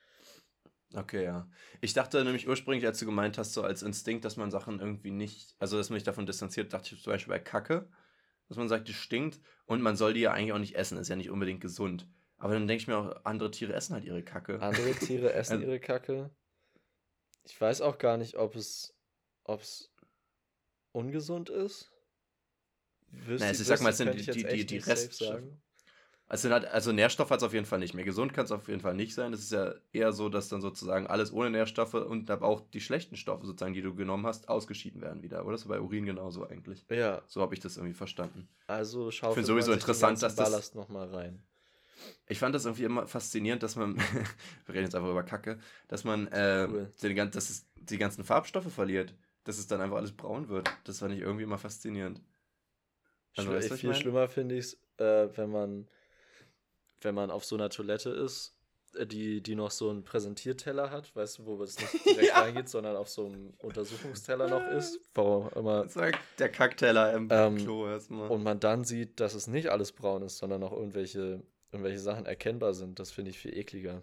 Okay, ja. Ich dachte nämlich ursprünglich, als du gemeint hast, so als Instinkt, dass man Sachen irgendwie nicht, also dass man sich davon distanziert, dachte ich zum Beispiel bei Kacke dass man sagt, die stinkt und man soll die ja eigentlich auch nicht essen, ist ja nicht unbedingt gesund. Aber dann denke ich mir auch, andere Tiere essen halt ihre Kacke. Andere Tiere *laughs* essen also, ihre Kacke. Ich weiß auch gar nicht, ob es, ob es ungesund ist. Wüsste, naja, ich sag mal, es sind die, die, die, die. Also, also Nährstoff hat es auf jeden Fall nicht mehr. Gesund kann es auf jeden Fall nicht sein. Es ist ja eher so, dass dann sozusagen alles ohne Nährstoffe und aber auch die schlechten Stoffe sozusagen, die du genommen hast, ausgeschieden werden wieder. Oder ist bei Urin genauso eigentlich? Ja. So habe ich das irgendwie verstanden. Also schau Ich finde sowieso interessant, dass das... Ballast noch mal rein. Ich fand das irgendwie immer faszinierend, dass man, *laughs* wir reden jetzt einfach über Kacke, dass man äh, cool. die, dass es die ganzen Farbstoffe verliert. Dass es dann einfach alles braun wird. Das fand ich irgendwie immer faszinierend. Also, Schli viel schlimmer finde ich es, äh, wenn man wenn man auf so einer Toilette ist, äh, die, die noch so einen Präsentierteller hat, weißt du, wo es nicht *laughs* direkt ja. reingeht, sondern auf so einem Untersuchungsteller noch ist. Warum immer. Der Kackteller im ähm, Klo erstmal. Und man dann sieht, dass es nicht alles braun ist, sondern auch irgendwelche, irgendwelche Sachen erkennbar sind. Das finde ich viel ekliger.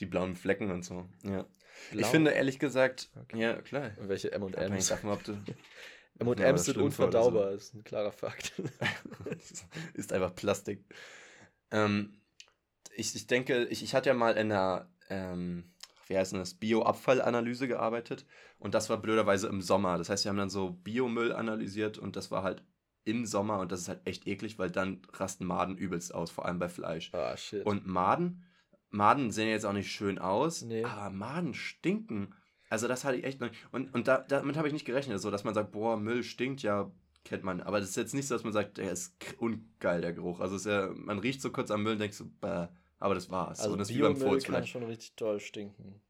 Die blauen Flecken und so. Ja. Blau? Ich finde ehrlich gesagt, okay. ja, klar. welche M&M's. M&M's sind unverdaubar, so. ist ein klarer Fakt. *laughs* ist einfach Plastik. Ähm, ich, ich denke, ich, ich hatte ja mal in einer, ähm, wie heißt das, Bioabfallanalyse gearbeitet und das war blöderweise im Sommer. Das heißt, wir haben dann so Biomüll analysiert und das war halt im Sommer und das ist halt echt eklig, weil dann rasten Maden übelst aus, vor allem bei Fleisch. Ah, shit. Und Maden, Maden sehen jetzt auch nicht schön aus, nee. aber Maden stinken. Also das hatte ich echt noch nicht. Und, und da, damit habe ich nicht gerechnet, so dass man sagt, boah, Müll stinkt ja, kennt man. Aber das ist jetzt nicht so, dass man sagt, der ist ungeil, der Geruch. Also ist ja, man riecht so kurz am Müll und denkt so, bäh, aber das war's. Also und das Biomüll wie beim Furz kann vielleicht. schon richtig toll stinken.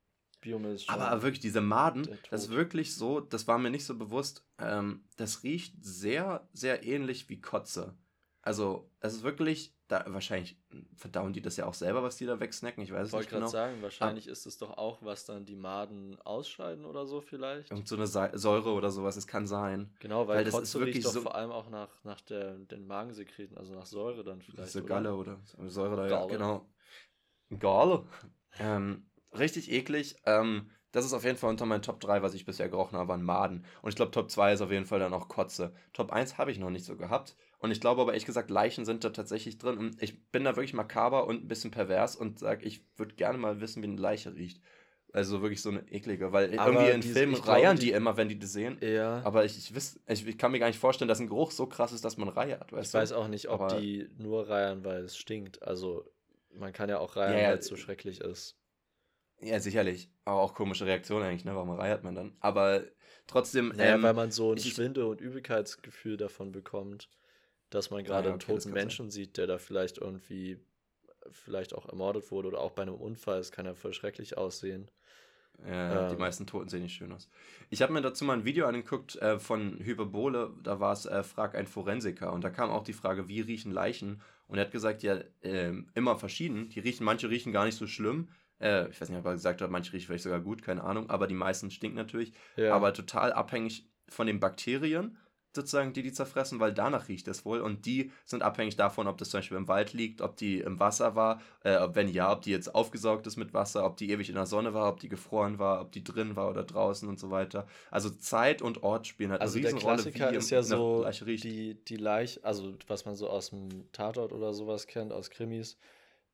Biomüll ist schon Aber wirklich, diese Maden, das ist wirklich so, das war mir nicht so bewusst, ähm, das riecht sehr, sehr ähnlich wie Kotze. Also, es ist wirklich, da, wahrscheinlich verdauen die das ja auch selber, was die da wegsnacken. Ich weiß es nicht genau. Ich wollte gerade sagen, wahrscheinlich Ab ist es doch auch, was dann die Maden ausscheiden oder so vielleicht. Irgend so eine Säure oder sowas, es kann sein. Genau, weil, weil das ist wirklich doch so vor allem auch nach, nach der, den Magensekreten, also nach Säure dann vielleicht. Diese Galle oder, oder Säure da, ja, genau. Galle. ähm, richtig eklig. Ähm, das ist auf jeden Fall unter meinen Top 3, was ich bisher gerochen habe, waren Maden. Und ich glaube, Top 2 ist auf jeden Fall dann auch Kotze. Top 1 habe ich noch nicht so gehabt. Und ich glaube aber ehrlich gesagt, Leichen sind da tatsächlich drin. Und ich bin da wirklich makaber und ein bisschen pervers und sage, ich würde gerne mal wissen, wie eine Leiche riecht. Also wirklich so eine eklige, weil Aber irgendwie in diese- Filmen reiern die- die immer, wenn die das sehen. Ja. Aber ich, ich, wiss, ich, ich kann mir gar nicht vorstellen, dass ein Geruch so krass ist, dass man reiert. Ich du? weiß auch nicht, ob Aber- die nur reiern, weil es stinkt. Also, man kann ja auch reiern, Ja, ja. weil es so schrecklich ist. Ja, sicherlich. Aber auch komische Reaktion eigentlich, ne? Warum reiert man dann? Aber trotzdem. Naja, ähm, weil man so ein Schwinde- und Übelkeitsgefühl davon bekommt, dass man gerade ja, einen okay, das toten kann sein. Menschen sieht, der da vielleicht irgendwie, vielleicht auch ermordet wurde oder auch bei einem Unfall. Es kann ja voll schrecklich aussehen. Ja, die Ähm. meisten Toten sehen nicht schön aus. Ich habe mir dazu mal ein Video angeguckt äh, von Hyperbole, da war es äh, Frag ein Forensiker und da kam auch die Frage, wie riechen Leichen? Und er hat gesagt, ja, ähm, immer verschieden. Die riechen, manche riechen gar nicht so schlimm. Äh, ich weiß nicht, ob er gesagt hat, manche riechen vielleicht sogar gut, keine Ahnung, aber die meisten stinken natürlich. Ja, Aber total abhängig von den Bakterien, sozusagen, die die zerfressen, weil danach riecht es wohl. Und die sind abhängig davon, ob das zum Beispiel im Wald liegt, ob die im Wasser war, äh, wenn ja, ob die jetzt aufgesaugt ist mit Wasser, ob die ewig in der Sonne war, ob die gefroren war, ob die drin war oder draußen und so weiter. Also Zeit und Ort spielen halt also eine der Riesenrolle, Klassiker wie ist ja so Leiche die, die Leiche, also was man so aus dem Tatort oder sowas kennt, aus Krimis.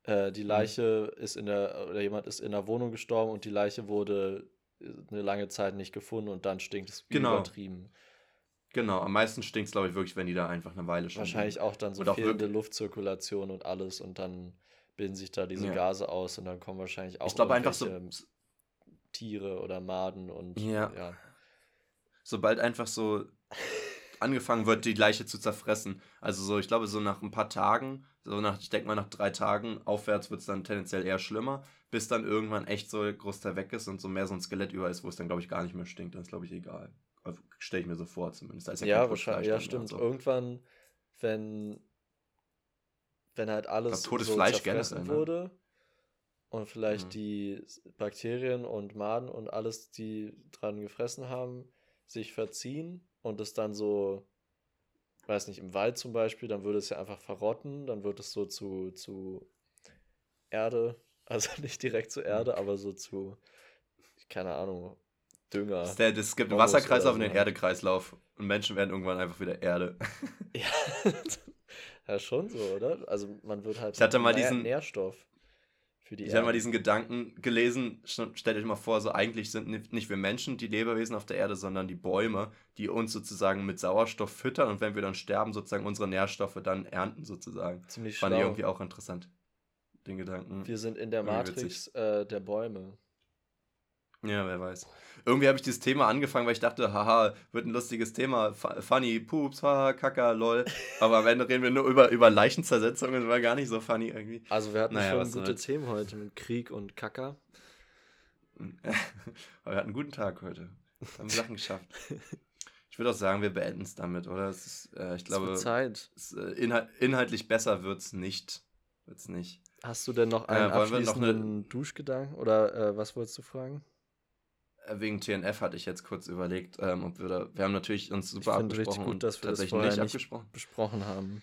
Äh, die Leiche ist in der, oder jemand ist in der Wohnung gestorben und die Leiche wurde äh, eine lange Zeit nicht gefunden und dann stinkt es Genau. übertrieben. Genau, am meisten stinkt es, glaube ich, wirklich, wenn die da einfach eine Weile schon Wahrscheinlich auch dann so Und fehlende Luftzirkulation und alles und dann bilden sich da diese Ja. Gase aus und dann kommen wahrscheinlich auch Ich einfach so, Tiere oder Maden und Ja. ja. sobald einfach so angefangen wird, die Leiche zu zerfressen. Also so, ich glaube, so nach ein paar Tagen, so nach, ich denke mal nach drei Tagen aufwärts wird es dann tendenziell eher schlimmer, bis dann irgendwann echt so Großteil weg ist und so mehr so ein Skelett über ist, wo es dann, glaube ich, gar nicht mehr stinkt. Dann ist, glaube ich, egal. Also, Stelle ich mir so vor zumindest. Ist Ja, wahrscheinlich, ja, stimmt. so. Irgendwann, wenn, wenn halt alles totes so Fleisch zerfressen ne? wurde und vielleicht Mhm. die Bakterien und Maden und alles, die dran gefressen haben, sich verziehen und es dann so, weiß nicht, im Wald zum Beispiel, dann würde es ja einfach verrotten, dann wird es so zu, zu Erde, *laughs* also nicht direkt zu Erde, aber so zu, keine Ahnung, Dünger. Ist der, das gibt einen Wasserkreislauf und den so. Erdekreislauf. Und Menschen werden irgendwann einfach wieder Erde. *laughs* Ja, ja, schon so, oder? Also man wird halt Ich hatte mal diesen- Nährstoff für die Ich habe mal Erde. diesen Gedanken gelesen, st- stellt euch mal vor, so eigentlich sind ni- nicht wir Menschen die Lebewesen auf der Erde, sondern die Bäume, die uns sozusagen mit Sauerstoff füttern und wenn wir dann sterben, sozusagen unsere Nährstoffe dann ernten sozusagen. Ziemlich Fand ich schlau. irgendwie auch interessant, den Gedanken. Wir sind in der Matrix äh, der Bäume. Ja, wer weiß. Irgendwie habe ich dieses Thema angefangen, weil ich dachte, haha, wird ein lustiges Thema, fu- funny, Pups, haha, Kaka, lol. Aber am Ende reden wir nur über, über Leichenzersetzungen, das war gar nicht so funny irgendwie. Also wir hatten Naja, schon gute soll's. Themen heute mit Krieg und Kacker. *laughs* Aber wir hatten einen guten Tag heute. Wir haben Sachen geschafft. Ich würde auch sagen, wir beenden es damit, oder? Es ist, äh, ich Es glaube, Zeit. es, äh, inhalt, inhaltlich besser wird es nicht. Wird's nicht. Hast du denn noch Äh, einen wollen wir noch abschließenden Duschgedanken? Oder äh, was wolltest du fragen? Äh, Wegen TNF hatte ich jetzt kurz überlegt, ähm, ob wir da. Wir haben natürlich uns super richtig abgesprochen gut, und dass wir das tatsächlich vorher nicht abgesprochen. Besprochen haben.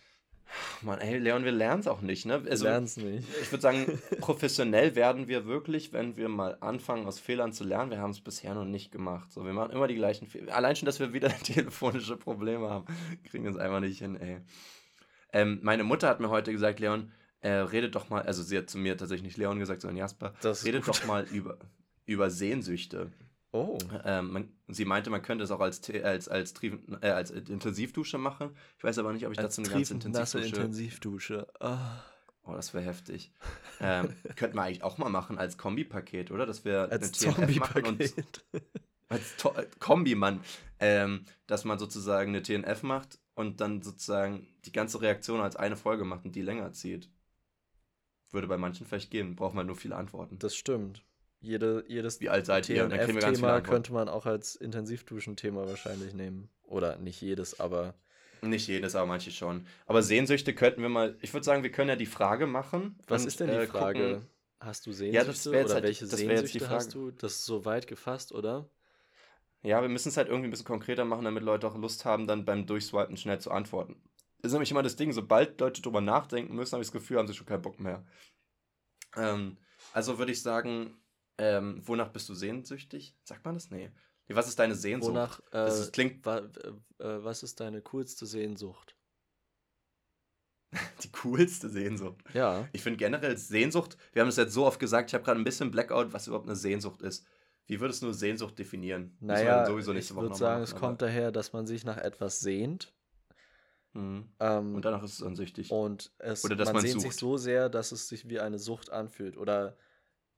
Mann, ey, Leon, wir lernen es auch nicht, ne? Wir Also, lernen es nicht. ich würde sagen, *laughs* professionell werden wir wirklich, wenn wir mal anfangen, aus Fehlern zu lernen. Wir haben es bisher noch nicht gemacht. So, wir machen immer die gleichen Fehler. Allein schon, dass wir wieder *laughs* telefonische Probleme haben, kriegen wir es einfach nicht hin, ey. Ähm, meine Mutter hat mir heute gesagt, Leon, äh, redet doch mal, also sie hat zu mir tatsächlich nicht Leon gesagt, sondern Jasper, Das redet gut. doch mal über, über Sehnsüchte. Oh. Ähm, man, sie meinte, man könnte es auch als, als, als, äh, als Intensivdusche machen. Ich weiß aber nicht, ob ich dazu eine ganze Intensivdusche Intensivdusche. Ah. Oh, das wäre heftig. ähm, *laughs* könnten wir eigentlich auch mal machen als Kombipaket, oder? Dass wir Als eine TNF machen und *laughs* als To äh, Kombi, Mann. Ähm, dass man sozusagen eine TNF macht und dann sozusagen die ganze Reaktion als eine Folge macht und die länger zieht. Würde bei manchen vielleicht gehen, braucht man nur viele Antworten. Das stimmt. Jede, jedes Wie alt seid ihr? Antworten. könnte man auch als Intensivduschen-Thema wahrscheinlich nehmen. Oder nicht jedes, aber Nicht jedes, aber manche schon. Aber Sehnsüchte könnten wir mal. Ich würde sagen, wir können ja die Frage machen. was und, ist denn die äh, Frage? gucken- Hast du Ja, Sehnsüchte das wär jetzt oder halt- welche das wär jetzt die Sehnsüchte hast Frage. du? Das ist so weit gefasst, oder? Ja, wir müssen es halt irgendwie ein bisschen konkreter machen, damit Leute auch Lust haben, dann beim Durchswipen schnell zu antworten. Das ist nämlich immer das Ding, sobald Leute drüber nachdenken müssen, habe ich das Gefühl, haben sie schon keinen Bock mehr. Ähm, also würde ich sagen, ähm, wonach bist du sehnsüchtig? Sagt man das? Nee. nee was ist deine Sehnsucht? Wonach, äh, Das ist, klingt, wa, äh, was ist deine coolste Sehnsucht? *laughs* Die coolste Sehnsucht. Ja. Ich finde generell Sehnsucht, wir haben es jetzt so oft gesagt, ich habe gerade ein bisschen Blackout, was überhaupt eine Sehnsucht ist. Wie würdest du Sehnsucht definieren? Naja, ich würde sagen, es kommt daher, dass man sich nach etwas sehnt. Mhm. Ähm, und danach ist es ansüchtig. Und es, Oder dass man, man sehnt sucht. sich so sehr, dass es sich wie eine Sucht anfühlt. Oder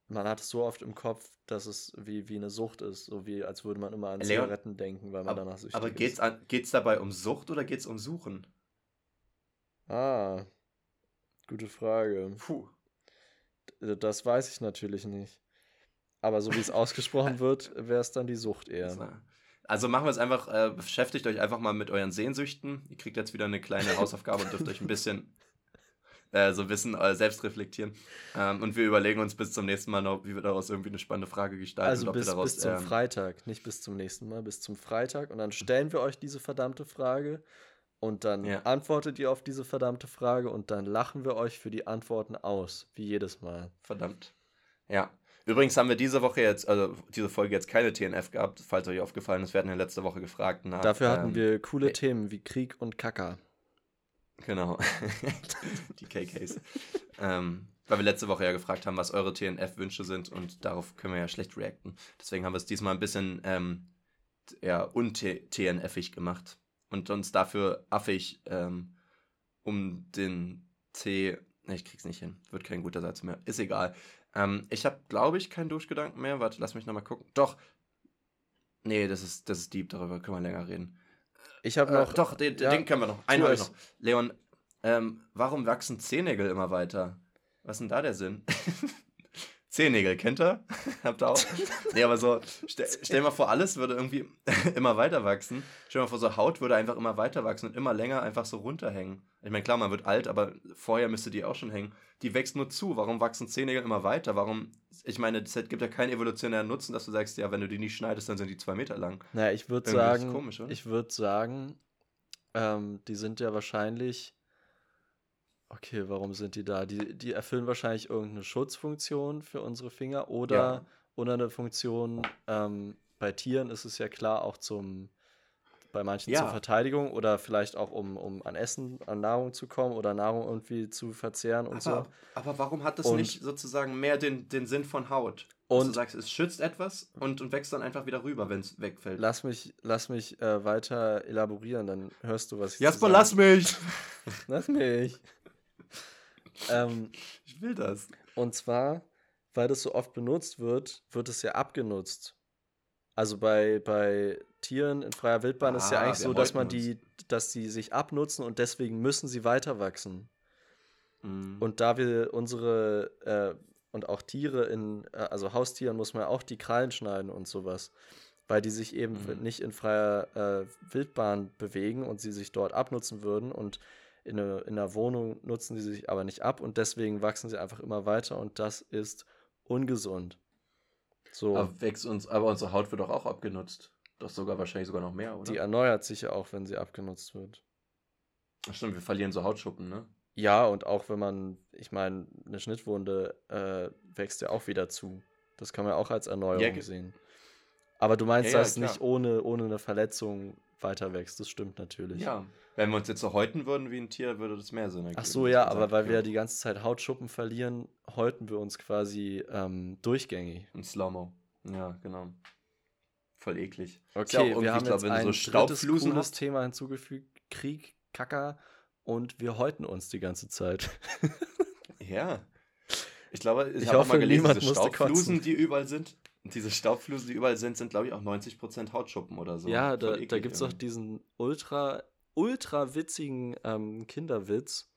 man hat es so oft im Kopf, dass es wie, wie eine Sucht ist. So wie, als würde man immer an Leon, Zigaretten denken, weil man aber, danach süchtig aber geht's ist. geht es dabei um Sucht oder geht es um Suchen? Ah, gute Frage. Puh. Das weiß ich natürlich nicht. Aber so wie es *laughs* ausgesprochen wird, wäre es dann die Sucht eher. Also machen wir es einfach, äh, beschäftigt euch einfach mal mit euren Sehnsüchten. Ihr kriegt jetzt wieder eine kleine *laughs* Hausaufgabe und dürft euch ein bisschen äh, so wissen, äh, selbst reflektieren. Ähm, und wir überlegen uns bis zum nächsten Mal noch, wie wir daraus irgendwie eine spannende Frage gestalten. Also bis, daraus, bis zum ähm, Freitag, nicht bis zum nächsten Mal, bis zum Freitag. Und dann stellen wir euch diese verdammte Frage und dann ja. antwortet ihr auf diese verdammte Frage und dann lachen wir euch für die Antworten aus, wie jedes Mal. Verdammt. Ja. Übrigens haben wir diese Woche jetzt, also diese Folge jetzt keine TNF gehabt, falls euch aufgefallen ist. Wir hatten ja letzte Woche gefragt. Nach, Dafür hatten ähm, wir coole Themen wie Krieg und Kacker. Genau. die KKs. ähm, weil wir letzte Woche ja gefragt haben, was eure TNF-Wünsche sind und darauf können wir ja schlecht reacten. Deswegen haben wir es diesmal ein bisschen ähm, ja, untnfig gemacht und uns dafür affig ähm, um den T. Ne, ich krieg's nicht hin. Wird kein guter Satz mehr. Ist egal. Ähm, ich habe, glaube ich, keinen Duschgedanken mehr. Warte, lass mich nochmal gucken. Doch. Nee, das ist, das ist deep, darüber können wir länger reden. Ich habe noch. Äh, doch, den, ja, den können wir noch. Einen habe ich noch. Leon, ähm, warum wachsen Zehennägel immer weiter? Was ist denn da der Sinn? *laughs* Zehennägel, kennt ihr? *laughs* Habt ihr auch? *laughs* nee, aber so, stell, stell mal vor, alles würde irgendwie *laughs* immer weiter wachsen. Stell mal vor, so Haut würde einfach immer weiter wachsen und immer länger einfach so runterhängen. Ich meine, klar, man wird alt, aber vorher müsste die auch schon hängen. Die wächst nur zu. Warum wachsen Zehennägel immer weiter? Warum, ich meine, es gibt ja keinen evolutionären Nutzen, dass du sagst, ja, wenn du die nicht schneidest, dann sind die zwei Meter lang. Naja, ich würde sagen, komisch, ich würde sagen, ähm, die sind ja wahrscheinlich Okay, warum sind die da? Die, die erfüllen wahrscheinlich irgendeine Schutzfunktion für unsere Finger oder, ja. oder eine Funktion. Ähm, bei Tieren ist es ja klar auch zum, bei manchen ja. zur Verteidigung oder vielleicht auch um, um an Essen, an Nahrung zu kommen oder Nahrung irgendwie zu verzehren und aber, so. Aber warum hat das und, nicht sozusagen mehr den, den Sinn von Haut? Und du sagst, es schützt etwas und, und wächst dann einfach wieder rüber, wenn es wegfällt. Lass mich, lass mich äh, weiter elaborieren, dann hörst du, was ich Jasper, lass mich! *laughs* lass mich! Ähm, ich will das. Und zwar, weil das so oft benutzt wird, wird es ja abgenutzt. Also bei, bei Tieren in freier Wildbahn ah, ist ja eigentlich so, dass man die, dass die sich abnutzen und deswegen müssen sie weiter wachsen. Mhm. Und da wir unsere äh, und auch Tiere in, äh, also Haustieren muss man auch die Krallen schneiden und sowas, weil die sich eben mhm. nicht in freier äh, Wildbahn bewegen und sie sich dort abnutzen würden und in, eine, in einer Wohnung nutzen sie sich aber nicht ab und deswegen wachsen sie einfach immer weiter und das ist ungesund. So. Aber, wächst uns, aber unsere Haut wird doch auch abgenutzt. Doch sogar wahrscheinlich sogar noch mehr, oder? Die erneuert sich ja auch, wenn sie abgenutzt wird. Ach stimmt, wir verlieren so Hautschuppen, ne? Ja, und auch wenn man, ich meine, eine Schnittwunde äh, wächst ja auch wieder zu. Das kann man auch als Erneuerung ja, sehen. Aber du meinst, ja, dass ja, nicht ohne, ohne eine Verletzung weiter wächst. Das stimmt natürlich. Ja, wenn wir uns jetzt so häuten würden wie ein Tier, würde das mehr Sinn ergeben. Ach so, ja, aber weil wir ja die ganze Zeit Hautschuppen verlieren, häuten wir uns quasi ähm, durchgängig. Ein Slow-Mo. Ja, genau. Voll eklig. Okay, ja wir haben glaub, jetzt ein so cooles Thema hinzugefügt. Krieg, Kacker und wir häuten uns die ganze Zeit. *laughs* ja. Ich glaube, ich, ich habe mal gelesen, diese Staubflusen, die überall sind, diese Staubflusen, die überall sind, sind, glaube ich, auch 90% Hautschuppen oder so. Ja, da, da gibt es auch diesen ultra, ultra witzigen ähm, Kinderwitz.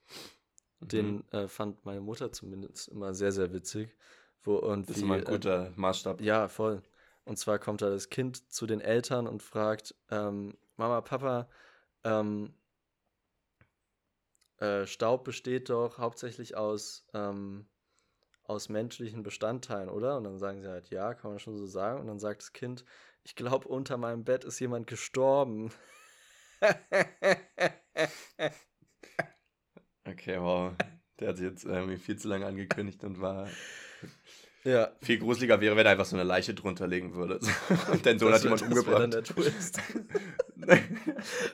Mhm. Den äh, fand meine Mutter zumindest immer sehr, sehr witzig. Wo irgendwie, das ist immer ein äh, guter äh, Maßstab. Ja, voll. Und zwar kommt da das Kind zu den Eltern und fragt, ähm, Mama, Papa, ähm, äh, Staub besteht doch hauptsächlich aus ähm, aus menschlichen Bestandteilen, oder? Und dann sagen sie halt, ja, kann man schon so sagen. Und dann sagt das Kind, ich glaube, unter meinem Bett ist jemand gestorben. *laughs* okay, wow. Der hat sich jetzt irgendwie viel zu lange angekündigt und war *laughs* Ja. Viel gruseliger wäre, wenn er einfach so eine Leiche drunter legen würde. *laughs* Und dein Sohn hat jemand umgebracht. *laughs*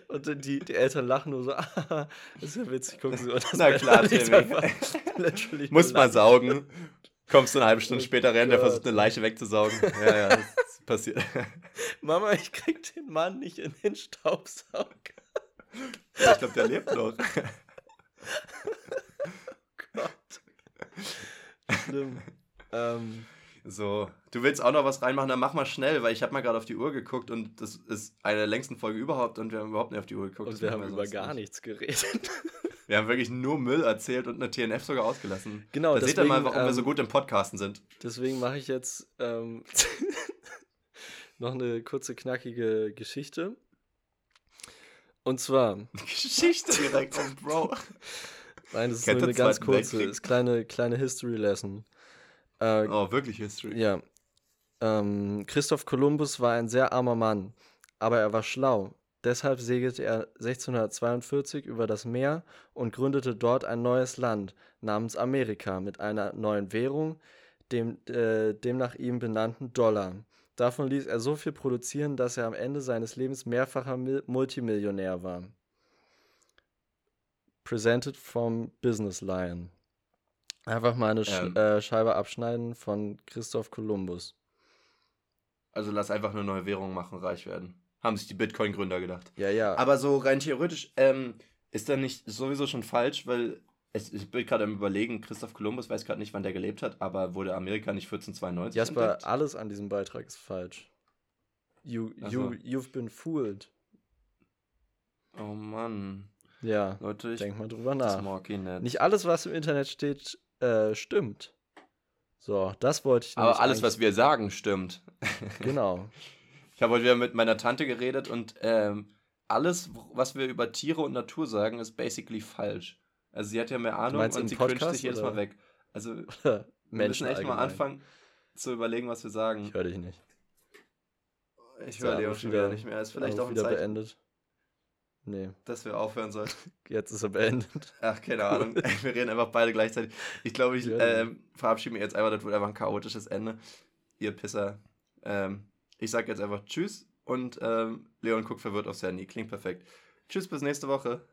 Und dann die, die Eltern lachen nur so, *laughs* ah, das ist ja witzig, gucken sie. Und das Na klar, Timmy. Muss mal saugen. Kommst du eine halbe Stunde Oh später rein, der versucht eine Leiche wegzusaugen. Ja, ja, das ist passiert. Mama, ich krieg den Mann nicht in den Staubsauger. Ich glaube, der lebt noch. Gott. Schlimm. Ähm, So, du willst auch noch was reinmachen, dann mach mal schnell, weil ich habe mal gerade auf die Uhr geguckt und das ist eine der längsten Folge überhaupt und wir haben überhaupt nicht auf die Uhr geguckt. und wir haben über sonst gar nicht. nichts geredet. Wir haben wirklich nur Müll erzählt und eine TNF sogar ausgelassen. Genau, da seht ihr mal, deswegen, warum wir so ähm, gut im Podcasten sind. Deswegen mache ich jetzt ähm, *laughs* noch eine kurze, knackige Geschichte. Und zwar, *laughs* Geschichte direkt, oh Bro. nein, das ist Kennt nur eine ganz kurze, ist kleine, kleine History Lesson. Äh, Oh, wirklich History. Ja. Ähm, Christoph Kolumbus war ein sehr armer Mann, aber er war schlau. Deshalb segelte er 1642 über das Meer und gründete dort ein neues Land namens Amerika mit einer neuen Währung, dem, äh, dem nach ihm benannten Dollar. Davon ließ er so viel produzieren, dass er am Ende seines Lebens mehrfacher Mil Multimillionär war. Presented from Business Lion. Einfach mal eine Sch Ähm. äh, Scheibe abschneiden von Christoph Kolumbus. Also lass einfach eine neue Währung machen, reich werden. Haben sich die Bitcoin-Gründer gedacht. Ja, ja. Aber so rein theoretisch ähm, ist dann nicht sowieso schon falsch, weil es, ich bin gerade am überlegen, Christoph Kolumbus weiß gerade nicht, wann der gelebt hat, aber wurde Amerika nicht 1492 Jasper, entdeckt? alles an diesem Beitrag ist falsch. You, you, so. you've been fooled. Oh Mann. Ja, Leute, ich denk mal drüber das nach. nicht. Nicht alles, was im Internet steht, äh, stimmt. So, das wollte ich aber alles, was wir sagen, stimmt. Genau. *laughs* Ich habe heute wieder mit meiner Tante geredet und ähm, alles, was wir über Tiere und Natur sagen, ist basically falsch. Also sie hat ja mehr Ahnung und sie Podcast, sich jedes? Mal weg. Also *laughs* wir Menschen müssen echt mal allgemein. anfangen zu überlegen, was wir sagen. Ich höre dich nicht. Ich höre Leo Anruf schon wieder- nicht mehr. Ist vielleicht auch ein wieder Zeichen, beendet. Nee, dass wir aufhören sollten. *laughs* jetzt ist er beendet. Ach, keine Ahnung. *laughs* wir reden einfach beide gleichzeitig. Ich glaube, ich ähm, verabschiede mich jetzt einfach. Das wird einfach ein chaotisches Ende. Ihr Pisser. Ähm, ich sage jetzt einfach Tschüss und ähm, Leon guckt verwirrt aufs Handy. Klingt perfekt. Tschüss, bis nächste Woche.